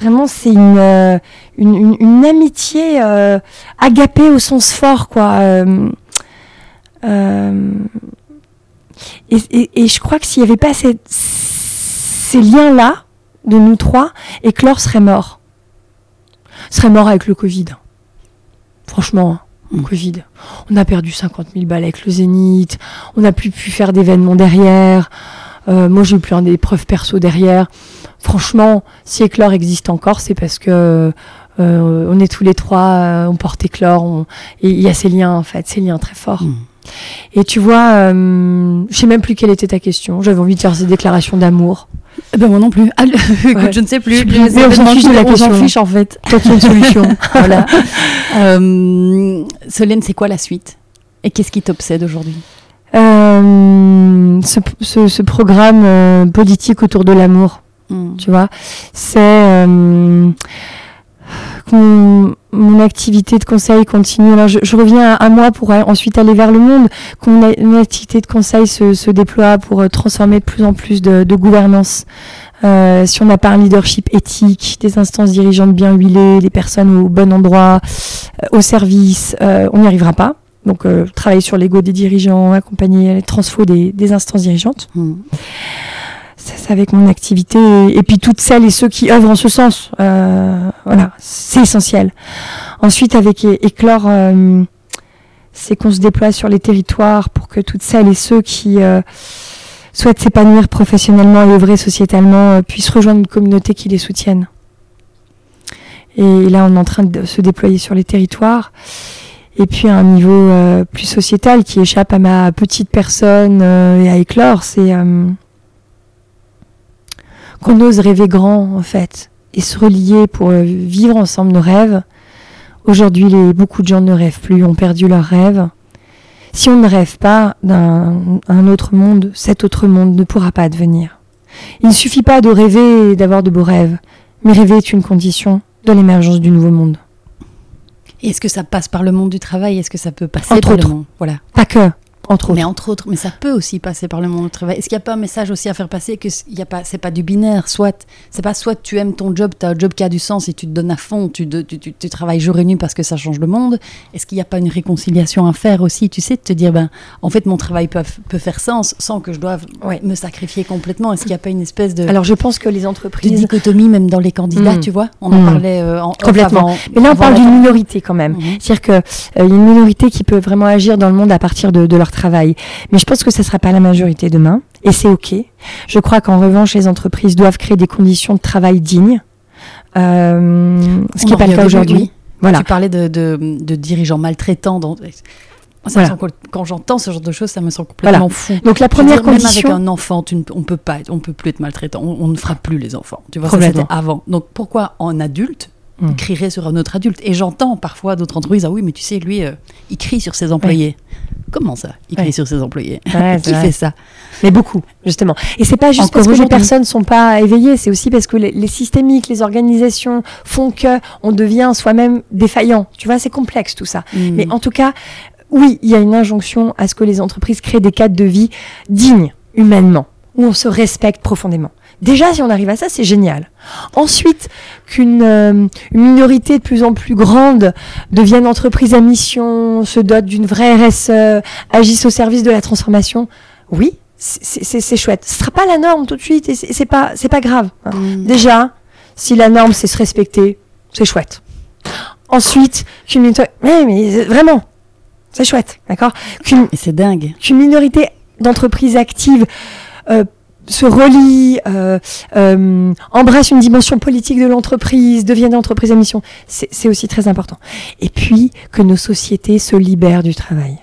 Vraiment, c'est une, euh, une, une, une amitié euh, agapée au sens fort, quoi. Euh, euh, et, et, et je crois que s'il n'y avait pas cette- ces liens-là, de nous trois, et serait mort. Serait mort avec le Covid. Franchement, hein, le Mm. Covid. On a perdu 50 000 balles avec le Zénith. On n'a plus pu faire d'événements derrière. Euh, moi, j'ai eu plein d'épreuves perso derrière. Franchement, si Éclore existe encore, c'est parce que euh, on est tous les trois, euh, on porte Éclore, on- et il y a ces liens en fait, ces liens très forts. Mm. Et tu vois, euh, je sais même plus quelle était ta question. J'avais envie de faire ces déclarations d'amour. Eh Ben moi non plus. Ah, le- écoute, Ouais. je ne sais Je plus. sais plus. Je Mais sais on s'en fiche de la on s'en question. fiche en fait. Toi, tu as une solution. voilà. Euh, Solène, c'est quoi la suite? Et qu'est-ce qui t'obsède aujourd'hui? Euh, ce, ce, ce programme euh, politique autour de l'amour, Mm. tu vois, c'est euh, qu'on- mon activité de conseil continue. Alors, je, je reviens à, à moi pour euh, ensuite aller vers le monde. Que mon, activité de conseil se, se déploie pour euh, transformer de plus en plus de, de gouvernance. Euh, si on n'a pas un leadership éthique, des instances dirigeantes bien huilées, des personnes au bon endroit, euh, au service, euh, on n'y arrivera pas. Donc, euh, travailler sur l'ego des dirigeants, accompagner les transfos des, des instances dirigeantes. Mm. Ça, c'est avec mon activité. Et, puis, toutes celles et ceux qui œuvrent en ce sens. Euh, voilà, c'est essentiel. Ensuite, avec Éclore, euh, c'est qu'on se déploie sur les territoires pour que toutes celles et ceux qui euh, souhaitent s'épanouir professionnellement et œuvrer sociétalement euh, puissent rejoindre une communauté qui les soutienne. Et là, on est en train de se déployer sur les territoires. Et puis à un niveau euh, plus sociétal qui échappe à ma petite personne euh, et à éclore, c'est qu'on ose rêver grand en fait. et se relier pour euh, vivre ensemble nos rêves. Aujourd'hui, beaucoup de gens ne rêvent plus, ont perdu leurs rêves. Si on ne rêve pas d'un un autre monde, cet autre monde ne pourra pas advenir. Il ne suffit pas de rêver et d'avoir de beaux rêves, mais rêver est une condition de l'émergence du nouveau monde. Et Est-ce que ça passe par le monde du travail? Est-ce que ça peut passer Entre par autres. le monde? Voilà. Pas que, entre Mais autres. entre autres, mais ça peut aussi passer par le monde du travail. Est-ce qu'il n'y a pas un message aussi à faire passer que il y a pas, c'est pas du binaire. Soit, c'est pas soit tu aimes ton job, tu as un job qui a du sens et tu te donnes à fond, tu, de- tu, tu- tu travailles jour et nuit parce que ça change le monde. Est-ce qu'il n'y a pas une réconciliation à faire aussi Tu sais, de te dire, ben, en fait, mon travail peut, peut faire sens sans que je doive Ouais. me sacrifier complètement. Est-ce qu'il n'y a pas une espèce de, Alors je pense que les de entreprises... dichotomie même dans les candidats, Mm. tu vois? On en Mm. parlait euh, en Complètement. Mais là, on parle d'une minorité quand même. Mhm. C'est-à-dire qu'il y a une minorité qui peut vraiment agir dans le monde à partir de, de leur travail. Mais je pense que ça ne sera pas la majorité demain. Et c'est OK. Je crois qu'en revanche, les entreprises doivent créer des conditions de travail dignes. Euh, ce qui n'est pas le cas aujourd'hui. Voilà. Tu parlais de, de, de dirigeants maltraitants. Dans... Ça me semble- quand j'entends ce genre de choses, ça me semble complètement fou. Donc la première dire, même condition... avec un enfant, tu ne, on peut pas, on peut plus être maltraitant. On, on ne fera plus les enfants. Tu vois, ça c'était avant. Donc pourquoi en adulte Mm. crierait sur un autre adulte? Et j'entends parfois d'autres entreprises ah oui, mais tu sais, lui, euh, il crie sur ses employés. Comment ça Il crie Ouais. sur ses employés. Ouais, Qui vrai. fait ça Mais beaucoup, justement. Et c'est pas juste Encore parce que les personnes sont pas éveillées, c'est aussi parce que les, les systémiques, les organisations font que on devient soi-même défaillant. Tu vois, c'est complexe tout ça. Mm. Mais en tout cas, oui, il y a une injonction à ce que les entreprises créent des cadres de vie dignes, humainement, où on se respecte profondément. Déjà, si on arrive à ça, c'est génial. Ensuite, qu'une euh, minorité de plus en plus grande devienne entreprise à mission, se dote d'une vraie RSE, agisse au service de la transformation, oui, c'est- chouette. Ce sera pas la norme tout de suite et c'est pas, c'est pas grave. hein. Mm. Déjà, si la norme c'est se respecter, c'est chouette. Ensuite, qu'une minorité, mais, mais vraiment, c'est chouette, d'accord? Qu'une c'est dingue. qu'une minorité d'entreprises actives euh, se relie, euh, euh, embrasse une dimension politique de l'entreprise, devienne entreprise à mission, c'est aussi très important. Et puis que nos sociétés se libèrent du travail,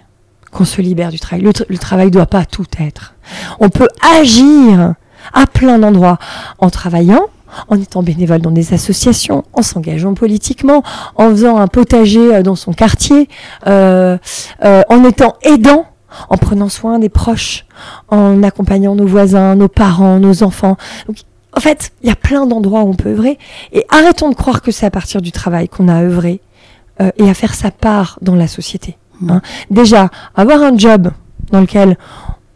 qu'on se libère du travail. Le, le travail doit pas tout être. On peut agir à plein d'endroits en travaillant, en étant bénévole dans des associations, en s'engageant politiquement, en faisant un potager euh, dans son quartier, euh, euh, en étant aidant, en prenant soin des proches, en accompagnant nos voisins, nos parents, nos enfants. Donc, en fait, il y a plein d'endroits où on peut œuvrer. Et arrêtons de croire que c'est à partir du travail qu'on a œuvré euh, et à faire sa part dans la société. Hein. Déjà, avoir un job dans lequel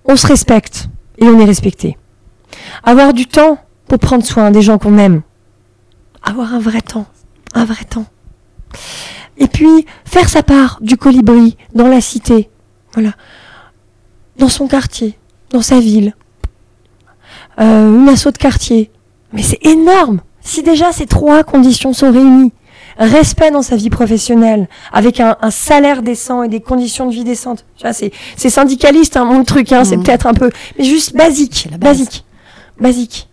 on se respecte et on est respecté. Avoir du temps pour prendre soin des gens qu'on aime. Avoir un vrai temps. Un vrai temps. Et puis, faire sa part du colibri dans la cité. Voilà. Dans son quartier, dans sa ville. Euh, une asso de quartier. Mais c'est énorme. Si déjà ces trois conditions sont réunies, respect dans sa vie professionnelle, avec un, un salaire décent et des conditions de vie décentes. Tu vois, c'est, c'est syndicaliste, hein, mon truc, hein, c'est Mhm. peut-être un peu, mais juste basique, la basique, basique.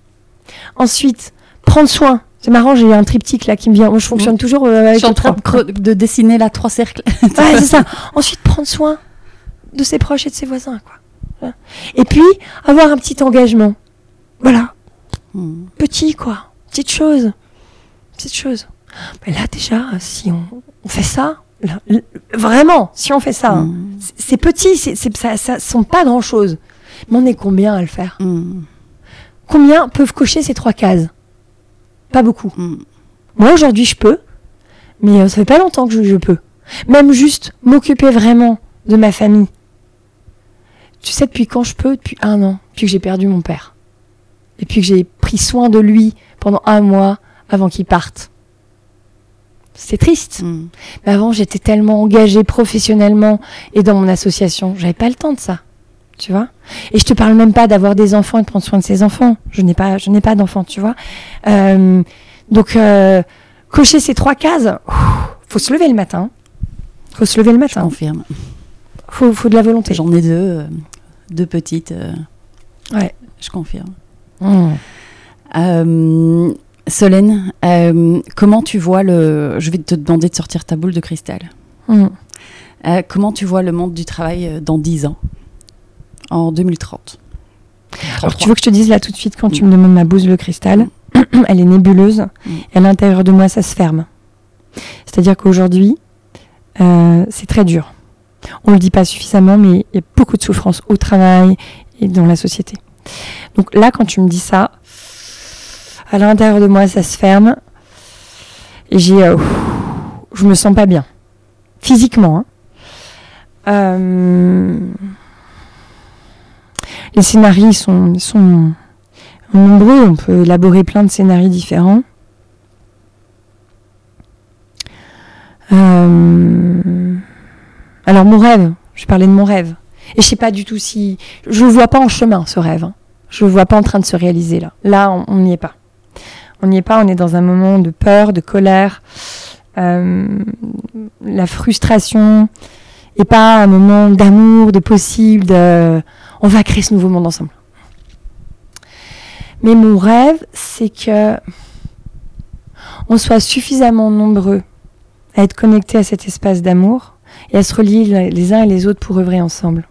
Ensuite, prendre soin. C'est marrant, j'ai un triptyque là qui me vient. Moi, je fonctionne toujours euh, Je avec suis en train de, de dessiner là trois cercles. Ouais, c'est ça. Ensuite, prendre soin de ses proches et de ses voisins, quoi. Et puis, avoir un petit engagement. Voilà. Mm. Petit, quoi. Petite chose. Petite chose. Mais là, déjà, si on, on fait ça, là, vraiment, si on fait ça, hein, Mm. c'est- petit, c'est, ça, ça sont pas grand chose. Mais on est combien à le faire? Mm. Combien peuvent cocher ces trois cases? Pas beaucoup. Moi, aujourd'hui, je peux, mais euh, ça fait pas longtemps que je, je peux. Même juste m'occuper vraiment de ma famille. Tu sais, depuis quand je peux? Depuis un an, depuis que j'ai perdu mon père. Et puis que j'ai pris soin de lui pendant un mois avant qu'il parte. C'est triste. Mm. Mais avant, j'étais tellement engagée professionnellement et dans mon association. J'avais pas le temps de ça. Tu vois? Et je te parle même pas d'avoir des enfants et de prendre soin de ses enfants. Je n'ai pas, je n'ai pas d'enfants, tu vois? Euh, Donc, euh, cocher ces trois cases, ouf, faut se lever le matin. Faut se lever le Je matin. confirme. Faut, faut de la volonté. J'en ai deux, euh, deux petites. euh, Ouais. Je confirme. Mmh. Euh, Solène, euh, comment tu vois le. Je vais te demander de sortir ta boule de cristal. Euh, comment tu vois le monde du travail euh, dans 10 ans En 2030 Alors, tu veux que je te dise là tout de suite quand tu me demandes ma bouse le cristal elle est nébuleuse. Et à l'intérieur de moi, ça se ferme. C'est-à-dire qu'aujourd'hui, euh, c'est très dur. On le dit pas suffisamment, mais il y a beaucoup de souffrance au travail et dans la société. Donc là, quand tu me dis ça, à l'intérieur de moi, ça se ferme. Et j'ai, euh, je me sens pas bien, physiquement. hein. Euh, les scénarios sont, sont nombreux. On peut élaborer plein de scénarios différents. Euh, alors mon rêve, je parlais de mon rêve. Et je sais pas du tout si... Je le vois pas en chemin, ce rêve. hein. Je le vois pas en train de se réaliser là. Là, on- n'y est pas. On n'y est pas, on est dans un moment de peur, de colère, euh, la frustration, et pas un moment d'amour, de possible, de... On va créer ce nouveau monde ensemble. Mais mon rêve, c'est que on soit suffisamment nombreux à être connectés à cet espace d'amour et à se relier les uns et les autres pour œuvrer ensemble.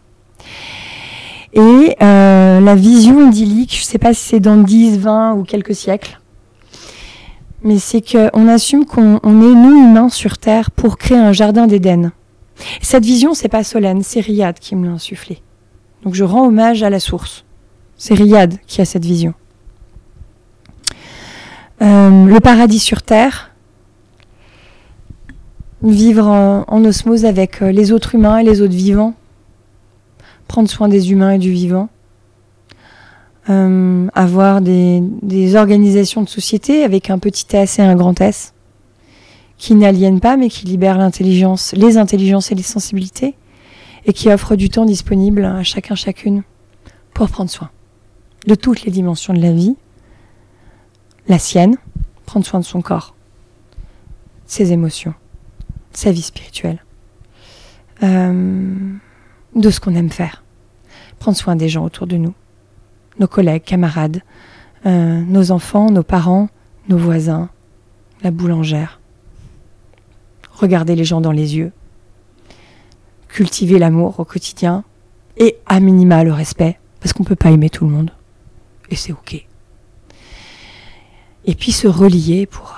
Et euh, la vision idyllique, je ne sais pas si c'est dans 10, 20 ou quelques siècles, mais c'est qu'on assume qu'on on est, nous, humains, sur Terre pour créer un jardin d'Éden. Et Cette vision, c'est pas Solène, c'est Riyad qui me l'a insufflé. Donc je rends hommage à la source. C'est Riyad qui a cette vision. Euh, le paradis sur Terre, vivre en, osmose avec euh, les autres humains et les autres vivants, prendre soin des humains et du vivant, euh, avoir des, des organisations de société avec un petit S et un grand S, qui n'aliènent pas mais qui libèrent l'intelligence, les intelligences et les sensibilités, et qui offrent du temps disponible à chacun chacune pour prendre soin de toutes les dimensions de la vie, la sienne, prendre soin de son corps, ses émotions, sa vie spirituelle, euh, de ce qu'on aime faire, prendre soin des gens autour de nous, nos collègues, camarades, euh, nos enfants, nos parents, nos voisins, la boulangère, regarder les gens dans les yeux, cultiver l'amour au quotidien et à minima le respect, parce qu'on ne peut pas aimer tout le monde, et c'est ok. Et puis se relier pour,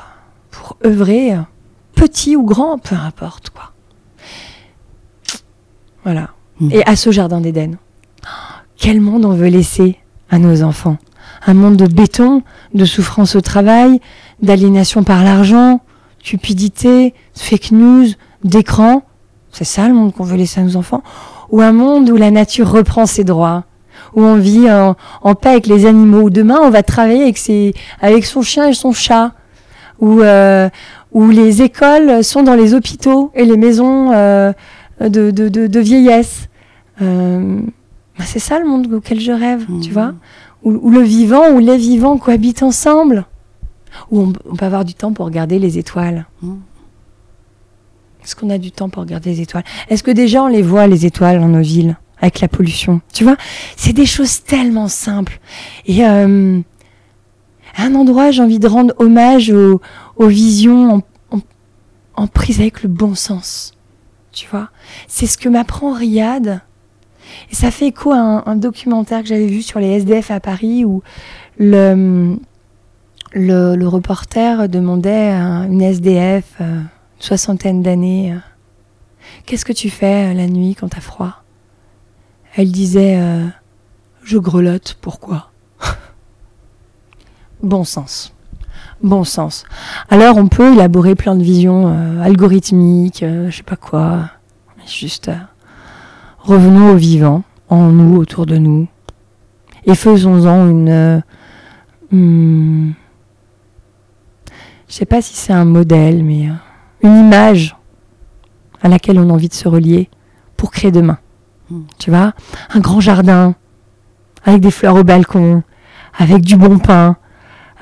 pour œuvrer, petit ou grand, peu importe quoi. Voilà. Mm. Et à ce jardin d'Éden, quel monde on veut laisser à nos enfants? Un monde de béton, de souffrance au travail, d'aliénation par l'argent, cupidité, fake news, d'écran. C'est ça le monde qu'on veut laisser à nos enfants? Ou un monde où la nature reprend ses droits? Où on vit en, en paix avec les animaux? Où demain, on va travailler avec, ses, avec son chien et son chat? Euh, où les écoles sont dans les hôpitaux et les maisons euh, de, de, de, de vieillesse. Euh, bah, c'est ça le monde auquel je rêve, tu Mhm. vois où, où le vivant ou les vivants cohabitent ensemble. Où on, on peut avoir du temps pour regarder les étoiles. Mhm. Est-ce qu'on a du temps pour regarder les étoiles? Est-ce que déjà on les voit, les étoiles, dans nos villes avec la pollution? Tu vois, c'est des choses tellement simples. Et euh, à un endroit, j'ai envie de rendre hommage aux, aux visions en, prise avec le bon sens. Tu vois, c'est ce que m'apprend Riyad. Et ça fait écho à un, documentaire que j'avais vu sur les SDF à Paris où le, le, reporter demandait à une SDF, euh, une soixantaine d'années, euh, Qu'est-ce que tu fais euh, la nuit quand t'as froid? Elle disait Je grelotte, pourquoi? Bon sens. Bon sens. Alors on peut élaborer plein de visions euh, algorithmiques, euh, je sais pas quoi. Mais juste euh, revenons au vivant, en nous, autour de nous. Et faisons-en une. hmm, je sais pas si c'est un modèle, mais une image à laquelle on a envie de se relier pour créer demain. Mm. Tu vois, un grand jardin avec des fleurs au balcon, avec du bon pain,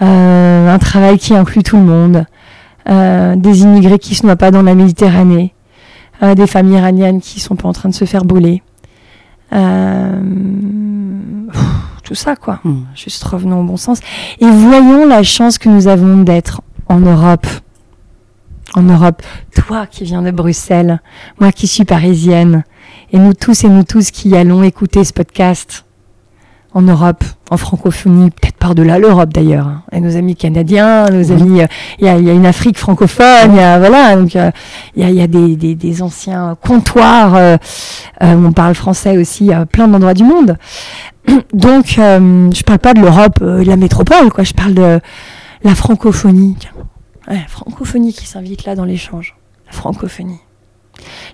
euh, un travail qui inclut tout le monde, euh, des immigrés qui se noient pas dans la Méditerranée, euh, des familles iraniennes qui sont pas en train de se faire brûler. Euh, tout ça, quoi. Mm. Juste revenons au bon sens. Et voyons la chance que nous avons d'être en Europe. En Europe. Toi qui viens de Bruxelles, moi qui suis parisienne, et nous tous et nous tous qui allons écouter ce podcast en Europe, en francophonie, peut-être par-delà l'Europe d'ailleurs, hein. et nos amis canadiens, nos amis, euh, il y, a, y, a, une Afrique francophone, y a, voilà, donc il y, a, y a des, des, des anciens comptoirs euh, on parle français aussi à plein d'endroits du monde. Donc, je parle pas de l'Europe, de la métropole, quoi. Je parle de la francophonie. Ouais, la francophonie qui s'invite là dans l'échange. La francophonie.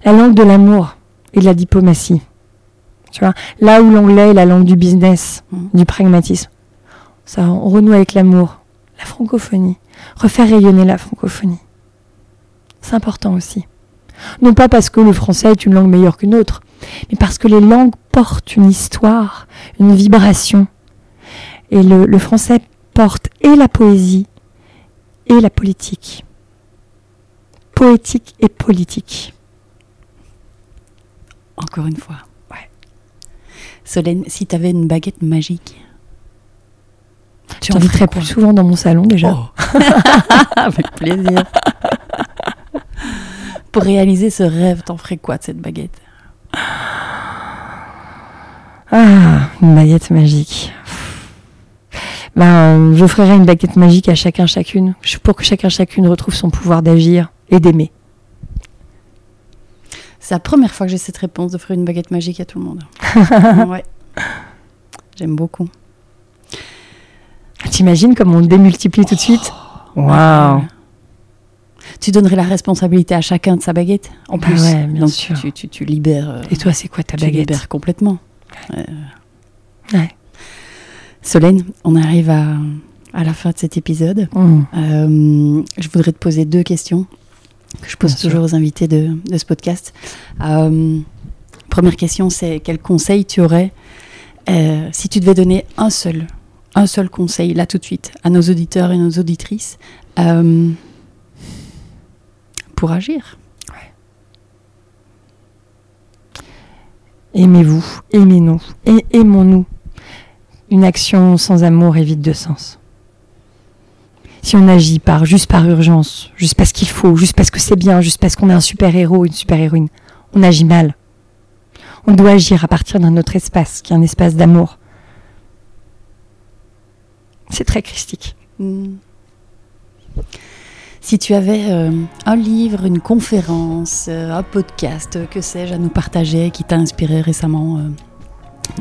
La langue de l'amour et de la diplomatie. Tu vois, là où l'anglais est la langue du business, Mm. du pragmatisme. Ça, on renoue avec l'amour. La francophonie. Refaire rayonner la francophonie. C'est important aussi. Non pas parce que le français est une langue meilleure qu'une autre, mais parce que les langues portent une histoire, une vibration. Et le, le français porte et la poésie et la politique. Poétique et politique. Encore une fois. Solène, si tu avais une baguette magique, Tu inviterais plus souvent dans mon salon déjà. Oh. Avec plaisir. Pour réaliser ce rêve, t'en ferais quoi de cette baguette? Ah, une baguette magique. Ben, j'offrirais une baguette magique à chacun, chacune, pour que chacun, chacune retrouve son pouvoir d'agir et d'aimer. C'est la première fois que j'ai cette réponse d'offrir une baguette magique à tout le monde. ouais. J'aime beaucoup. T'imagines comme on démultiplie tout de suite Waouh Tu donnerais la responsabilité à chacun de sa baguette en Bah plus. ouais, bien Donc sûr. Tu, tu, tu libères. euh, Et toi, c'est quoi ta tu baguette libères complètement. Ouais. Solène, on arrive à, à la fin de cet épisode. Mmh. Euh, je voudrais te poser deux questions que je pose Bien sûr. toujours aux invités de, de ce podcast. Euh, première question, c'est quel conseil tu aurais euh, si tu devais donner un seul, un seul conseil là tout de suite à nos auditeurs et nos auditrices euh, pour agir? Aimez-vous, aimez-nous, et aimons-nous. Une action sans amour est vide de sens. Si on agit par juste par urgence, juste parce qu'il faut, juste parce que c'est bien, juste parce qu'on est un super héros, une super héroïne, on agit mal. On doit agir à partir d'un autre espace, qui est un espace d'amour. C'est très christique. Hmm. Si tu avais euh, un livre, une conférence, euh, un podcast, que sais-je, à nous partager, qui t'a inspiré récemment, euh,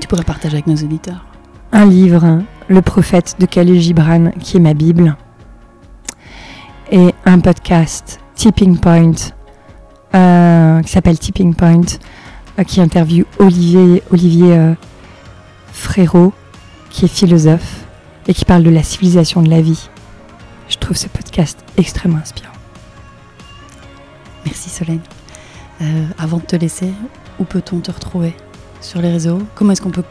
tu pourrais partager avec nos auditeurs. Un livre, Le prophète de Khalil Gibran, qui est ma Bible. Et un podcast, Tipping Point, euh, qui s'appelle Tipping Point, euh, qui interviewe Olivier, Olivier euh, Frérot, qui est philosophe, et qui parle de la civilisation de la vie. Je trouve ce podcast extrêmement inspirant. Merci Solène. Avant de te laisser, où peut-on te retrouver sur les réseaux? Comment est-ce qu'on peut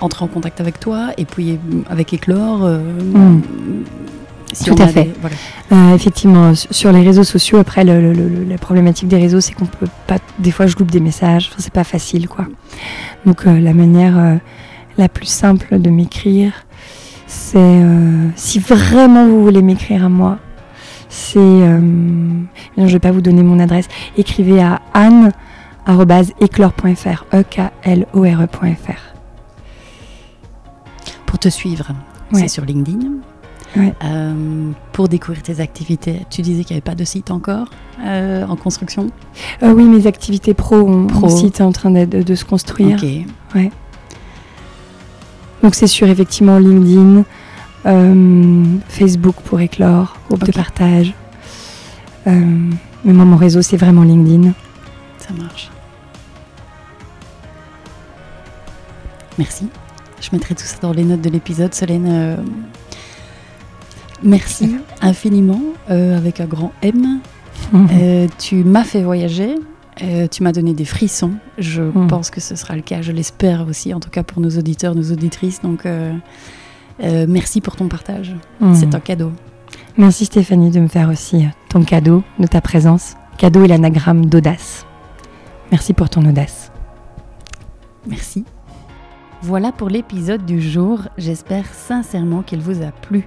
entrer en contact avec toi et puis avec Éclore euh, Mm. Si Tout à fait. des- voilà. Euh, effectivement, sur les réseaux sociaux, après, le- le- le- la problématique des réseaux, c'est qu'on peut pas. Des fois, je loupe des messages. Enfin, c'est pas facile, quoi. Donc, euh, la manière euh, la plus simple de m'écrire, c'est si vraiment vous voulez m'écrire à moi, c'est. non, je vais pas vous donner mon adresse. Écrivez à anne@eclore.fr, e k l o r e.fr. Pour te suivre, Ouais. c'est sur LinkedIn. Ouais. Euh, pour découvrir tes activités, tu disais qu'il n'y avait pas de site encore euh, en construction? Euh, oui, mes activités pro, on, Pro. mon site est en train de, se construire. Ok. Donc c'est sur effectivement LinkedIn, Facebook pour éclore, groupe Ok. de partage. Mais moi mon réseau c'est vraiment LinkedIn. Ça marche. Merci. Je mettrai tout ça dans les notes de l'épisode. Solène, euh, merci infiniment euh, avec un grand M. Euh, tu m'as fait voyager. euh, tu m'as donné des frissons. Je Mhm. pense que ce sera le cas. Je l'espère aussi, en tout cas pour nos auditeurs, nos auditrices. Donc, merci pour ton partage. Mhm. C'est un cadeau. Merci Stéphanie de me faire aussi ton cadeau, de ta présence. Cadeau est l'anagramme d'audace. Merci pour ton audace. Merci. Voilà pour l'épisode du jour. J'espère sincèrement qu'il vous a plu.